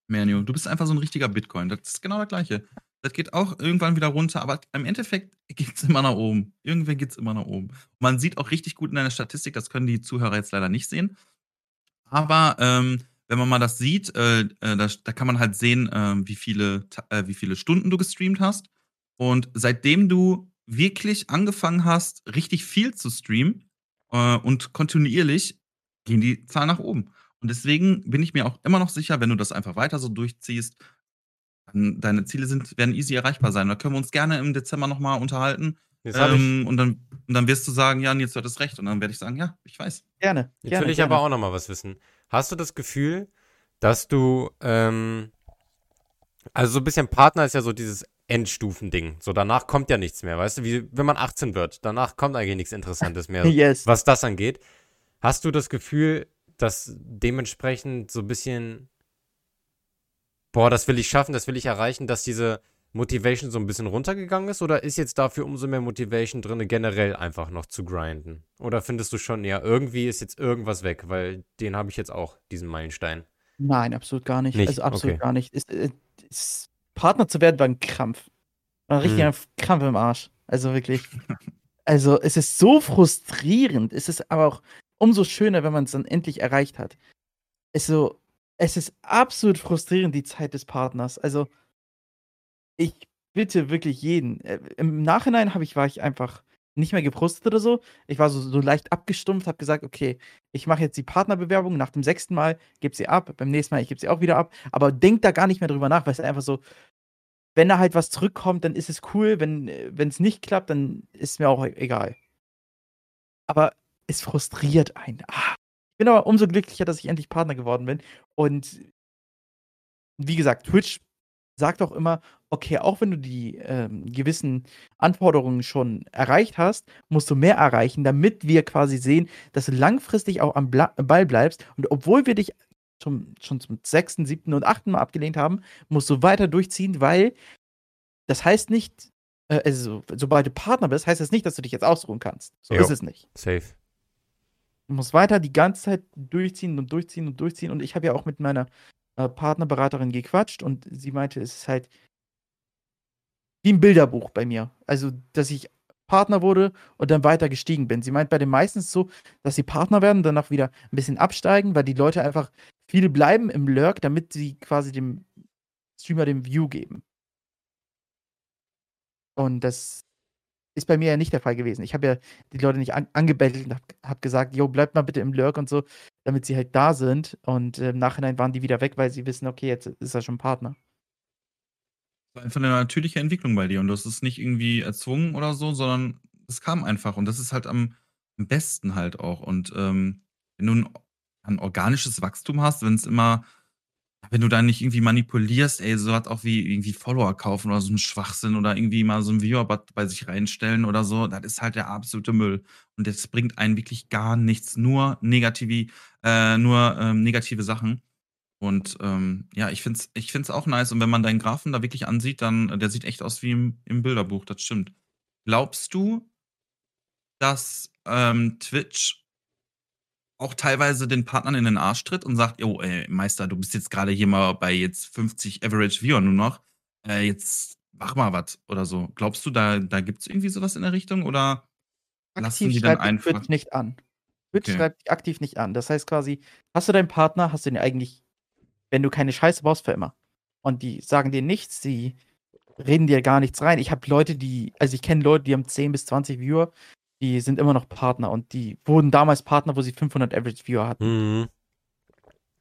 Manu. Du bist einfach so ein richtiger Bitcoin. Das ist genau das Gleiche. Das geht auch irgendwann wieder runter, aber im Endeffekt geht es immer nach oben. Irgendwann geht es immer nach oben. Man sieht auch richtig gut in deiner Statistik, das können die Zuhörer jetzt leider nicht sehen. Aber ähm, wenn man mal das sieht, äh, äh, da, da kann man halt sehen, äh, wie, viele, äh, wie viele Stunden du gestreamt hast. Und seitdem du wirklich angefangen hast, richtig viel zu streamen äh, und kontinuierlich, gehen die Zahlen nach oben. Und deswegen bin ich mir auch immer noch sicher, wenn du das einfach weiter so durchziehst, dann deine Ziele sind, werden easy erreichbar sein. Da können wir uns gerne im Dezember nochmal unterhalten. Jetzt, Ähm, und, dann, und dann wirst du sagen, ja, Nils, du hattest recht. Und dann werde ich sagen, ja, ich weiß. Gerne. jetzt gerne, will ich gerne. aber auch noch mal was wissen. Hast du das Gefühl, dass du, ähm, also so ein bisschen Partner ist ja so dieses Endstufending. So danach kommt ja nichts mehr, weißt du, wie wenn man 18 wird. Danach kommt eigentlich nichts Interessantes mehr, Yes. was das angeht. Hast du das Gefühl, dass dementsprechend so ein bisschen, boah, das will ich schaffen, das will ich erreichen, dass diese Motivation so ein bisschen runtergegangen ist oder ist jetzt dafür umso mehr Motivation drin, generell einfach noch zu grinden? Oder findest du schon, ja, irgendwie ist jetzt irgendwas weg, weil den habe ich jetzt auch, diesen Meilenstein. Nein, absolut gar nicht. Nicht? Also absolut Okay. gar nicht. Ist, äh, ist, Partner zu werden war ein Krampf. War ein richtiger Krampf im Arsch. Also wirklich. Also es ist so frustrierend. Es ist aber auch umso schöner, wenn man es dann endlich erreicht hat. Es, so, es ist absolut frustrierend, die Zeit des Partners. Also ich bitte wirklich jeden. Äh, Im Nachhinein ich, war ich einfach nicht mehr gefrustet oder so. Ich war so, so leicht abgestumpft, habe gesagt, okay, ich mache jetzt die Partnerbewerbung. Nach dem sechsten Mal gebe sie ab. Beim nächsten Mal, ich gebe sie auch wieder ab. Aber denk da gar nicht mehr drüber nach, weil es einfach so, wenn da halt was zurückkommt, dann ist es cool. Wenn es nicht klappt, dann ist mir auch e- egal. Aber es frustriert einen. Ah. Ich bin aber umso glücklicher, dass ich endlich Partner geworden bin. Und wie gesagt, Twitch sagt auch immer, okay, auch wenn du die ähm, gewissen Anforderungen schon erreicht hast, musst du mehr erreichen, damit wir quasi sehen, dass du langfristig auch am Bla Ball bleibst. Und obwohl wir dich zum, schon zum sechsten, siebten und achten Mal abgelehnt haben, musst du weiter durchziehen, weil das heißt nicht, äh, also sobald du Partner bist, heißt das nicht, dass du dich jetzt ausruhen kannst. So Jo. ist es nicht. Safe. Du musst weiter die ganze Zeit durchziehen und durchziehen und durchziehen. Und ich habe ja auch mit meiner äh, Partnerberaterin gequatscht und sie meinte, es ist halt wie ein Bilderbuch bei mir. Also, dass ich Partner wurde und dann weiter gestiegen bin. Sie meint bei den meisten ist es so, dass sie Partner werden, danach wieder ein bisschen absteigen, weil die Leute einfach viele bleiben im Lurk, damit sie quasi dem Streamer den View geben. Und das ist bei mir ja nicht der Fall gewesen. Ich habe ja die Leute nicht an angebettelt und habe hab gesagt, yo, bleibt mal bitte im Lurk und so, damit sie halt da sind. Und äh, im Nachhinein waren die wieder weg, weil sie wissen, okay, jetzt ist er schon Partner. war einfach eine natürliche Entwicklung bei dir und hast es nicht irgendwie erzwungen oder so, sondern es kam einfach und das ist halt am, am besten halt auch. Und ähm, wenn du ein, ein organisches Wachstum hast, wenn es immer, wenn du da nicht irgendwie manipulierst, ey, so hat auch wie irgendwie Follower kaufen oder so ein Schwachsinn oder irgendwie mal so ein Viewer bei sich reinstellen oder so, das ist halt der absolute Müll. Und das bringt einen wirklich gar nichts, nur negative, äh, nur ähm, negative Sachen. Und ähm, ja, ich finde es ich find's auch nice. Und wenn man deinen Graphen da wirklich ansieht, dann, der sieht echt aus wie im, im Bilderbuch, das stimmt. Glaubst du, dass ähm, Twitch auch teilweise den Partnern in den Arsch tritt und sagt, jo, ey, Meister, du bist jetzt gerade hier mal bei jetzt 50 Average Viewer nur noch, äh, jetzt mach mal was oder so. Glaubst du, da, da gibt es irgendwie sowas in der Richtung oder lassen Aktiv die dann schreibt einfach? Twitch nicht an. Twitch Okay. schreibt dich aktiv nicht an. Das heißt quasi, hast du deinen Partner, hast du ihn eigentlich, wenn du keine Scheiße baust, für immer. Und die sagen dir nichts, die reden dir gar nichts rein. Ich habe Leute, die, also ich kenne Leute, die haben 10 bis 20 Viewer, die sind immer noch Partner und die wurden damals Partner, wo sie 500 Average Viewer hatten. Mhm.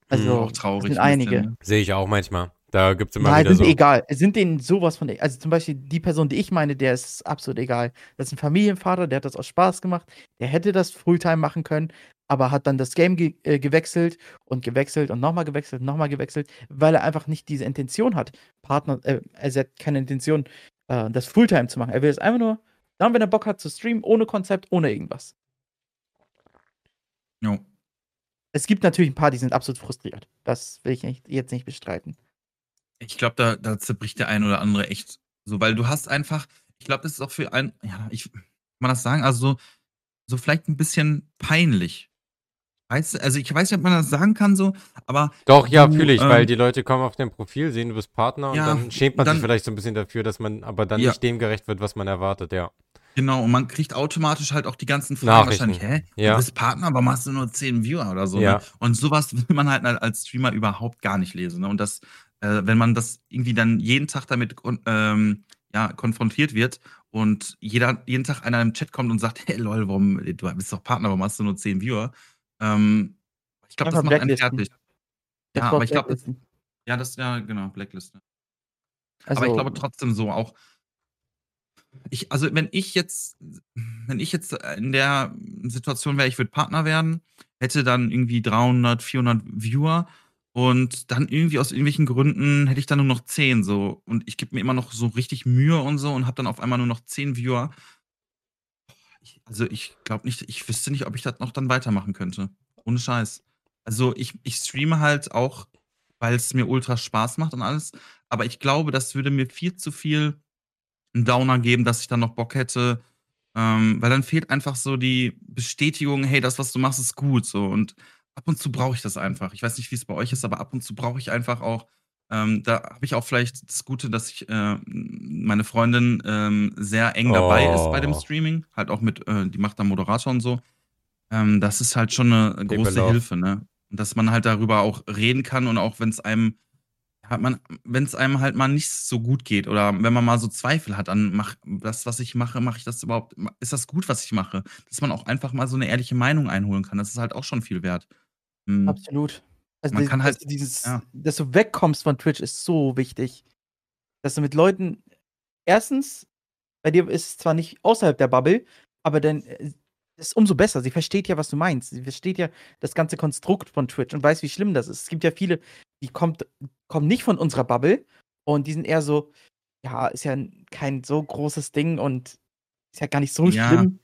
Also, auch traurig. sind einige. Sehe ich auch manchmal. Da gibt es immer Nein, wieder sind so. egal. Es sind denen sowas von. e- Also zum Beispiel die Person, die ich meine, der ist absolut egal. Das ist ein Familienvater, der hat das aus Spaß gemacht. Der hätte das Fulltime machen können, aber hat dann das Game ge äh, gewechselt und gewechselt und nochmal gewechselt und nochmal gewechselt, weil er einfach nicht diese Intention hat, Partner, äh, also er hat keine Intention, äh, das Fulltime zu machen. Er will es einfach nur, dann, wenn er Bock hat zu streamen, ohne Konzept, ohne irgendwas. Jo. Es gibt natürlich ein paar, die sind absolut frustriert. Das will ich nicht, jetzt nicht bestreiten. Ich glaube, da, da zerbricht der ein oder andere echt so, weil du hast einfach, ich glaube, das ist auch für ein, ja, ich, kann man das sagen, also so, so vielleicht ein bisschen peinlich. Weißt du, also ich weiß nicht, ob man das sagen kann so, aber Doch, ja, fühle ich, weil ähm, die Leute kommen auf dein Profil, sehen, du bist Partner und Ja, dann schämt man dann- sich vielleicht so ein bisschen dafür, dass man aber dann Ja. nicht dem gerecht wird, was man erwartet, ja. Genau, und man kriegt automatisch halt auch die ganzen Fragen Nachrichten. wahrscheinlich, hä? Ja. Du bist Partner, warum hast du nur 10 Viewer oder so? Ja. Ne? Und sowas will man halt als Streamer überhaupt gar nicht lesen. Ne? Und das, äh, wenn man das irgendwie dann jeden Tag damit ähm, ja, konfrontiert wird und jeder, jeden Tag einer im Chat kommt und sagt, hey lol, warum, du bist doch Partner, warum hast du nur 10 Viewer? Ähm, ich glaube, das macht einen fertig. Das Ja, aber ich glaube, ja, das, ja, genau, Blacklist. Also, aber ich glaube trotzdem so auch. Ich, also wenn ich jetzt, wenn ich jetzt in der Situation wäre, ich würde Partner werden, hätte dann irgendwie 300, 400 Viewer und dann irgendwie aus irgendwelchen Gründen hätte ich dann nur noch 10 so und ich gebe mir immer noch so richtig Mühe und so und habe dann auf einmal nur noch 10 Viewer. Ich, also ich glaube nicht, ich wüsste nicht, ob ich das noch dann weitermachen könnte. Ohne Scheiß. Also ich, ich streame halt auch weil es mir ultra Spaß macht und alles. Aber ich glaube, das würde mir viel zu viel 'n Downer geben, dass ich dann noch Bock hätte, ähm, weil dann fehlt einfach so die Bestätigung: „Hey, das, was du machst, ist gut“, so. Und ab und zu brauche ich das einfach. Ich weiß nicht, wie's bei euch ist, aber ab und zu brauche ich einfach auch ähm, da habe ich auch vielleicht das Gute, dass ich äh, meine Freundin, ähm, sehr eng dabei ist bei dem Oh. Streaming, halt auch mit äh, die macht da Moderator und so. Ähm, das ist halt schon 'ne Baby große. Hilfe, ne? Und dass man halt darüber auch reden kann und auch wenn's einem hat man wenn's einem halt mal nicht so gut geht oder wenn man mal so Zweifel hat an mach das, was ich mache, mache ich das überhaupt ist das gut, was ich mache? Dass man auch einfach mal so 'ne ehrliche Meinung einholen kann. Das ist halt auch schon viel wert. Mhm. Absolut. Also, Man di kann dass halt du dieses ja. dass du wegkommst von Twitch ist so wichtig. Dass du mit Leuten 1. bei dir ist es zwar nicht außerhalb der Bubble, aber dann, äh, ist umso besser. Sie versteht ja, was du meinst. Sie versteht ja das ganze Konstrukt von Twitch und weiß, wie schlimm das ist. Es gibt ja viele, die kommt kommen nicht von unserer Bubble und die sind eher so: „Ja, ist ja kein so großes Ding und ist ja gar nicht so Ja. schlimm.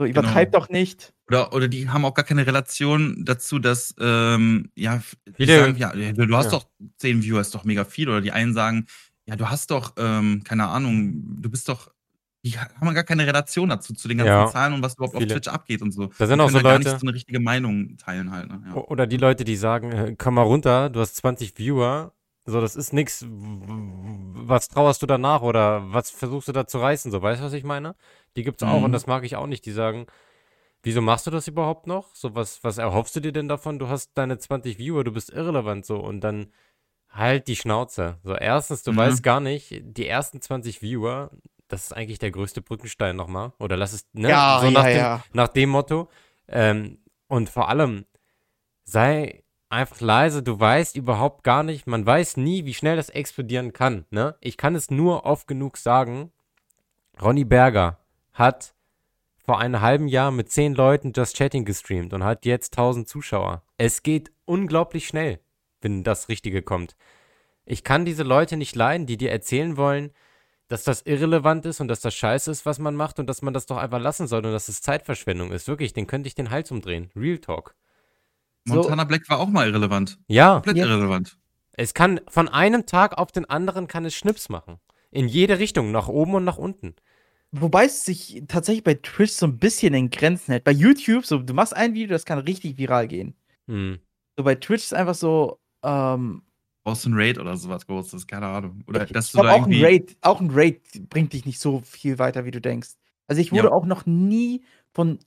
So, Genau. übertreib doch nicht.“ Oder oder die haben auch gar keine Relation dazu, dass, ähm, ja, Viele sagen: „Ja, du hast ja. doch 10 Viewer, ist doch mega viel.“ Oder die einen sagen: „Ja, du hast doch, ähm, keine Ahnung, du bist doch“ die ha haben gar keine Relation dazu, zu den ganzen Ja. Zahlen und was überhaupt auf Viele. Twitch abgeht und so. Da sind Die auch können so da gar nicht Leute so 'ne richtige Meinung teilen halt, ne? Ja. oder die Leute, die sagen: „Äh, komm mal runter, du hast 20 Viewer, so, das ist w was trauerst du danach oder was versuchst du da zu reißen?“ So, weißt du, was ich meine? Die gibt's auch und Mhm. das mag ich auch nicht. Die sagen: „Wieso machst du das überhaupt noch? So, was was erhoffst du dir denn davon? Du hast deine 20 Viewer, du bist irrelevant so.“ Und dann halt die Schnauze. So, 1. du Mhm. weißt gar nicht, die ersten 20 Viewer, das ist eigentlich der größte Brückenstein noch mal oder lass es ne, Ja, so nach ja, dem ja. nach dem Motto. Ähm, und vor allem sei einfach leise. Du weißt überhaupt gar nicht man weiß nie, wie schnell das explodieren kann, ne? Ich kann es nur oft genug sagen. Ronny Berger hat vor einem halben Jahr mit 10 Leuten Just Chatting gestreamt und hat jetzt 1.000 Zuschauer. Es geht unglaublich schnell, wenn das Richtige kommt. Ich kann diese Leute nicht leiden, die dir erzählen wollen, dass das irrelevant ist und dass das scheiße ist, was man macht und dass man das doch einfach lassen soll und dass es Zeitverschwendung ist. Wirklich, den könnte ich den Hals umdrehen. Real Talk. So Montana Black war auch mal irrelevant. Ja, Komplett Ja. irrelevant. es kann von einem Tag auf den anderen kann es Schnips machen. In jede Richtung, nach oben und nach unten. Wobei es sich tatsächlich bei Twitch so 'n bisschen in Grenzen hält. Bei YouTube, so, du machst ein Video, das kann richtig viral gehen. Mhm. So bei Twitch ist einfach so, ähm Brauchst du 'n Raid oder so was Großes, keine Ahnung. Oder Ich dass du da auch 'n irgendwie Raid auch 'n Raid bringt dich nicht so viel weiter, wie du denkst. Also, ich wurde Ja. auch noch nie von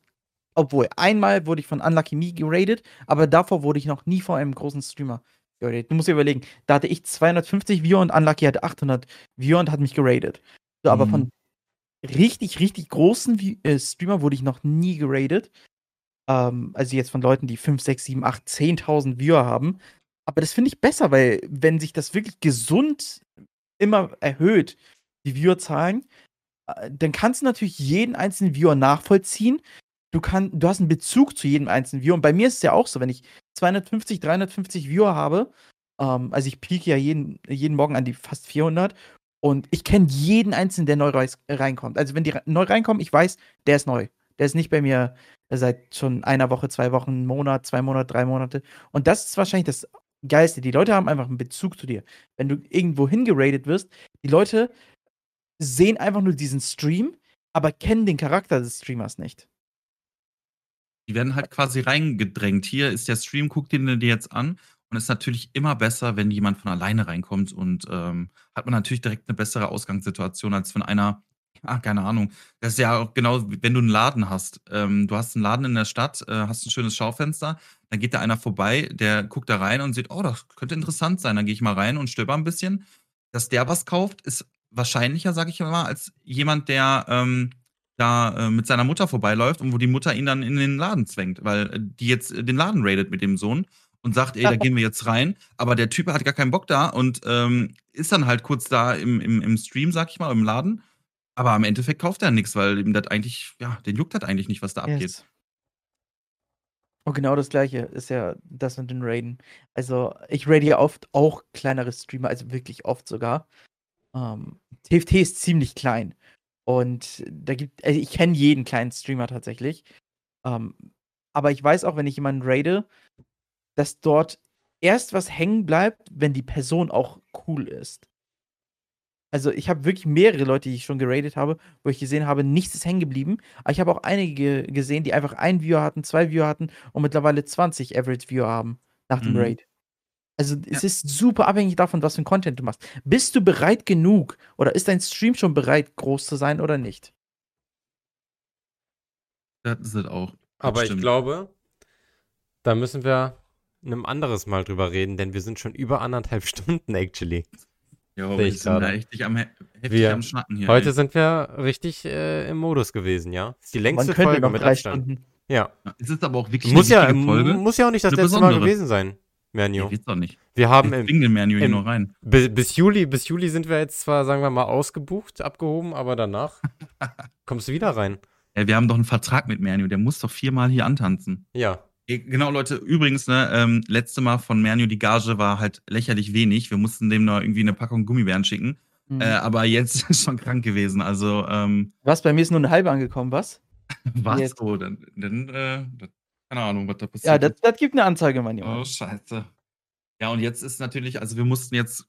obwohl, einmal wurde ich von Unlucky Me geradet, aber davor wurde ich noch nie von einem großen Streamer geradet. Du musst dir überlegen, da hatte ich 250 Viewer und Unlucky hatte 800 Viewer und hat mich geradet. So, aber Mhm. von richtig, richtig großen Vi äh, Streamer wurde ich noch nie geradet. Ähm, also, jetzt von Leuten, die 5, 6, 7, 8, 10.000 Viewer haben. Aber das finde ich besser, weil wenn sich das wirklich gesund immer erhöht, die Viewerzahlen, äh, dann kannst du natürlich jeden einzelnen Viewer nachvollziehen. Du kann du hast 'n Bezug zu jedem einzelnen Viewer. Und bei mir ist es ja auch so, wenn ich 250, 350 Viewer habe, ähm, also, ich peake ja jeden jeden Morgen an die fast 400 und ich kenne jeden Einzelnen, der neu reinkommt. Also, wenn die neu reinkommen, ich weiß, der ist neu. Der ist nicht bei mir seit schon einer Woche, 2 Wochen, Monat, 2 Monate, 3 Monate. Und das ist wahrscheinlich das Geilste. Die Leute haben einfach 'n Bezug zu dir. Wenn du irgendwo hingeradet wirst, die Leute sehen einfach nur diesen Stream, aber kennen den Charakter des Streamers nicht. Die werden halt quasi reingedrängt. Hier ist der Stream, guck den dir jetzt an. Und ist natürlich immer besser, wenn jemand von alleine reinkommt und, ähm, hat man natürlich direkt 'ne bessere Ausgangssituation als wenn einer ja, keine Ahnung. Das ist ja auch genau, wenn du 'n Laden hast. Ähm, du hast 'n Laden in der Stadt, äh, hast 'n schönes Schaufenster, dann geht da einer vorbei, der guckt da rein und sieht: „Oh, das könnte interessant sein.“ Dann gehe ich mal rein und stöber 'n bisschen. Dass der was kauft, ist wahrscheinlicher, sage ich immer, als jemand, der, ähm, da, äh, mit seiner Mutter vorbeiläuft und wo die Mutter ihn dann in den Laden zwängt, weil, äh, die jetzt den Laden raidet mit dem Sohn und sagt: „Ey, da gehen wir jetzt rein.“ Aber der Typ hat gar keinen Bock da und, ähm, ist dann halt kurz da im im im Stream, sage ich mal, im Laden. Aber im Endeffekt kauft er nix, weil ihm das eigentlich ja, den juckt das eigentlich nicht, was da abgeht. Yes. Und genau das Gleiche ist ja das mit den Raiden. Also, ich raide ja oft auch kleinere Streamer, also, wirklich oft sogar. Ähm, TFT ist ziemlich klein. Und da gibt also, ich kenne jeden kleinen Streamer tatsächlich. Ähm, aber ich weiß auch, wenn ich jemanden raide, dass dort erst was hängen bleibt, wenn die Person auch cool ist. Also, ich habe wirklich mehrere Leute, die ich schon geratet habe, wo ich gesehen habe, nichts ist hängen geblieben. Aber ich habe auch einige gesehen, die einfach einen Viewer hatten, zwei Viewer hatten und mittlerweile 20 Average Viewer haben nach dem Mhm. Raid. Also, es Ja. ist super abhängig davon, was für 'n Content du machst. Bist du bereit genug oder ist dein Stream schon bereit, groß zu sein oder nicht? Das ist es auch. Aber ich glaube, da müssen wir 'nem anderes Mal drüber reden, denn wir sind schon über 1,5 Stunden actually. Jo, Sehe wir ich sind da richtig am he heftig Wir am Schnacken hier, heute ey. sind wir richtig, äh, im Modus gewesen, ja? Ist die längste Folge mit 3 Abstand. Stunden. Ja. Ja, es ist aber auch wirklich Muss 'ne ja Folge. muss ja auch nicht das 'Ne letzte Mal besondere. gewesen sein, Mernio. wird's auch nicht. Wir haben Wir im den Manu hier nur rein. bi bis Juli bis Juli sind wir jetzt zwar, sagen wir mal, ausgebucht, abgehoben, aber danach kommst du wieder rein. Ey, wir haben doch 'n Vertrag mit Manu, der muss doch viermal hier antanzen. Ja. Ey, genau, Leute, übrigens, ne, ähm, letzte Mal von Manu, die Gage war halt lächerlich wenig. Wir mussten dem noch irgendwie 'ne Packung Gummibären schicken. Mhm. Äh, aber jetzt ist schon krank gewesen. Also, ähm Was? Bei mir ist nur 'ne halbe angekommen, was? was? Jetzt. Oh, dann dann, äh, das keine Ahnung, was da Ja, passiert das ist. das gibt 'ne Anzeige, mein Oh, Junge. scheiße. Ja, und jetzt ist natürlich also, wir mussten jetzt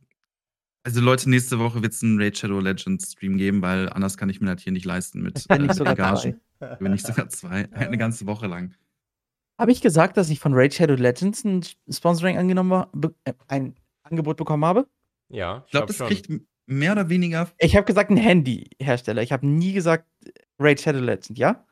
also, Leute, nächste Woche wird's 'n Raid Shadow Legends Stream geben, weil anders kann ich mir das hier nicht leisten mit, äh, nicht mit Gage. 2. Wenn nicht sogar 2. Eine ganze Woche lang. Habe ich gesagt, dass ich von Raid Shadow Legends 'n Sponsoring angenommen be äh, ein Angebot bekommen habe? Ja, Ich glaube, das kriegt m mehr oder weniger Ich habe gesagt 'n Handyhersteller. Ich habe nie gesagt Raid Shadow Legends, ja?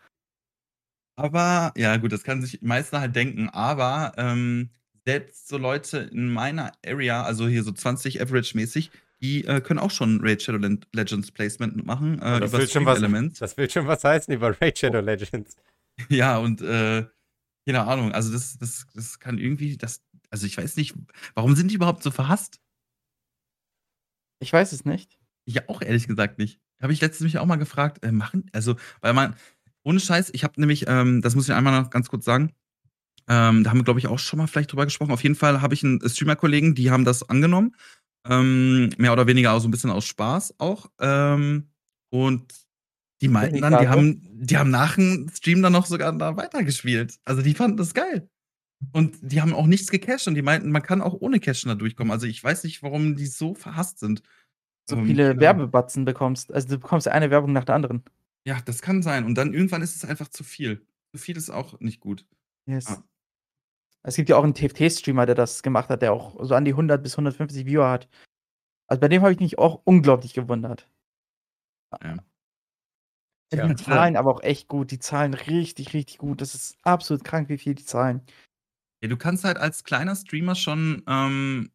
Aber ja gut, das kann sich die meisten halt denken, aber, ähm, selbst so Leute in meiner Area, also hier so 20 Average-mäßig, die, äh, können auch schon Raid Shadow Legends Placement machen, äh, Oh, das über will schon was Elements. das will schon was heißen über Raid Shadow Legends. Ja, und, äh, keine Ahnung, also das das das kann irgendwie das also, ich weiß nicht, warum sind die überhaupt so verhasst? Ich weiß es nicht. Ich auch ehrlich gesagt nicht. Habe ich letztens mich auch mal gefragt, äh, machen also, weil man ohne Scheiß, ich habe nämlich, ähm, das muss ich einmal noch ganz kurz sagen, ähm, da haben wir, glaube ich, auch schon mal vielleicht drüber gesprochen. Auf jeden Fall habe ich 'n Streamer-Kollegen, die haben das angenommen, ähm, mehr oder weniger auch so 'n bisschen aus Spaß auch, ähm, und die meinten dann, die haben die haben nach dem Stream dann noch sogar da weitergespielt. Also, die fanden das geil. Und die haben auch nichts gecasht und die meinten, man kann auch ohne Cashen da durchkommen. Also, ich weiß nicht, warum die so verhasst sind. So Ähm, viele Ahnung. Werbebatzen bekommst. Also, du bekommst ja eine Werbung nach der anderen. Ja, das kann sein. Und dann irgendwann ist es einfach zu viel. Zu viel ist auch nicht gut. Yes. Ah. Es gibt ja auch 'n TFT-Streamer, der das gemacht hat, der auch so an die 100 bis 150 Viewer hat. Also, bei dem habe ich mich auch unglaublich gewundert. Ja. Die Tja. zahlen aber auch echt gut. Die zahlen richtig, richtig gut. Das ist absolut krank, wie viel die zahlen. Ja, du kannst halt als kleiner Streamer schon, ähm,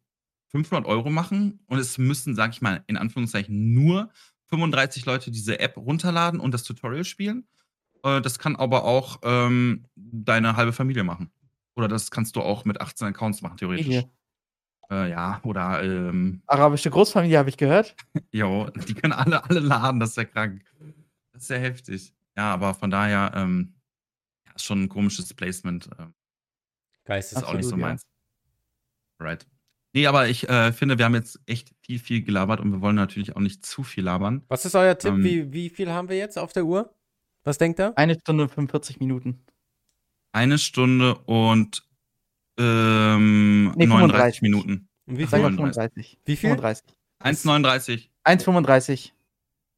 500 € machen und es müssen, sage ich mal, in Anführungszeichen nur 35 Leute diese App runterladen und das Tutorial spielen. Äh, das kann aber auch, ähm, deine halbe Familie machen. Oder das kannst du auch mit 18 Accounts machen, theoretisch. Äh, ja, oder, ähm Arabische Großfamilie habe ich gehört. Jo, die können alle alle laden, das ist ja krank. Ja heftig. Ja, aber von daher, ähm, ja, ist schon 'n komisches Placement, ähm. Geistes Ist auch nicht so Absolut, ja. meins. Right. Ne, aber ich, äh, finde, wir haben jetzt echt viel, viel gelabert und wir wollen natürlich auch nicht zu viel labern. Was ist euer Tipp? Ähm Wie wie viel haben wir jetzt auf der Uhr? Was denkt ihr? 1 Stunde und 45 Minuten. 1 Stunde und, ähm, Ne, 39 35. Minuten. Und wie viel? 35. Wie viel? 35. 1,39. 1,35.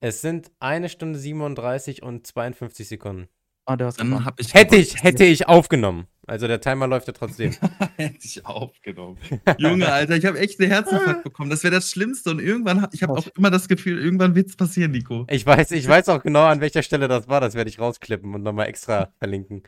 Es sind 1 Stunde 37 und 52 Sekunden. Ah, du hast Dann habe ich Hätte ich hätte ich aufgenommen. Also, der Timer läuft ja trotzdem. Hätte ich aufgenommen. Junge, Alter, ich habe echt 'n Herzinfarkt bekommen. Das wäre das Schlimmste und irgendwann ich habe auch immer das Gefühl, irgendwann wird's passieren, Nico. Ich weiß ich weiß auch genau, an welcher Stelle das war. Das werde ich rausklippen und noch mal extra verlinken.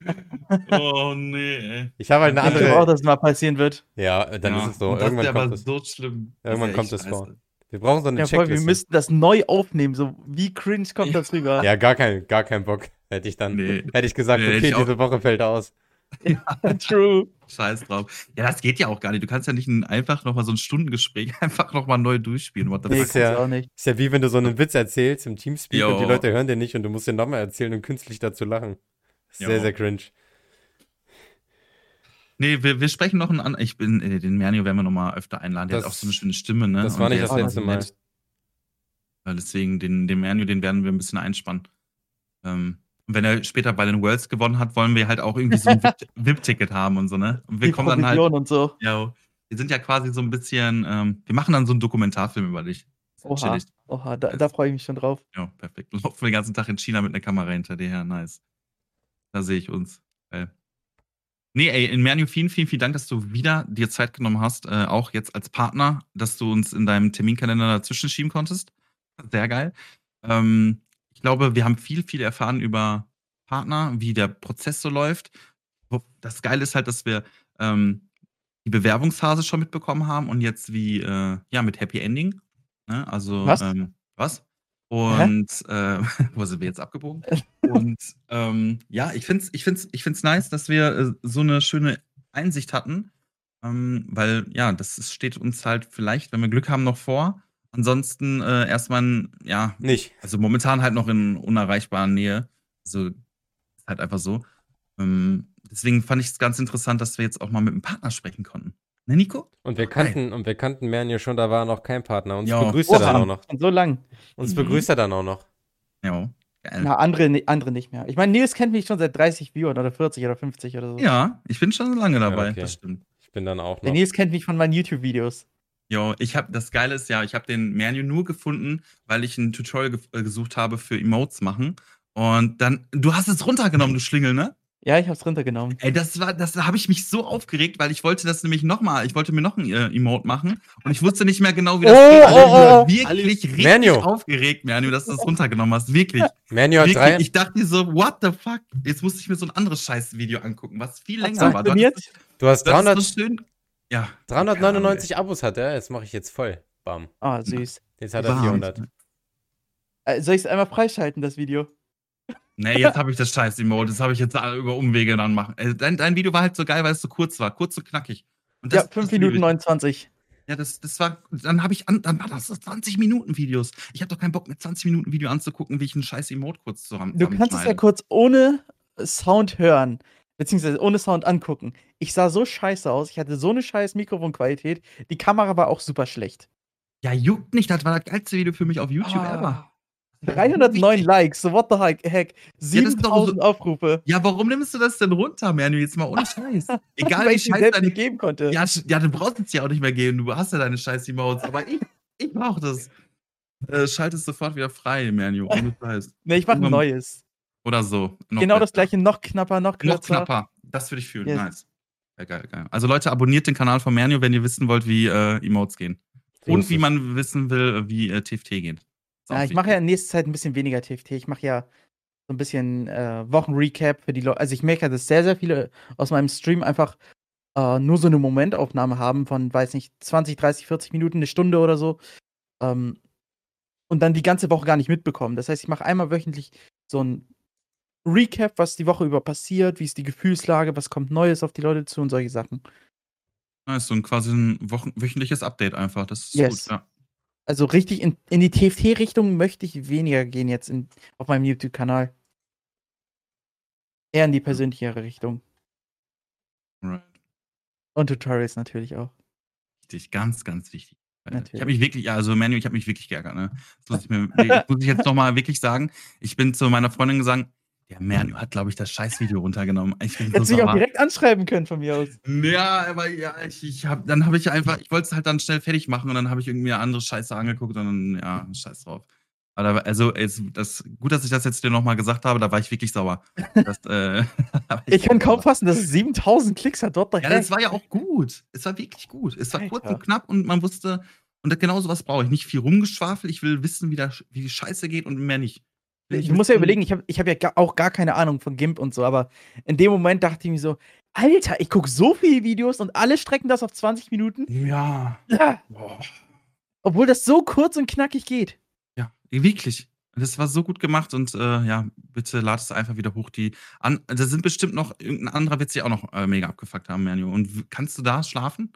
Oh, ne, ey. Ich habe halt 'ne Ich glaube auch, andere dass es mal passieren wird. Ja, dann Ja, ist es so. und das Irgendwann wär aber kommt es. so schlimm. Irgendwann kommt es vor. Wir brauchen so 'ne Ja, voll, wir Checkliste. müssten das neu aufnehmen. So, wie cringe kommt das rüber? Ja, gar kein gar keinen Bock. Hätte ich dann Ne. hätte ich gesagt: Ne, hätte „Okay, ich auch diese Woche fällt aus.“ True. Scheiß drauf. Ja, das geht ja auch gar nicht. Du kannst ja nicht 'n einfach noch mal so 'n Stundengespräch einfach noch mal neu durchspielen. What the Ne, fuck? ist kannst ja auch nicht. ist ja wie wenn du so 'nen Witz erzählst im Teamspeak und die Jo. Leute hören den nicht und du musst den noch mal erzählen und künstlich dazu lachen. Sehr, Jo. sehr cringe. Ne, wir wir sprechen noch 'n an ich bin den Mernio werden wir noch mal öfter einladen. Der hat Das- auch so 'ne schöne Stimme, ne? das war nicht das letzte Mal. nett. Deswegen den den Mernio, den werden wir 'n bisschen einspannen. Ähm, Und wenn er später bei den Worlds gewonnen hat, wollen wir halt auch irgendwie so ein VIP- VIP-Ticket haben und so, ne? Und wir Die kommen dann halt. Provision und so. Ja, wir sind ja quasi so ein bisschen, ähm, wir machen dann so einen Dokumentarfilm über dich. Oha, chillig. oha, da, da freue ich mich schon drauf. Ja, perfekt. Wir laufen den ganzen Tag in China mit einer Kamera hinter dir her. Nice. Da sehe ich uns. Geil. Nee, ey, in Mernu, vielen, vielen, vielen Dank, dass du wieder dir Zeit genommen hast, äh, auch jetzt als Partner, dass du uns in deinem Terminkalender dazwischen schieben konntest. Sehr geil. Ähm, ich glaube, wir haben viel, viel erfahren über Partner, wie der Prozess so läuft. Das Geile ist halt, dass wir ähm, die Bewerbungsphase schon mitbekommen haben und jetzt wie, äh, ja, mit Happy Ending. Ne? Also, Was? Ähm, was? Und äh, wo sind wir jetzt abgebogen? Und ähm, ja, ich finde es ich find's, ich find's nice, dass wir äh, so eine schöne Einsicht hatten. Ähm, weil, ja, das ist, steht uns halt vielleicht, wenn wir Glück haben, noch vor. Ansonsten äh, erstmal, ja, Nicht. also momentan halt noch in unerreichbarer Nähe. Also ist halt einfach so. Ähm, deswegen fand ich es ganz interessant, dass wir jetzt auch mal mit einem Partner sprechen konnten. Ne, Nico? Und wir kannten, und wir kannten Mernio schon, da war noch kein Partner. Uns Ja. begrüßt er dann Oha, auch noch. Und so lang. Uns Mhm. begrüßt er dann auch noch. Ja. Geil. Na, andere, andere nicht mehr. Ich meine, Nils kennt mich schon seit 30 Viewern oder 40 oder 50 oder so. Ja, ich bin schon lange dabei, okay. das stimmt. Ich bin dann auch Der noch. Nils kennt mich von meinen YouTube-Videos. Jo, ich habe das Geile ist ja, ich habe den Menu nur gefunden, weil ich ein Tutorial ge äh, gesucht habe für Emotes machen. Und dann, du hast es runtergenommen, du Schlingel, ne? Ja, ich hab's runtergenommen. Ey, das war, das habe ich mich so aufgeregt, weil ich wollte das nämlich nochmal, ich wollte mir noch ein äh, Emote machen und ich wusste nicht mehr genau, wie das Oh, geht. oh, oh. Ich war wirklich richtig Menu. aufgeregt, Manu, dass du das runtergenommen hast. Wirklich. Mernio hat wirklich. drei. Ich dachte mir so, what the fuck? Jetzt musste ich mir so ein anderes Scheiß-Video angucken, was viel Hat's länger war. Du funktioniert? hattest- Du hast du hattest 300, so schön. Ja. 399 Abos hat er. Jetzt mache ich jetzt voll. Bam. Ah, süß. Jetzt hat er Wahnsinn. 400. Äh, soll ich es einmal freischalten, das Video? Nee, jetzt habe ich das scheiß Emote. Das habe ich jetzt über Umwege dann machen. Äh, Dein, dein Video war halt so geil, weil es so kurz war. Kurz und knackig. Und ja, das- 5 das liebe Minuten ich. 29. Ja, das, das war. Dann habe ich an, dann war das so 20 Minuten Videos. Ich habe doch keinen Bock, mir 20 Minuten Video anzugucken, wie ich einen scheiß Emote kurz zu haben. Du kannst es ja kurz ohne Sound hören, beziehungsweise ohne Sound angucken. Ich sah so scheiße aus, ich hatte so eine scheiß Mikrofonqualität, die Kamera war auch super schlecht. Ja, juckt nicht. Das war das geilste Video für mich auf YouTube Ah. ever. 309 Likes, so what the heck, heck. das ist doch so- 7000 Aufrufe. Ja, warum nimmst du das denn runter, Manu? Jetzt mal ohne Scheiß. Egal wie ich scheiße deine. nicht geben konnte. Ja, ja, du brauchst es ja auch nicht mehr geben. Du hast ja deine scheiß Emotes. Aber ich, ich brauche das. Äh, schalt es sofort wieder frei, Manu. Ohne Scheiß. nee, ich mach ein neues. Oder so. Noch genau das besser. gleiche, noch knapper, noch Noch kürzer. knapper. Das würde ich fühlen. Yes. Nice. Ja, geil, geil. Also Leute, abonniert den Kanal von Mernio, wenn ihr wissen wollt, wie äh, Emotes gehen. Und wie man wissen will, wie äh, TFT geht. Ist Ja, ich mache ja in nächster Zeit ein bisschen weniger TFT. Ich mache ja so ein bisschen äh, Wochenrecap für die Leute. Also ich merke, dass sehr, sehr viele aus meinem Stream einfach äh, nur so eine Momentaufnahme haben von, weiß nicht, 20, 30, 40 Minuten, eine Stunde oder so. Ähm, und dann die ganze Woche gar nicht mitbekommen. Das heißt, ich mache einmal wöchentlich so ein Recap, was die Woche über passiert, wie ist die Gefühlslage, was kommt Neues auf die Leute zu und solche Sachen. Nice, so ein quasi ein Wochen wöchentliches Update einfach. Das ist Yes. gut. Ja. Also richtig in, in die TFT-Richtung möchte ich weniger gehen jetzt in, auf meinem YouTube-Kanal. Eher in die persönlichere Richtung. Right. Und Tutorials natürlich auch. Wichtig, ganz, ganz wichtig. Äh, Ich Natürlich. habe mich wirklich, also Manu, ich habe mich wirklich geärgert. Ne? Das muss ich, mir, das muss ich jetzt nochmal wirklich sagen. Ich bin zu meiner Freundin gesagt, der Manu hat, glaube ich, das Scheißvideo runtergenommen. Ich bin so Hättest du mich auch direkt anschreiben können von mir aus. Ja, aber ja, ich, ich hab, dann habe ich einfach, ich wollte es halt dann schnell fertig machen und dann habe ich irgendwie eine andere Scheiße angeguckt und dann, ja, scheiß drauf. Aber also, es, das, gut, dass ich das jetzt dir nochmal gesagt habe, da war ich wirklich sauer. Das, äh, war Ich kann kaum fassen, dass es 7000 Klicks hat. What the Ja, das war ja auch gut. Es war wirklich gut. Es war kurz Alter. und knapp und man wusste, und genau sowas brauche ich. Nicht viel rumgeschwafelt, ich will wissen, wie, das, wie die Scheiße geht und mehr nicht. Ich Du musst ja überlegen, ich habe ich hab ja auch gar keine Ahnung von GIMP und so, aber in dem Moment dachte ich mir so, Alter, ich gucke so viele Videos und alle strecken das auf 20 Minuten. Ja. Ja, Boah. obwohl das so kurz und knackig geht. Ja, wirklich. Das war so gut gemacht und äh, ja, bitte lad es einfach wieder hoch. Die an, da sind bestimmt noch, irgendein anderer wird sich auch noch äh, mega abgefuckt haben, Manu. Und kannst du da schlafen?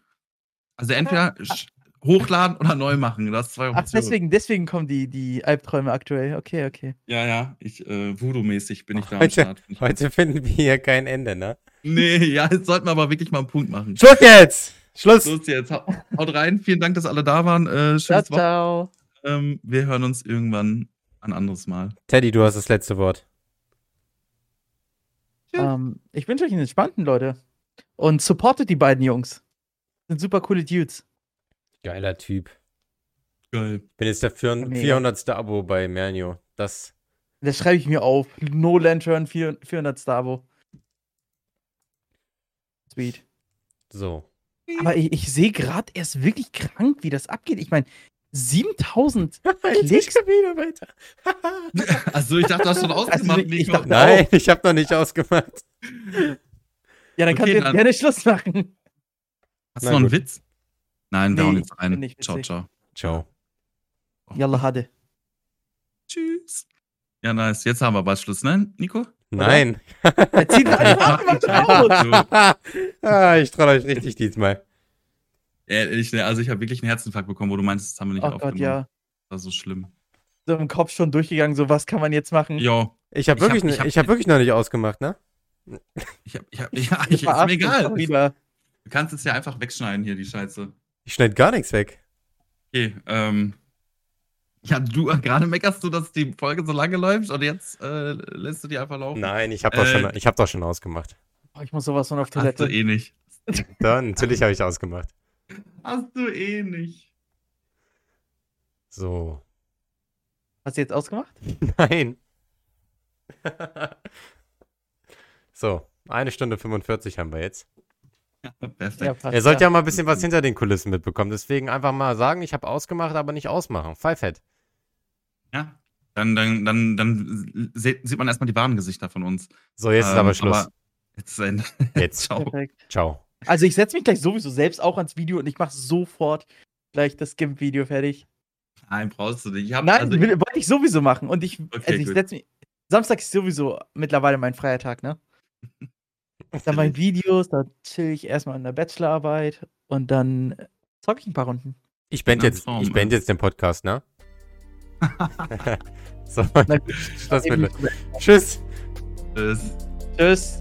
Also entweder sch- hochladen oder neu machen. Das zwei Ach, Optionen. deswegen, deswegen kommen die, die Albträume aktuell. Okay, okay. Ja, ja, ich, äh, Voodoo-mäßig bin ich da am Heute, Start. heute finden wir hier kein Ende, ne? Nee, ja, jetzt sollten wir aber wirklich mal einen Punkt machen. Schluss jetzt! Schluss! Ist jetzt. Hau- Haut rein. Vielen Dank, dass alle da waren. Äh, Ciao, ciao. Ähm, wir hören uns irgendwann ein anderes Mal. Teddy, du hast das letzte Wort. Ähm, ich wünsche euch einen entspannten, Leute. Und supportet die beiden Jungs. Sind super coole Dudes. Geiler Typ. Geil. Bin jetzt der vier- Mega. 400. Abo bei Mernio. Das. Das schreibe ich mir auf. No Lantern 4 400 Starbo. Sweet. So. Aber ich, ich sehe gerade, er ist wirklich krank, wie das abgeht. Ich meine, 7000. Jetzt Klicks? wieder weiter. Also ich dachte, du hast schon ausgemacht, ich- ich Nico. dachte- Nein, ich habe noch nicht ausgemacht. Ja, dann kannst Okay, du jetzt gerne Schluss machen. Hast du noch einen gut. Witz? Nein, Nee, wir hauen jetzt nicht Ciao, ciao. Ciao. Yalla, Hade. Tschüss. Ja, nice. Jetzt haben wir bald Schluss, ne, Nico? Nein. Er zieht einfach ah, ich troll euch richtig diesmal. Ja, ich, also ich habe wirklich einen Herzinfarkt bekommen, wo du meinst, das haben wir nicht Oh aufgenommen. Gott, ja. Das war so schlimm. So im Kopf schon durchgegangen, so was kann man jetzt machen? Jo, Ich habe Ich hab- wirklich, ich hab- ich hab wirklich noch nicht ausgemacht, ne? ich hab, ich hab, ja, Ich ich, ist mir egal. Wieder. Du kannst es ja einfach wegschneiden hier, die Scheiße. Ich schneide gar nichts weg. Okay, ähm. Ja, du gerade meckerst du, dass die Folge so lange läuft und jetzt äh, lässt du die einfach laufen. Nein, ich habe doch, Äh. schon, ich hab doch schon ausgemacht. Oh, ich muss sowas von auf Hast du Toilette. eh nicht. Da, natürlich habe ich ausgemacht. Hast du eh nicht. So. Hast du jetzt ausgemacht? Nein. so, eine Stunde 45 haben wir jetzt. Perfekt. passt, Ihr sollt ja mal ein bisschen was hinter den Kulissen mitbekommen. Deswegen einfach mal sagen, ich habe ausgemacht, aber nicht ausmachen. Pfeifett. Ja. Dann, dann, dann, dann sieht man erstmal die wahren Gesichter von uns. So, jetzt ist Ähm, aber Schluss. jetzt ist Ende. Jetzt. Ciao. Perfekt. Ciao. Also ich setze mich gleich sowieso selbst auch ans Video und ich mache sofort gleich das GIMP-Video fertig. Nein, brauchst du nicht. Ich hab, Nein, also, will, wollte ich sowieso machen. Und ich, Okay, also ich setze mich. Samstag ist sowieso mittlerweile mein freier Tag, ne? Dann meine Videos, da chill ich erstmal in der Bachelorarbeit und dann zocke ich ein paar Runden. Ich beende jetzt, Traum, ich ey. beende jetzt den Podcast, ne? so, Na. Schluss mit. Tschüss. Tschüss. Tschüss.